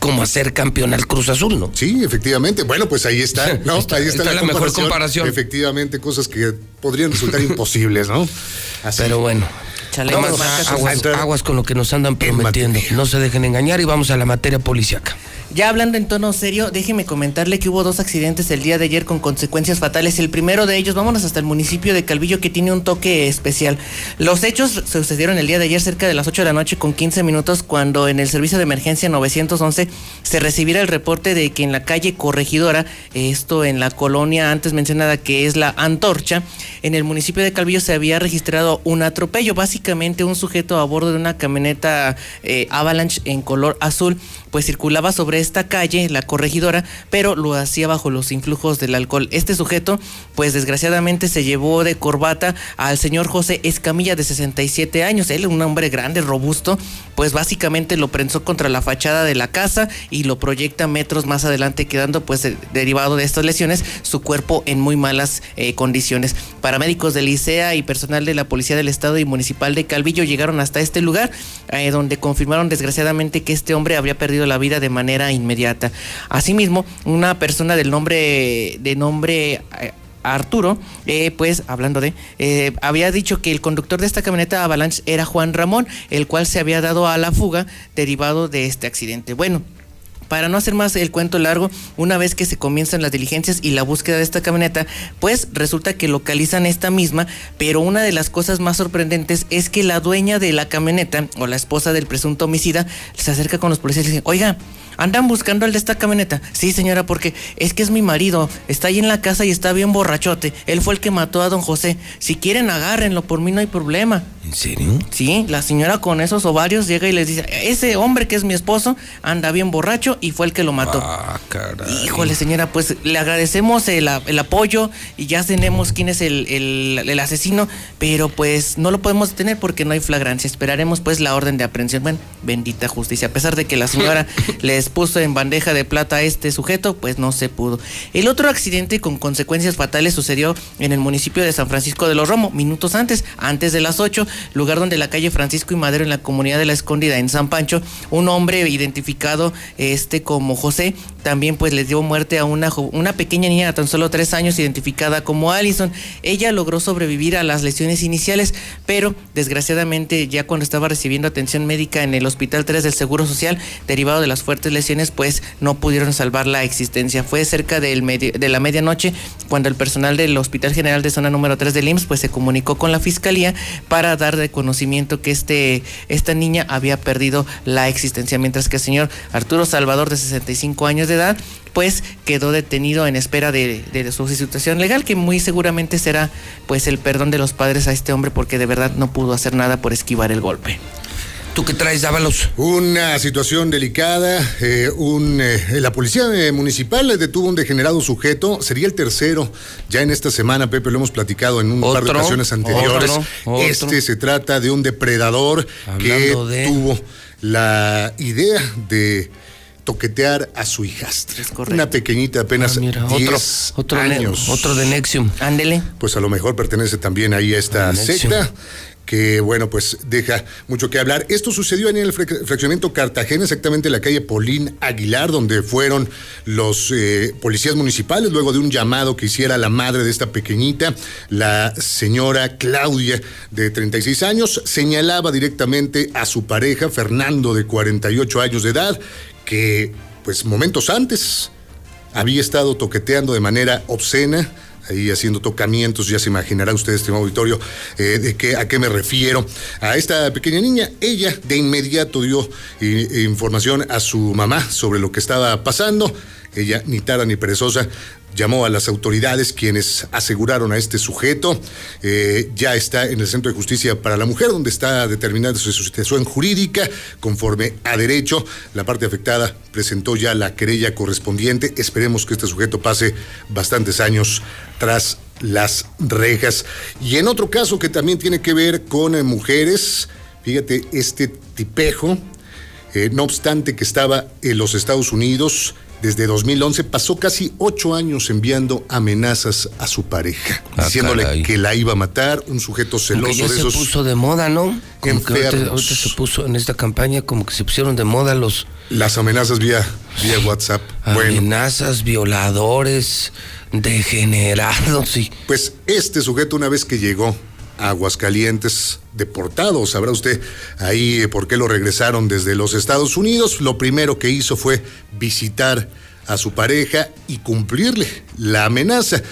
como hacer campeón al Cruz Azul, ¿no? Sí, efectivamente. Bueno, pues ahí está, ¿no? Está- ahí está, está la mejor comparación. Efectivamente, cosas que podrían resultar imposibles, ¿no? Así. Pero bueno. Chalecos Vamos, aguas, aguas con lo que nos andan en prometiendo. No se dejen engañar y vamos a la materia policiaca. Ya hablando en tono serio, déjeme comentarle que hubo dos accidentes el día de ayer con consecuencias fatales. El primero de ellos, vámonos hasta el municipio de Calvillo que tiene un toque especial. Los hechos sucedieron el día de ayer cerca de las 8 de la noche con 15 minutos cuando en el servicio de emergencia 911 se recibiera el reporte de que en la calle Corregidora, esto en la colonia antes mencionada que es la Antorcha, en el municipio de Calvillo se había registrado un atropello, básicamente un sujeto a bordo de una camioneta eh, Avalanche en color azul, pues circulaba sobre esta calle, la corregidora, pero lo hacía bajo los influjos del alcohol. Este sujeto, pues desgraciadamente se llevó de corbata al señor José Escamilla de 67 años, él un hombre grande, robusto, pues básicamente lo prensó contra la fachada de la casa y lo proyecta metros más adelante, quedando pues de- derivado de estas lesiones su cuerpo en muy malas eh, condiciones. Paramédicos de Licea y personal de la Policía del Estado y Municipal de Calvillo llegaron hasta este lugar, eh, donde confirmaron desgraciadamente que este hombre habría perdido la vida de manera inmediata. Asimismo, una persona del nombre de nombre eh, Arturo, eh, pues hablando de, eh, había dicho que el conductor de esta camioneta Avalanche era Juan Ramón, el cual se había dado a la fuga derivado de este accidente. Bueno, para no hacer más el cuento largo, una vez que se comienzan las diligencias y la búsqueda de esta camioneta, pues resulta que localizan esta misma, pero una de las cosas más sorprendentes es que la dueña de la camioneta o la esposa del presunto homicida se acerca con los policías y dice, oiga, Andan buscando el de esta camioneta. Sí, señora, porque es que es mi marido. Está ahí en la casa y está bien borrachote. Él fue el que mató a don José. Si quieren, agárrenlo. Por mí no hay problema. ¿En serio? Sí, la señora con esos ovarios llega y les dice, ese hombre que es mi esposo anda bien borracho y fue el que lo mató. Ah, caray. Híjole, señora, pues le agradecemos el, el apoyo y ya tenemos quién es el, el- el asesino, pero pues no lo podemos detener porque no hay flagrancia. Esperaremos pues la orden de aprehensión. Bueno, bendita justicia. A pesar de que la señora les puso en bandeja de plata a este sujeto, pues no se pudo. El otro accidente con consecuencias fatales sucedió en el municipio de San Francisco de los Romo, minutos antes, antes de las 8, lugar donde la calle Francisco y Madero en la comunidad de la Escondida en San Pancho, un hombre identificado este como José, también pues le dio muerte a una, una pequeña niña de tan solo tres años identificada como Allison. Ella logró sobrevivir a las lesiones iniciales, pero desgraciadamente ya cuando estaba recibiendo atención médica en el Hospital 3 del Seguro Social, derivado de las fuertes lesiones, pues no pudieron salvar la existencia. Fue cerca del medi- de la medianoche cuando el personal del Hospital General de Zona número 3 del IMSS pues se comunicó con la Fiscalía para dar de conocimiento que este, esta niña había perdido la existencia, mientras que el señor Arturo Salvador de 65 años de edad pues quedó detenido en espera de, de su situación legal, que muy seguramente será pues el perdón de los padres a este hombre porque de verdad no pudo hacer nada por esquivar el golpe. ¿Tú qué traes, Dávalos? Una situación delicada. eh, un, eh, la policía eh, municipal detuvo un degenerado sujeto. Sería el tercero ya en esta semana, Pepe, lo hemos platicado en un par de ocasiones anteriores. otro, otro. Este se trata de un depredador que de- tuvo la idea de toquetear a su hijastra. Una pequeñita apenas Ah, mira, 10 otro, años. otro de Nexium. Ándele. Pues a lo mejor pertenece también ahí a esta secta que bueno, pues deja mucho que hablar. Esto sucedió en el fraccionamiento Cartagena, exactamente en la calle Polín Aguilar, donde fueron los eh, policías municipales, luego de un llamado que hiciera la madre de esta pequeñita, la señora Claudia, de 36 años, señalaba directamente a su pareja, Fernando, de 48 años de edad, que pues momentos antes había estado toqueteando de manera obscena, ahí haciendo tocamientos, ya se imaginará usted, estimado auditorio, eh, de qué, a qué me refiero. A esta pequeña niña, ella de inmediato dio eh, información a su mamá sobre lo que estaba pasando. Ella, ni tara ni perezosa, llamó a las autoridades quienes aseguraron a este sujeto. Eh, ya está en el Centro de Justicia para la Mujer, donde está determinada su situación jurídica conforme a derecho. La parte afectada presentó ya la querella correspondiente. Esperemos que este sujeto pase bastantes años tras las rejas. Y en otro caso que también tiene que ver con eh, mujeres, fíjate, este tipejo, eh, no obstante que estaba en los Estados Unidos desde 2011, pasó casi ocho años enviando amenazas a su pareja, Ah, diciéndole caray. que la iba a matar, un sujeto celoso ya de se esos. puso de moda, ¿no? Como que ahorita, se puso en esta campaña como que se pusieron de moda los Las amenazas vía, vía WhatsApp. Bueno, amenazas, violadores, degenerados y pues este sujeto una vez que llegó Aguascalientes, deportado, sabrá usted ahí eh, por qué lo regresaron desde los Estados Unidos, lo primero que hizo fue visitar a su pareja y cumplirle la amenaza.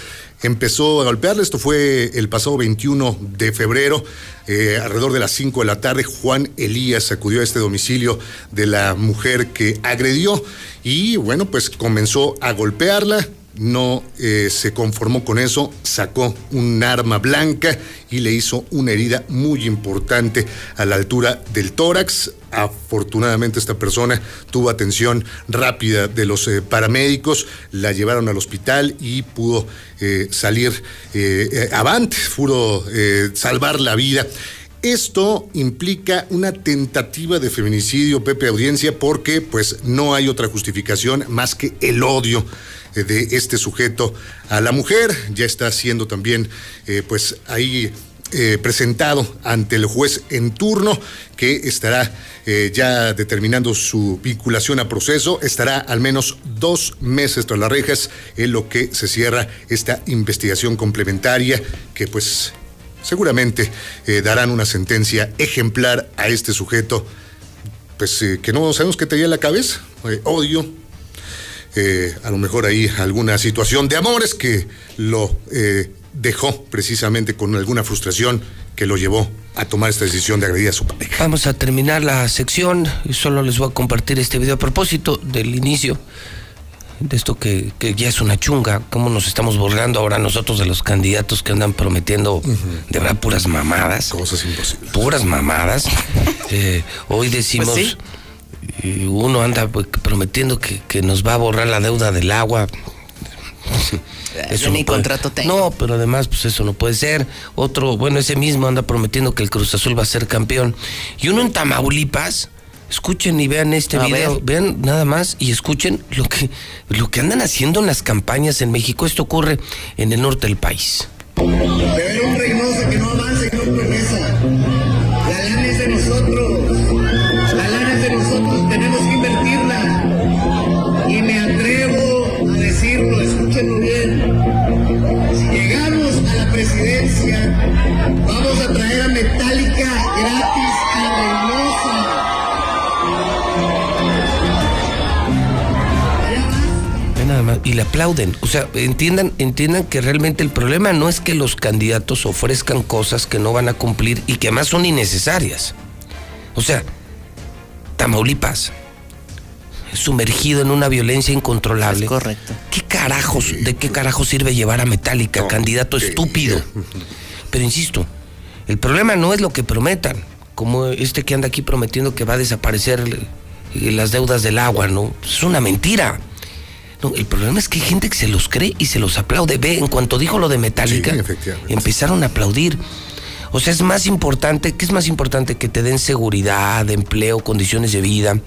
Empezó a golpearle, esto fue el pasado 21 de febrero, eh, alrededor de las 5 de la tarde, Juan Elías acudió a este domicilio de la mujer que agredió y bueno, pues comenzó a golpearla, no eh, se conformó con eso, sacó un arma blanca y le hizo una herida muy importante a la altura del tórax. Afortunadamente esta persona tuvo atención rápida de los eh, paramédicos, la llevaron al hospital y pudo eh, salir avante, pudo salvar la vida. Esto implica una tentativa de feminicidio, Pepe Audiencia, porque pues no hay otra justificación más que el odio de este sujeto a la mujer. Ya está siendo también eh, pues ahí eh, presentado ante el juez en turno que estará eh, ya determinando su vinculación a proceso. Estará al menos dos meses tras las rejas en lo que se cierra esta investigación complementaria que pues seguramente darán una sentencia ejemplar a este sujeto, pues que no sabemos qué tenía en la cabeza, odio, eh, a lo mejor ahí alguna situación de amores que lo eh, dejó precisamente con alguna frustración que lo llevó a tomar esta decisión de agredir a su pareja. Vamos a terminar la sección y solo les voy a compartir este video a propósito del inicio de esto que, que ya es una chunga, cómo nos estamos burlando ahora nosotros de los candidatos que andan prometiendo de verdad puras mamadas. Cosas imposibles. Puras mamadas. Eh, hoy decimos, Pues sí. Y uno anda prometiendo que, que nos va a borrar la deuda del agua. Yo ni puede- contrato tengo. No, pero además, pues eso no puede ser. Otro, bueno, ese mismo anda prometiendo que el Cruz Azul va a ser campeón. Y uno en Tamaulipas, escuchen y vean este A video, ver. vean nada más y escuchen lo que, lo que andan haciendo en las campañas en México. Esto ocurre en el norte del país. Beber un Reynosa que no avance, que no progresa. Y le aplauden. O sea, entiendan, entiendan que realmente el problema no es que los candidatos ofrezcan cosas que no van a cumplir y que además son innecesarias. O sea, Tamaulipas, sumergido en una violencia incontrolable. correcto. ¿Qué carajos, de qué carajo sirve llevar a Metallica, candidato estúpido? Pero insisto, el problema no es lo que prometan, como este que anda aquí prometiendo que va a desaparecer las deudas del agua, ¿no? Es una mentira. No, el problema es que hay gente que se los cree y se los aplaude. Ve, en cuanto dijo lo de Metallica, Sí, empezaron a aplaudir. O sea, es más importante, ¿qué es más importante? Que te den seguridad, empleo, condiciones de vida,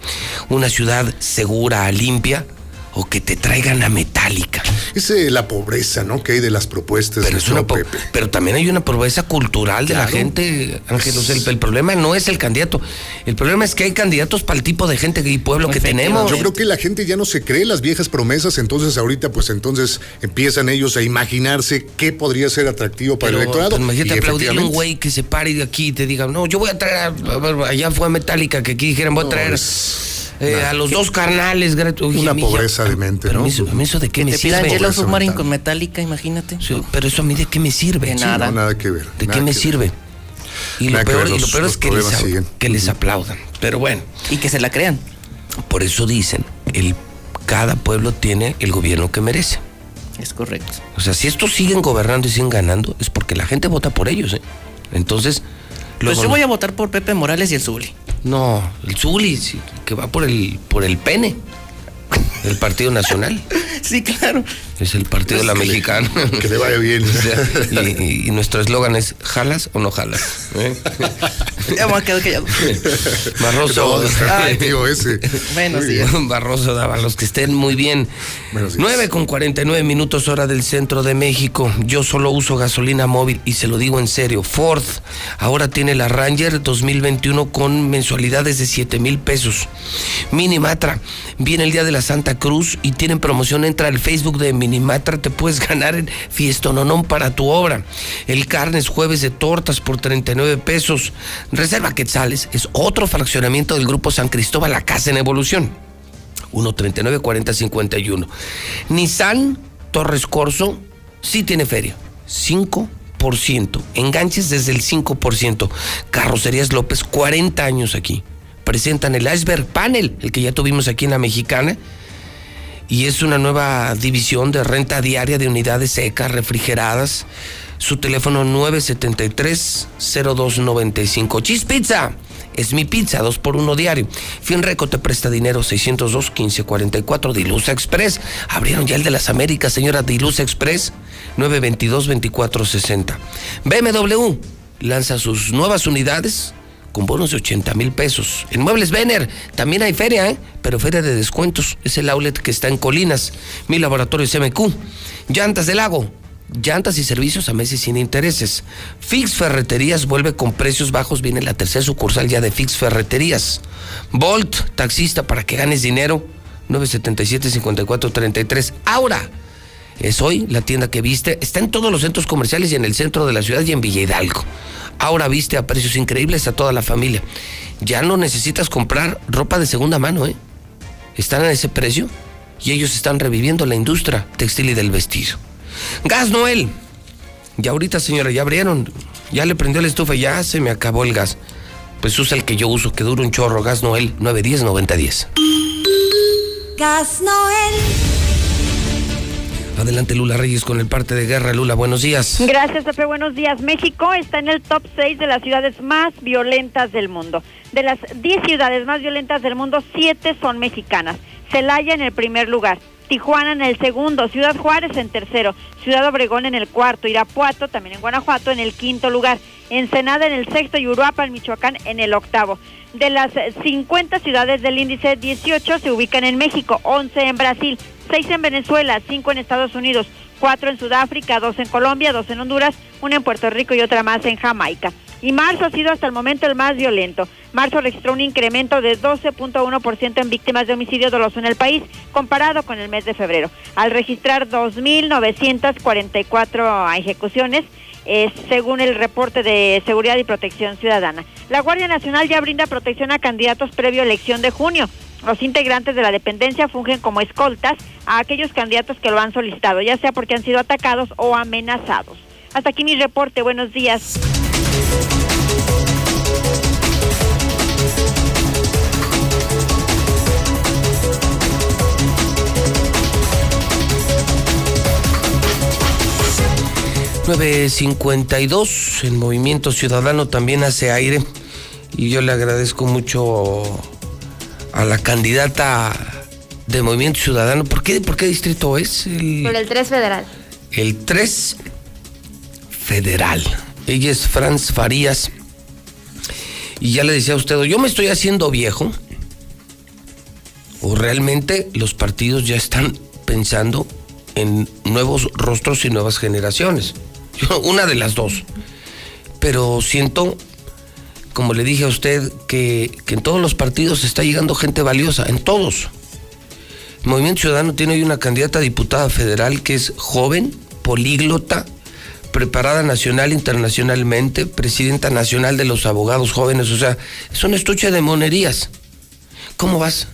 una ciudad segura, limpia, o que te traigan a Metallica. Es eh, la pobreza, ¿no? Que hay de las propuestas Pero, de es una po- Pepe. pero también hay una pobreza cultural de la gente, Ángel. O sea, el, el problema no es el candidato. El problema es que hay candidatos para el tipo de gente y pueblo que tenemos. Yo creo que la gente ya no se cree las viejas promesas, entonces ahorita pues entonces empiezan ellos a imaginarse qué podría ser atractivo para Pero, el electorado. pero imagínate Y aplaudirle a un güey que se pare de aquí y te diga, no, yo voy a traer, a, allá fue a Metallica, que aquí dijeran, voy a No, traer es- eh, a los dos carnales. Oye, Una pobreza de mente, pero ¿no? a mí eso- a mí eso de qué Que me te pidan sirve? Pobreza Submarine con Metallica, imagínate. Sí, pero eso a mí de qué me sirve. De Sí, nada. No, nada que ver. ¿De qué me sirve? Y lo peor, y lo peor es que les, que les aplaudan. Pero bueno, Y que se la crean. por eso dicen, el, cada pueblo tiene el gobierno que merece. Es correcto. O sea, si estos siguen gobernando y siguen ganando, es porque la gente vota por ellos, ¿eh? Entonces, Pues yo voy a votar por Pepe Morales y el Zuli. No, el Zuli, que va por el, por el pene. El Partido Nacional. Sí, claro. Es el Partido de la Que le- Mexicana. que le vaya bien. O sea, y, y- y nuestro eslogan es, ¿jalas o no jalas? ¿Eh? Ya a quedar. Barroso. Tío ese. Bien. Barroso daba los que estén muy bien. Buenos días. 9 con 49 minutos hora del centro de México. Yo solo uso gasolina móvil y se lo digo en serio. Ford ahora tiene la Ranger 2021 con mensualidades de 7 mil pesos. Minimatra viene el día de la Santa Cruz y tienen promoción. Entra al Facebook de Minimatra, te puedes ganar el fiestononón para tu obra. El carnes jueves de tortas por 39 pesos. Reserva Quetzales es otro fraccionamiento del grupo San Cristóbal, la casa en evolución. 139 40 51. Nissan Torres Corso sí tiene feria. 5%. Enganches desde el 5%. Carrocerías López, 40 años aquí. Presentan el Iceberg Panel, el que ya tuvimos aquí en la Mexicana. Y es una nueva división de renta diaria de unidades secas, refrigeradas. Su teléfono 973-0295. Cheese Pizza. Es mi pizza, dos por uno diario. Finreco te presta dinero, 602-1544. Dilusa Express. Abrieron ya el de las Américas, señora Dilusa Express. 922-2460. BMW lanza sus nuevas unidades con bonos de 80 mil pesos. En Muebles Vener también hay feria, ¿eh? pero feria de descuentos. Es el outlet que está en Colinas. Mi laboratorio MQ. Llantas del Lago. Llantas y servicios a meses sin intereses. Fix Ferreterías vuelve con precios bajos. Viene la tercera sucursal ya de Fix Ferreterías. Volt, taxista para que ganes dinero. 977-5433. Aura. Es hoy la tienda que viste. Está en todos los centros comerciales y en el centro de la ciudad y en Villa Hidalgo. Ahora viste a precios increíbles a toda la familia. Ya no necesitas comprar ropa de segunda mano, ¿eh? Están a ese precio y ellos están reviviendo la industria textil y del vestido. Gas Noel. Ya ahorita, señora, ya abrieron. Ya le prendió la estufa, ya se me acabó el gas. Pues usa el que yo uso, que dura un chorro, Gas Noel 910-9010. Gas Noel. Adelante Lula Reyes con el parte de guerra. Lula, buenos días. Gracias, Pepe. Buenos días. México está en el top 6 de las ciudades más violentas del mundo. De las 10 ciudades más violentas del mundo, 7 son mexicanas. Celaya en el primer lugar. Tijuana en el segundo, Ciudad Juárez en tercero, Ciudad Obregón en el cuarto, Irapuato también en Guanajuato en el quinto lugar, Ensenada en el sexto y Uruapan, Michoacán en el octavo. De las 50 ciudades del índice, 18 se ubican en México, 11 en Brasil, 6 en Venezuela, 5 en Estados Unidos, 4 en Sudáfrica, 2 en Colombia, 2 en Honduras, una en Puerto Rico y otra más en Jamaica. Y marzo ha sido hasta el momento el más violento. Marzo registró un incremento de 12.1% en víctimas de homicidio doloso en el país, comparado con el mes de febrero, al registrar 2.944 ejecuciones, según el reporte de Seguridad y Protección Ciudadana. La Guardia Nacional ya brinda protección a candidatos previo a elección de junio. Los integrantes de la dependencia fungen como escoltas a aquellos candidatos que lo han solicitado, ya sea porque han sido atacados o amenazados. Hasta aquí mi reporte. Buenos días. ...9.52... ...el Movimiento Ciudadano también hace aire... ...y yo le agradezco mucho... ...a la candidata... ...de Movimiento Ciudadano... ¿Por qué, por qué distrito es? El... Por el 3 federal. El 3 federal. Ella es Franz Farías. Y ya le decía a usted, yo me estoy haciendo viejo. O realmente los partidos ya están pensando en nuevos rostros y nuevas generaciones. una de las dos. Pero siento, como le dije a usted, que, que en todos los partidos está llegando gente valiosa, en todos. El Movimiento Ciudadano tiene hoy una candidata a diputada federal que es joven, políglota, preparada nacional, internacionalmente, presidenta nacional de los abogados jóvenes, o sea, es un estuche de monerías. ¿Cómo vas?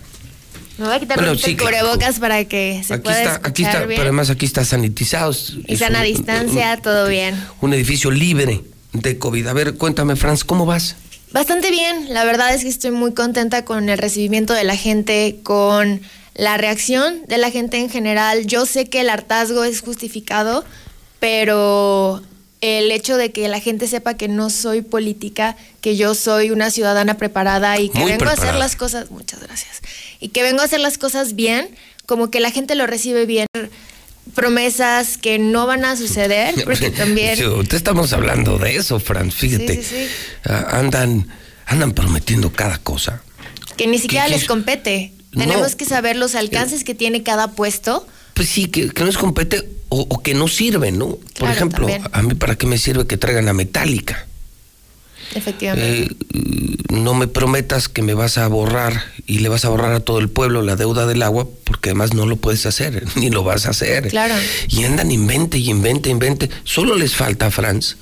Me voy a quitar bueno, sí, cubrebocas para que se aquí pueda está, Aquí está, pero además aquí está sanitizado. Y sana distancia, todo bien. Un edificio libre de COVID. A ver, cuéntame, Franz, ¿cómo vas? Bastante bien, la verdad es que estoy muy contenta con el recibimiento de la gente, con la reacción de la gente en general. Yo sé que el hartazgo es justificado, pero el hecho de que la gente sepa que no soy política, que yo soy una ciudadana preparada y que vengo a hacer las cosas, muchas gracias, y que vengo a hacer las cosas bien, como que la gente lo recibe bien promesas que no van a suceder, porque también... Te estamos hablando de eso, Fran, fíjate. Ah, andan, andan prometiendo cada cosa. Que ni siquiera les compete. Tenemos que saber los alcances que tiene cada puesto pues sí, que, que nos compete o, que no sirve, ¿no? Por ejemplo, a mí para qué me sirve que traigan la metálica. Efectivamente. Eh, no me prometas que me vas a borrar y le vas a borrar a todo el pueblo la deuda del agua, porque además no lo puedes hacer, ni lo vas a hacer. Claro. Y andan invente y invente, invente. Solo les falta, Franz,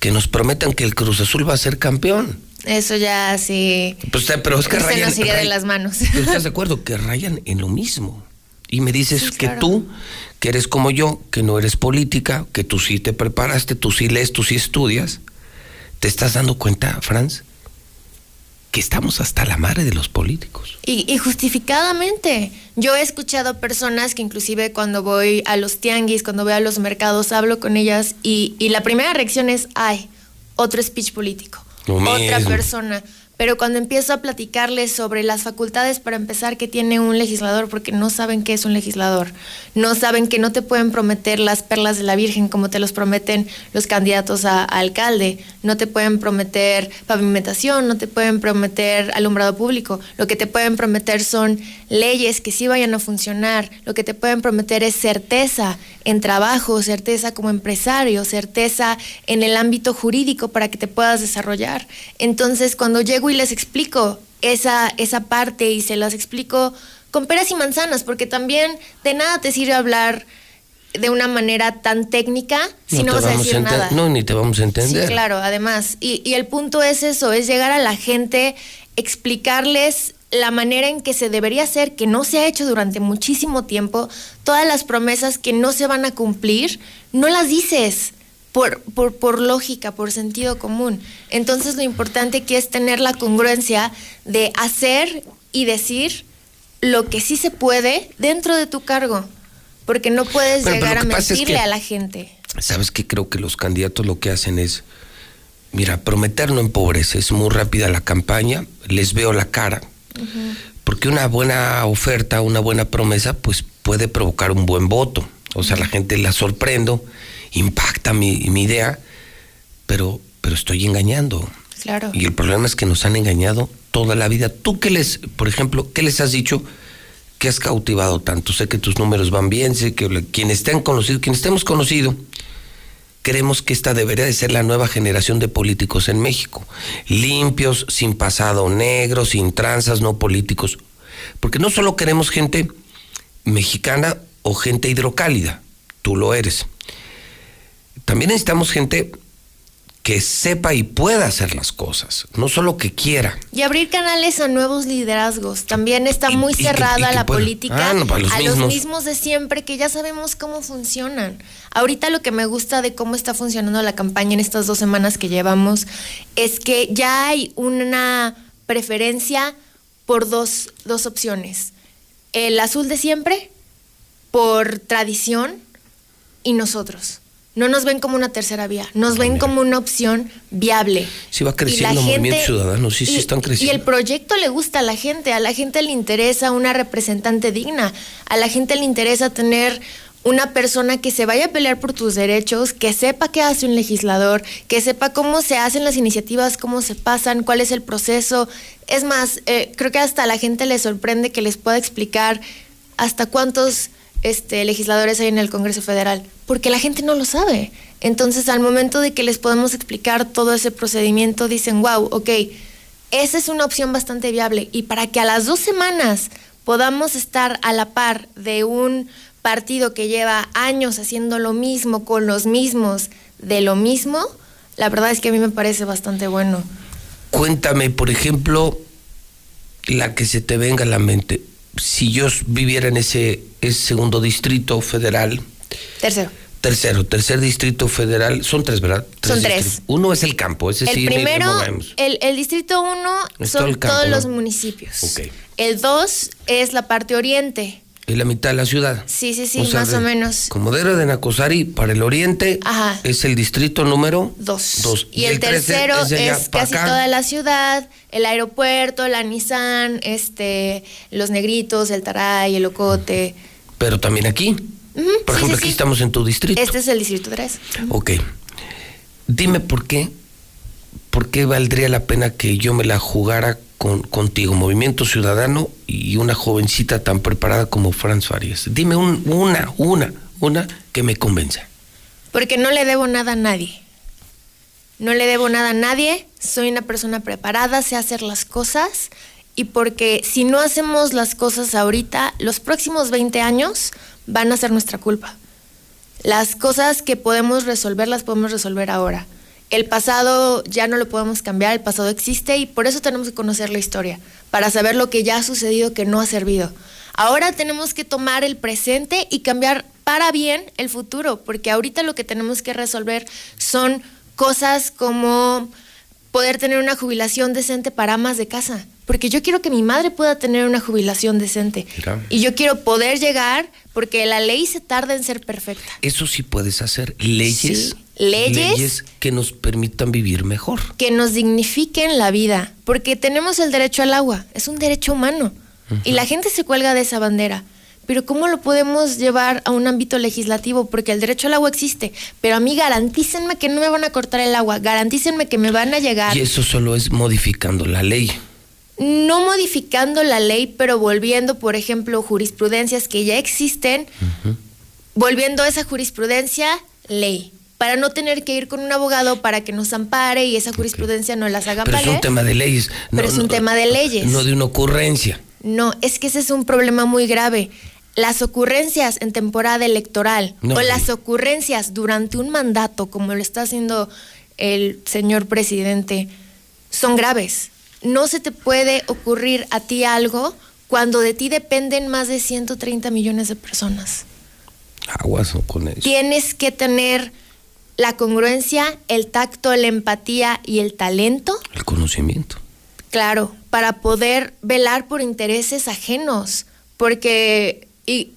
que nos prometan que el Cruz Azul va a ser campeón. Eso ya sí. Pues, pero es que rayan. Se nos sigue de las manos. ¿Estás de acuerdo? Que rayan en lo mismo y me dices que tú, que eres como yo, que no eres política, que tú sí te preparaste, tú sí lees, tú sí estudias, ¿te estás dando cuenta, Franz? Que estamos hasta la madre de los políticos. Y, justificadamente. Yo he escuchado personas que inclusive cuando voy a los tianguis, cuando voy a los mercados, hablo con ellas y, y la primera reacción es, ay, otro speech político. otra persona pero cuando empiezo a platicarles sobre las facultades para empezar que tiene un legislador, porque no saben qué es un legislador, no saben que no te pueden prometer las perlas de la Virgen como te los prometen los candidatos a, alcalde, no te pueden prometer pavimentación, no te pueden prometer alumbrado público, lo que te pueden prometer son leyes que sí vayan a funcionar, lo que te pueden prometer es certeza en trabajo, certeza como empresario, certeza en el ámbito jurídico para que te puedas desarrollar. Entonces, cuando llego y les explico esa, esa parte y se las explico con peras y manzanas, porque también de nada te sirve hablar de una manera tan técnica si no, vas a decir nada. No, ni te vamos a entender. Sí, claro, además. Y, y el punto es eso, es llegar a la gente, explicarles la manera en que se debería hacer, que no se ha hecho durante muchísimo tiempo, todas las promesas que no se van a cumplir, no las dices por, por, por lógica, por sentido común. Entonces lo importante aquí es tener la congruencia de hacer y decir lo que sí se puede dentro de tu cargo, porque no puedes pero llegar a es mentirle que- a la gente. ¿Sabes qué? Creo que los candidatos lo que hacen es, mira, prometer no empobrece, es muy rápida la campaña, les veo la cara, porque una buena oferta, una buena promesa, pues puede provocar un buen voto. O sea, la gente la sorprendo, impacta mi, mi idea, pero, pero estoy engañando. Claro. Y el problema es que nos han engañado toda la vida. ¿Tú qué les, por ejemplo, qué les has dicho que has cautivado tanto? Sé que tus números van bien, sé que te han conocido, quienes te hemos conocido, creemos que esta debería de ser la nueva generación de políticos en México. Limpios, sin pasado negro, sin tranzas, no políticos. Porque no solo queremos gente mexicana o gente hidrocálida, tú lo eres. También necesitamos gente que sepa y pueda hacer las cosas, no solo que quiera. Y abrir canales a nuevos liderazgos. También está muy y cerrada y que la política Ah, no, para los a los mismos. mismos de siempre que ya sabemos cómo funcionan. Ahorita lo que me gusta de cómo está funcionando la campaña en estas dos semanas que llevamos es que ya hay una preferencia por dos, dos opciones. El azul de siempre, por tradición, y nosotros. No nos ven como una tercera vía, nos ven como una opción viable. Si va Y creciendo el movimiento gente- ciudadano, sí, sí y- están Y creciendo. el proyecto le gusta a la gente, a la gente le interesa una representante digna, a la gente le interesa tener una persona que se vaya a pelear por tus derechos, que sepa qué hace un legislador, que sepa cómo se hacen las iniciativas, cómo se pasan, cuál es el proceso. Es más, eh, creo que hasta a la gente le sorprende que les pueda explicar hasta cuántos este, legisladores hay en el Congreso Federal, porque la gente no lo sabe. Entonces, al momento de que les podemos explicar todo ese procedimiento, dicen, wow, ok, esa es una opción bastante viable. Y para que a las dos semanas podamos estar a la par de un partido que lleva años haciendo lo mismo, con los mismos, de lo mismo, la verdad es que a mí me parece bastante bueno. Cuéntame, por ejemplo, la que se te venga a la mente. Si yo viviera en ese, ese segundo distrito federal, Tercero. tercero, tercer distrito federal, son tres, ¿verdad? Son tres. Uno es el campo, ese El sí primero, el, el distrito 1 Es son todo el campo, todos ¿no? los municipios. El 2 es la parte oriente. Es la mitad de la ciudad. Sí, sí, sí, O sea, más de- o menos. Como de Nacosari para el oriente Ajá. es el distrito número Dos. dos. Y, el, tercero es, casi acá. toda la ciudad, el aeropuerto, la Nissan, este, los negritos, el taray, el ocote. Pero también aquí. Por sí, ejemplo, sí, aquí sí. estamos en tu distrito. Este es el distrito 3. Ok. Dime por qué, por qué valdría la pena que yo me la jugara con, contigo, Movimiento Ciudadano y una jovencita tan preparada como Franz Farias. Dime un- una, una, una que me convenza. Porque no le debo nada a nadie. No le debo nada a nadie, soy una persona preparada, sé hacer las cosas y porque si no hacemos las cosas ahorita, los próximos 20 años van a ser nuestra culpa. Las cosas que podemos resolver las podemos resolver ahora. El pasado ya no lo podemos cambiar, el pasado existe y por eso tenemos que conocer la historia, para saber lo que ya ha sucedido que no ha servido. Ahora tenemos que tomar el presente y cambiar para bien el futuro, porque ahorita lo que tenemos que resolver son cosas como poder tener una jubilación decente para amas de casa, porque yo quiero que mi madre pueda tener una jubilación decente y yo quiero poder llegar porque la ley se tarda en ser perfecta. Eso sí puedes hacer. Leyes. Sí. Leyes. que nos permitan vivir mejor. que nos dignifiquen la vida, porque tenemos el derecho al agua, es un derecho humano. Y la gente se cuelga de esa bandera. Pero ¿cómo lo podemos llevar a un ámbito legislativo? Porque el derecho al agua existe. Pero a mí garantícenme que no me van a cortar el agua, garantícenme que me van a llegar, Y eso solo es modificando la ley. No modificando la ley, pero volviendo, por ejemplo, jurisprudencias que ya existen, volviendo esa jurisprudencia ley. Para no tener que ir con un abogado para que nos ampare y esa jurisprudencia no las haga Pero es un tema de leyes. Pero es un tema de leyes. No de una ocurrencia. No, es que ese es un problema muy grave. Las ocurrencias en temporada electoral No, o las ocurrencias durante un mandato, como lo está haciendo el señor presidente, son graves. No se te puede ocurrir a ti algo cuando de ti dependen más de 130 millones de personas. Aguas con eso. Tienes que tener la congruencia, el tacto, la empatía y el talento. El conocimiento. Claro, para poder velar por intereses ajenos, porque y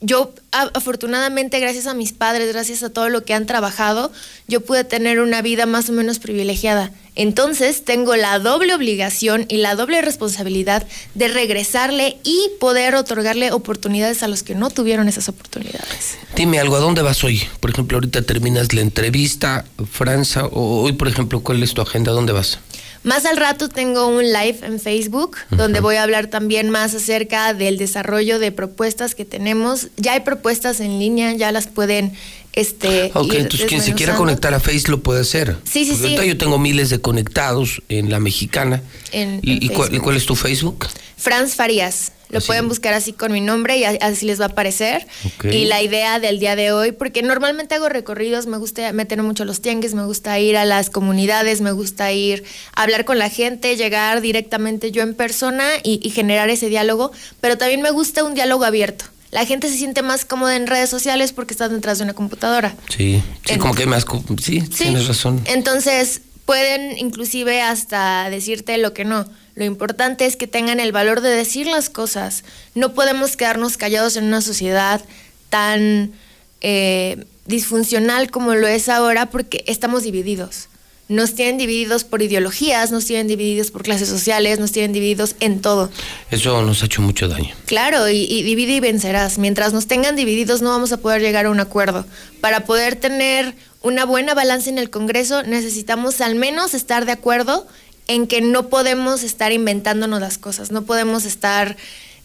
yo afortunadamente gracias a mis padres, gracias a todo lo que han trabajado, yo pude tener una vida más o menos privilegiada. Entonces tengo la doble obligación y la doble responsabilidad de regresarle y poder otorgarle oportunidades a los que no tuvieron esas oportunidades. Dime algo, ¿a dónde vas hoy? Por ejemplo, ahorita terminas la entrevista, Franza, o hoy, por ejemplo, ¿cuál es tu agenda? ¿A dónde vas? Más al rato tengo un live en Facebook donde voy a hablar también más acerca del desarrollo de propuestas que tenemos. Ya hay propuestas en línea, ya las pueden este Ok, entonces quien se quiera conectar a Facebook lo puede hacer. Sí, sí, sí. yo tengo miles de conectados en la mexicana. ¿Y, cuál, es tu Facebook? Franz Farías. Lo pueden buscar así con mi nombre y así les va a aparecer. Y la idea del día de hoy, porque normalmente hago recorridos, me gusta meter mucho los tianguis, me gusta ir a las comunidades, me gusta ir a hablar con la gente, llegar directamente yo en persona y, generar ese diálogo, pero también me gusta un diálogo abierto. La gente se siente más cómoda en redes sociales porque está detrás de una computadora. Sí, sí, como que más... Sí, sí, tienes razón. Entonces, pueden inclusive hasta decirte lo que no lo importante es que tengan el valor de decir las cosas. No podemos quedarnos callados en una sociedad tan eh, disfuncional como lo es ahora porque estamos divididos. Nos tienen divididos por ideologías, nos tienen divididos por clases sociales, nos tienen divididos en todo. Eso nos ha hecho mucho daño. Claro, y, y divide y vencerás. Mientras nos tengan divididos no vamos a poder llegar a un acuerdo. Para poder tener una buena balanza en el Congreso necesitamos al menos estar de acuerdo en que no podemos estar inventándonos las cosas, no podemos estar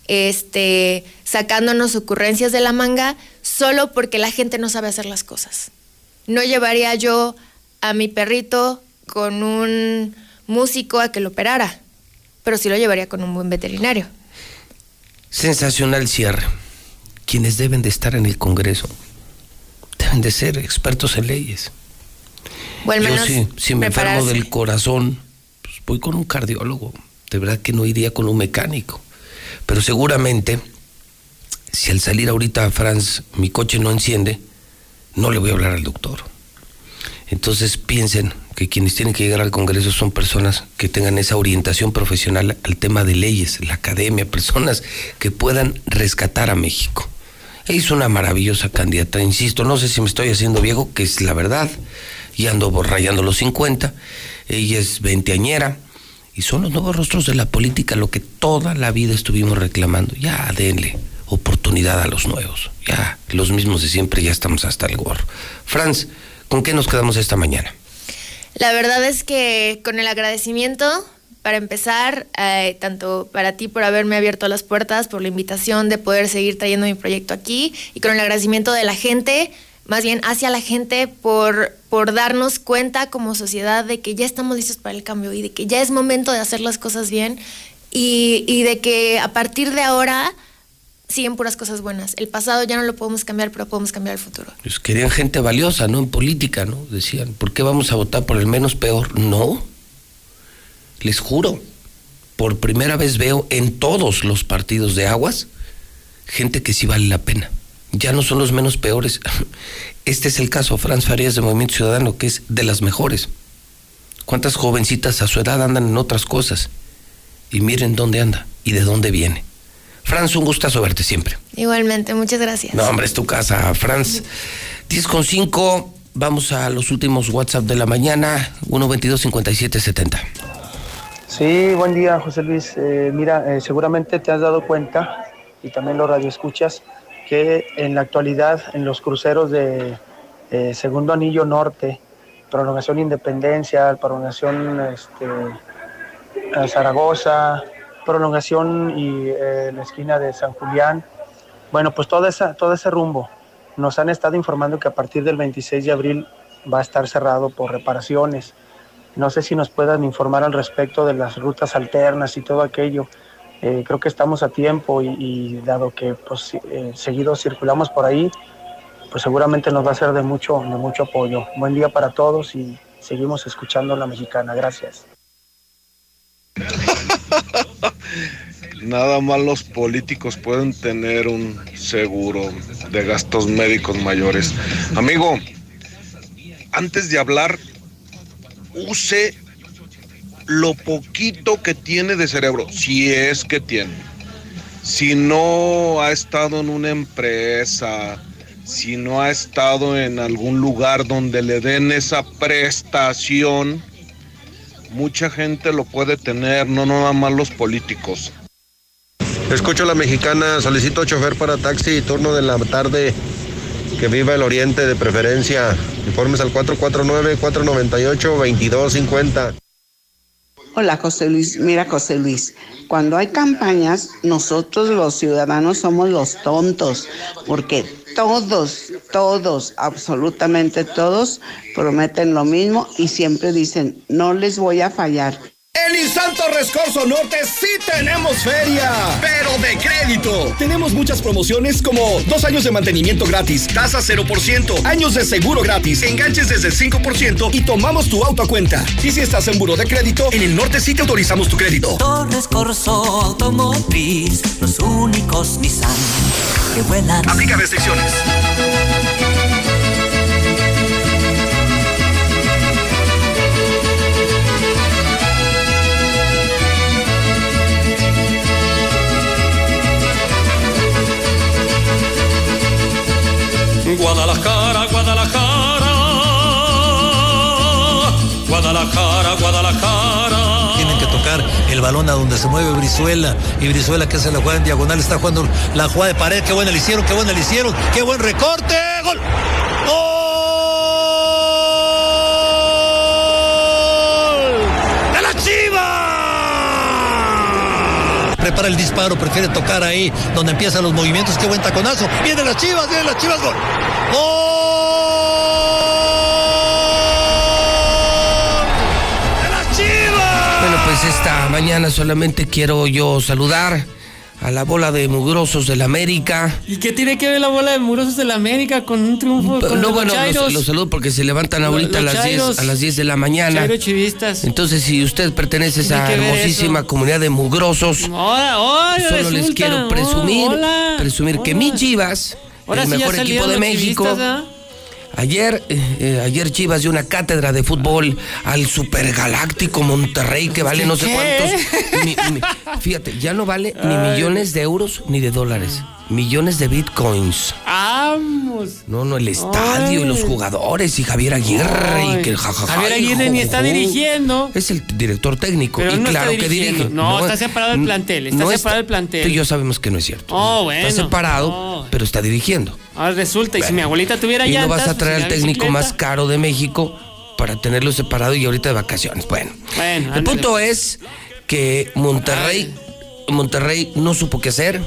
este, sacándonos ocurrencias de la manga solo porque la gente no sabe hacer las cosas. No llevaría yo a mi perrito con un músico a que lo operara, pero sí lo llevaría con un buen veterinario. Sensacional cierre. Quienes deben de estar en el Congreso deben de ser expertos en leyes. Bueno, yo sí, si me enfermo del corazón, voy con un cardiólogo, de verdad que no iría con un mecánico. Pero seguramente, si al salir ahorita a Franz mi coche no enciende, no le voy a hablar al doctor. Entonces piensen que quienes tienen que llegar al Congreso son personas que tengan esa orientación profesional al tema de leyes, la academia, personas que puedan rescatar a México. Es una maravillosa candidata, insisto, no sé si me estoy haciendo viejo, que es la verdad, y ando borrayando los 50, ella es veinteañera y son los nuevos rostros de la política lo que toda la vida estuvimos reclamando. Ya denle oportunidad a los nuevos. Ya los mismos de siempre ya estamos hasta el gorro. Franz, ¿con qué nos quedamos esta mañana? La verdad es que con el agradecimiento, para empezar, eh, tanto para ti por haberme abierto las puertas, por la invitación de poder seguir trayendo mi proyecto aquí y con el agradecimiento de la gente más bien hacia la gente por, por darnos cuenta como sociedad de que ya estamos listos para el cambio y de que ya es momento de hacer las cosas bien y, de que a partir de ahora siguen puras cosas buenas. El pasado ya no lo podemos cambiar, pero podemos cambiar el futuro. Pues querían gente valiosa, ¿no? En política, ¿no? Decían, ¿por qué vamos a votar por el menos peor? No. Les juro, por primera vez veo en todos los partidos de aguas gente que sí vale la pena ya no son los menos peores. Este es el caso, Franz Farías de Movimiento Ciudadano, que es de las mejores. ¿Cuántas jovencitas a su edad andan en otras cosas? Y miren dónde anda y de dónde viene. Franz, un gustazo verte siempre. Igualmente, muchas gracias. No, hombre, es tu casa, Franz. 10 con 5, vamos a los últimos WhatsApp de la mañana, 122-5770. Sí, buen día, José Luis. Eh, mira, eh, seguramente te has dado cuenta, y también lo radioescuchas, que en la actualidad en los cruceros de eh, Segundo Anillo Norte, prolongación Independencia, prolongación este, Zaragoza, prolongación y eh, la esquina de San Julián, bueno, pues toda esa, todo ese rumbo. Nos han estado informando que a partir del 26 de abril va a estar cerrado por reparaciones. No sé si nos puedan informar al respecto de las rutas alternas y todo aquello. Eh, creo que estamos a tiempo y, dado que pues, eh, seguido circulamos por ahí, pues seguramente nos va a ser de mucho, de mucho apoyo. Buen día para todos y seguimos escuchando la mexicana. Gracias. Nada más los políticos pueden tener un seguro de gastos médicos mayores. Amigo, antes de hablar, use lo poquito que tiene de cerebro, si es que tiene. Si no ha estado en una empresa, si no ha estado en algún lugar donde le den esa prestación, mucha gente lo puede tener, no nada más los políticos. Escucho a la mexicana, solicito chofer para taxi, turno de la tarde, que viva el oriente de preferencia. Informes al 449-498-2250. Hola José Luis, mira José Luis, cuando hay campañas nosotros los ciudadanos somos los tontos porque todos, todos, absolutamente todos prometen lo mismo y siempre dicen no les voy a fallar. En Nissan Torres Corso Norte sí tenemos feria, pero de crédito. Tenemos muchas promociones como dos años de mantenimiento gratis, tasa 0%, años de seguro gratis, enganches desde el 5% y tomamos tu auto a cuenta. Y si estás en buro de crédito, en el norte sí te autorizamos tu crédito. Torres Corso Automotriz, los únicos Nissan que vuelan. Aplica restricciones. Guadalajara, Guadalajara, Guadalajara, Guadalajara. Tienen que tocar el balón a donde se mueve Brizuela y Brizuela que se la juega en diagonal está jugando la jugada de pared, qué buena le hicieron, qué buena le hicieron, qué buen recorte, gol. El disparo, prefiere tocar ahí donde empiezan los movimientos, qué buen taconazo. Vienen las Chivas, vienen las Chivas, gol. Bueno, pues esta mañana solamente quiero yo saludar a la bola de mugrosos del América. ¿Y qué tiene que ver la bola de murosos de la América con un triunfo con no, los bueno, los, los saludo porque se levantan ahorita Los a las 10 Chairos. a las 10 de la mañana. Chivistas. Entonces, si usted pertenece a esa hermosísima comunidad de mugrosos, Hola, hola, solo les quiero presumir, hola, presumir que mi Chivas, el sí mejor equipo de México, ¿ah? Ayer, eh, eh, ayer Chivas dio una cátedra de fútbol al supergaláctico Monterrey que vale no sé cuántos. fíjate, ya no vale ni millones de euros ni de dólares, millones de bitcoins. Vamos. No, no, el estadio y los jugadores y Javier Aguirre y que jajaja. Javier Aguirre ni está dirigiendo. Es el director técnico Pero y no está claro que dirige. No, está separado del plantel, está separado del plantel. Tú y yo sabemos que no es cierto. Oh, bueno. Está separado, pero está dirigiendo. Ahora resulta, y si mi abuelita tuviera Y no vas a pues, traer al técnico bicicleta. más caro de México para tenerlo separado y ahorita de vacaciones. Bueno, Bueno, el ándale. punto es que Monterrey, Monterrey no supo qué hacer.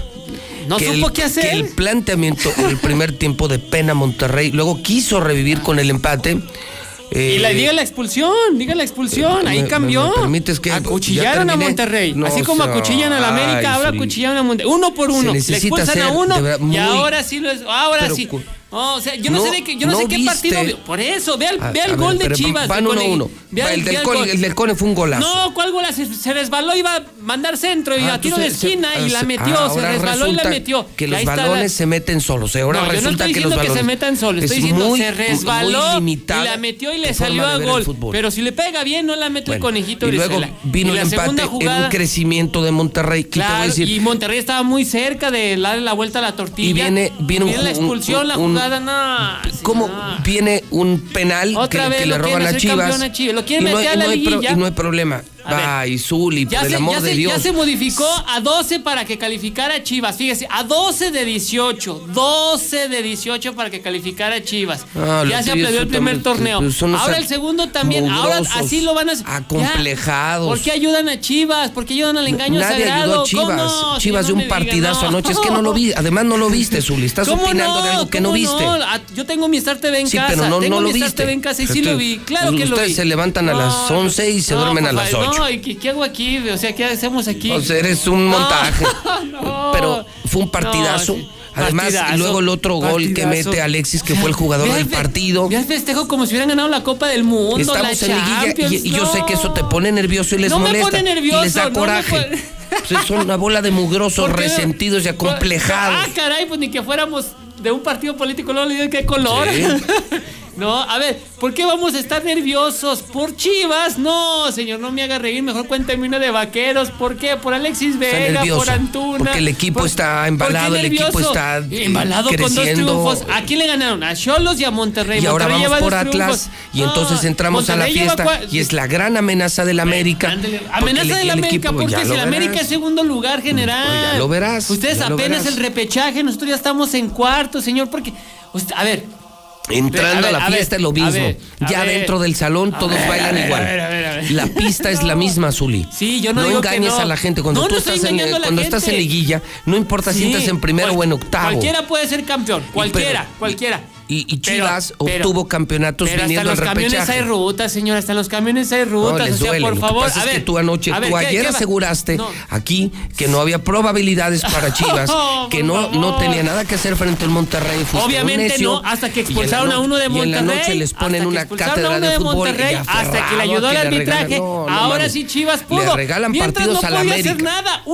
¿No que supo el- qué hacer? Que el planteamiento en el primer tiempo de pena Monterrey, luego quiso revivir con el empate. Y eh, la, diga la expulsión, diga la expulsión, ahí me- cambió. me permites que- acuchillaron a. Monterrey. No, Así como acuchillan a la América, ay, ahora Zuli. acuchillaron a Monterrey. Uno por uno. Le expulsan a uno y ahora sí lo es. Ahora sí. No, o sea, yo no, No, sé de qué, yo no, no sé qué partido. Por eso, vea el, A- vea el gol ver, de Chivas. van El del Cone- el del Cone fue un golazo. No, ¿cuál golazo? Se, se resbaló, iba a mandar centro y Ah, a tiro de se- esquina y la se- metió. ah, se resbaló y la resulta metió. Que los la- balones se meten solos. Ahora no, yo no resulta estoy que los diciendo que, se metan solos, es estoy diciendo muy- se resbaló y la metió y le salió a gol. Pero si le pega bien, no la mete el conejito y luego vino Y el la empate en jugada, un crecimiento de Monterrey. ¿Qué te voy a Claro, y Monterrey estaba muy cerca de darle la vuelta a la tortilla. Y viene- viene la expulsión, la un- jugada, no. ¿Cómo viene un penal que, vez que le roban a Chivas? Chivas. Lo quieren y no, meter hay- a la no hay pro- y no hay problema. A Ay, Zuli, por el se, amor de se- Dios. ya se modificó a 12 para que calificara Chivas. Fíjese, a 12 de 18. 12 de 18 para que calificara Chivas. Ah, ya se aprendió el primer también- torneo. pues Ahora el segundo también. Ahora así lo van a ya. acomplejados. ¿Por qué ayudan a Chivas? ¿Por qué ayudan al engaño Nadie sagrado? ayudó a Chivas. Chivas de un partidazo no. anoche. Es que no lo vi. Además, no lo viste, Zuli. Estás ¿Cómo opinando de algo que no ¿Cómo viste. Ah, Yo tengo mi Star TV en Sí, casa. pero no, tengo no lo Star viste. TV en casa y sí Usted- lo vi. Claro que lo vi. ustedes se levantan a las 11 y se duermen a las favor, 8. No, ¿y qué, qué hago aquí? O sea, ¿qué hacemos aquí? O sea, eres un No, montaje. no. Pero fue un partidazo. No, sí. Además, Partidazo, luego el otro gol que mete Alexis, que fue el jugador del partido. el festejo como si hubieran ganado la Copa del Mundo, Estamos la en liguilla y, yo sé que eso te pone nervioso y les No me molesta. pone nervioso, y les da no me coraje. Pues son una bola de mugrosos, resentidos y acomplejados. Ah, caray, pues ni que fuéramos de un partido político, no le digo qué color. Sí. No, a ver, ¿por qué vamos a estar nerviosos? ¿Por Chivas? No, señor, no me haga reír. Mejor cuénteme uno de vaqueros. ¿Por qué? Por Alexis Vega, nervioso, por Antuna. porque el equipo Por- está ¿por qué embalado, el equipo está embalado con dos triunfos. ¿A quién le ganaron? A Cholos y a Monterrey. Y ahora Monterrey vamos por Atlas y entonces entramos a la fiesta cua- y es la gran amenaza del América. Porque Amenaza el- del el América, equipo- porque si el América es segundo lugar general. ya lo verás, Ustedes apenas verás. el repechaje, nosotros ya estamos en cuarto, señor, porque. usted- a ver. Entrando a, ver, la ver, fiesta es lo mismo. ver, ya dentro del salón todos bailan igual. La pista es la misma, Zuli. Sí, yo no digo que engañes no. a la gente. Cuando No, tú estás, en, cuando estás en liguilla, no importa si entras en primero cual- o en octavo. Cualquiera puede ser campeón, cualquiera, cualquiera. Y, y Pero- Chivas pero- obtuvo campeonatos Pero hasta viniendo los al camiones repechaje. hay rutas, señor, hasta los camiones hay No, rutas, les o sea, duele. por Lo que favor, pasa a es que ver, tú anoche, a ver, tú ¿qué- ayer qué aseguraste No. aquí que no había probabilidades para Chivas, Oh, que no, no tenía nada que hacer frente al Monterrey. Fuiste Obviamente necio, no, hasta que expulsaron a no- uno de Y en Monterrey. la noche les ponen hasta que una cátedra de de fútbol. y Monterrey, hasta que le ayudó el arbitraje. no, no Ahora sí Chivas pudo. Le regalan partidos no a la América.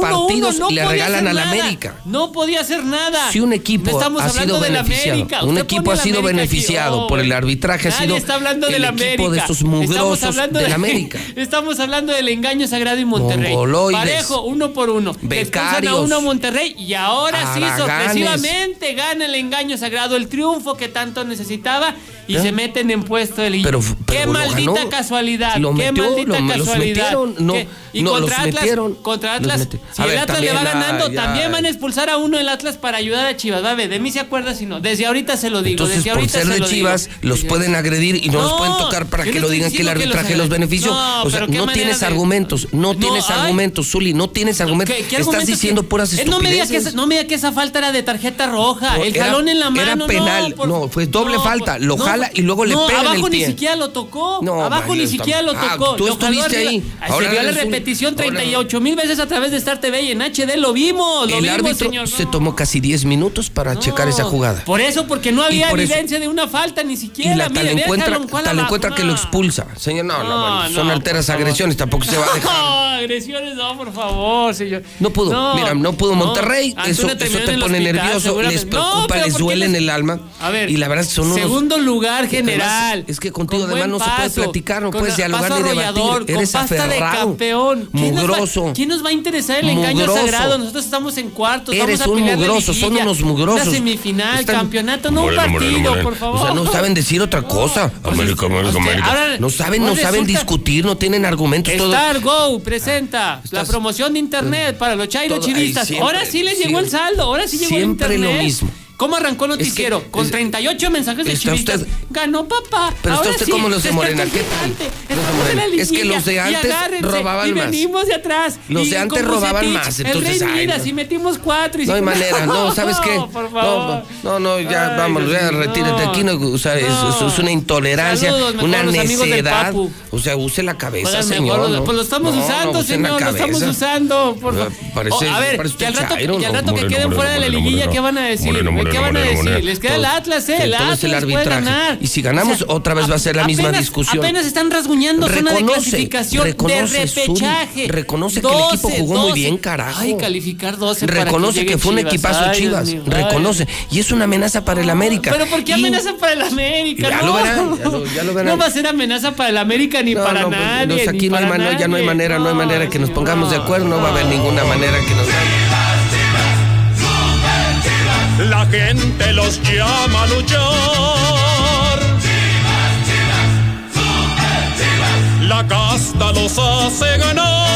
Partidos no le regalan a la. América. No podía hacer nada. Si un No equipo estamos ha hablando sido de la beneficiado, América. un equipo ha sido América aquí. beneficiado Oh, por el arbitraje, ha sido está hablando de el la equipo América. de Estamos mugrosos de la América. Estamos hablando del engaño sagrado y Monterrey. Mongoloides. Parejo, uno por uno. Expulsan a Becarios. uno a Monterrey y ahora sí, Haraganes. sorpresivamente gana el engaño sagrado, el triunfo que tanto necesitaba y ¿Eh? se meten en puesto de. Pero- Qué pero maldita ganó. casualidad. Lo qué maldita lo- los casualidad. metieron, no, y no, contra los Atlas, metieron, contra los Atlas, meti- si el Atlas le va ganando, ya. también van a expulsar a uno el Atlas para ayudar a Chivas. Va a ver, de mí se acuerda si no. Desde ahorita se lo digo. Entonces, por ser se de Chivas, digo. los pueden agredir y no, los pueden tocar para que lo digan que el los arbitraje los agre- benefició. No, o sea, no tienes de- argumentos, no, No, tienes ay. argumentos, Zuli, no tienes argumentos. ¿Qué- qué Estás argumentos diciendo que- puras Eh, no me diga estupideces. que esa, no me diga que esa falta era de tarjeta roja. El era- jalón en la mano. era penal, por- no, fue doble falta, lo jala y luego le pega en abajo el ni siquiera lo tocó. Abajo ni siquiera lo Ah, tocó. tú estuviste ahí. Se dio la repetición ahora- 38 mil veces a través de Star TV y en HD. Lo vimos, lo El vimos, árbitro señor. se tomó casi 10 minutos para checar esa jugada. Por eso, porque no había evidencia de una falta ni Y siquiera. la Mire, tal encuentra, encuentra que lo expulsa. Señor, no, no, No, bueno, son no, alteras agresiones, tampoco se va a dejar. No, agresiones, no, por favor, señor. No pudo, mira, no pudo Monterrey, eso, eso te pone hospital, nervioso, les preocupa, les ¿por qué duele en el alma. A ver, y la verdad son unos... Segundo lugar además general. Es que contigo con además no se puede platicar, no puedes dialogar ni debatir. Eres aferrado, campeón. ¿Quién nos va- mugroso. ¿Quién nos va a interesar el engaño sagrado? Nosotros estamos en cuartos, Eres vamos a un pelear la mugroso, son unos mugrosos. Una semifinal, campeonato, no un partido, por favor. O sea, no saben decir otra cosa. América, América, América. ahora- No saben, no saben discutir, no tienen argumentos. todo- Star Go presenta la promoción de internet para los chairo todo- ay, chivistas. siempre, ahora sí les llegó el siempre. saldo, ahora sí llegó el Siempre internet. lo mismo. ¿Cómo arrancó el Es que- noticiero? Con es- 38 mensajes de está chivistas. usted- Ganó papá. Pero está Ahora usted sí, como los de Morena, el ¿qué tal? Es que los de antes robaban y más. venimos de atrás. Los de antes robaban más, El entonces, rey ay, Midas, no. y metimos cuatro. Y No hay manera, no, ¿sabes qué? por No, favor. no, no, ya, Ay, vamos, ya, retírate aquí, no, o sea, es- eso es, una intolerancia, Saludos, mejor una necedad. O sea, use la cabeza, mejor, señor. ¿no? Pues lo estamos No, usando, señor, lo estamos usando. Por favor. Oh, a ver, que al rato, que, queden fuera de la liguilla. ¿qué van a decir? ¿Qué van a decir? Les queda el Todo- Atlas, ¿eh? El Atlas el puede ganar. Y si ganamos, otra vez va a ser la misma discusión. Apenas están rasguñando zona de clasificación reconoce, de repechaje. reconoce que el equipo jugó muy bien, carajo. Ay, calificar 12 para Reconoce que, llegue fue un equipazo Ay, Chivas. Dios. Reconoce. Y es una amenaza para el América. Pero ¿por qué Y- amenaza para el América? Ya no. lo verán, ya lo- ya lo verán. No va a ser amenaza para el América ni No, para no, pues, nadie. no, aquí ni no hay para manera, ya no hay manera, no hay manera que nos pongamos de acuerdo, no va a haber ninguna manera que nos La gente los llama a luchar. La casta los hace ganar.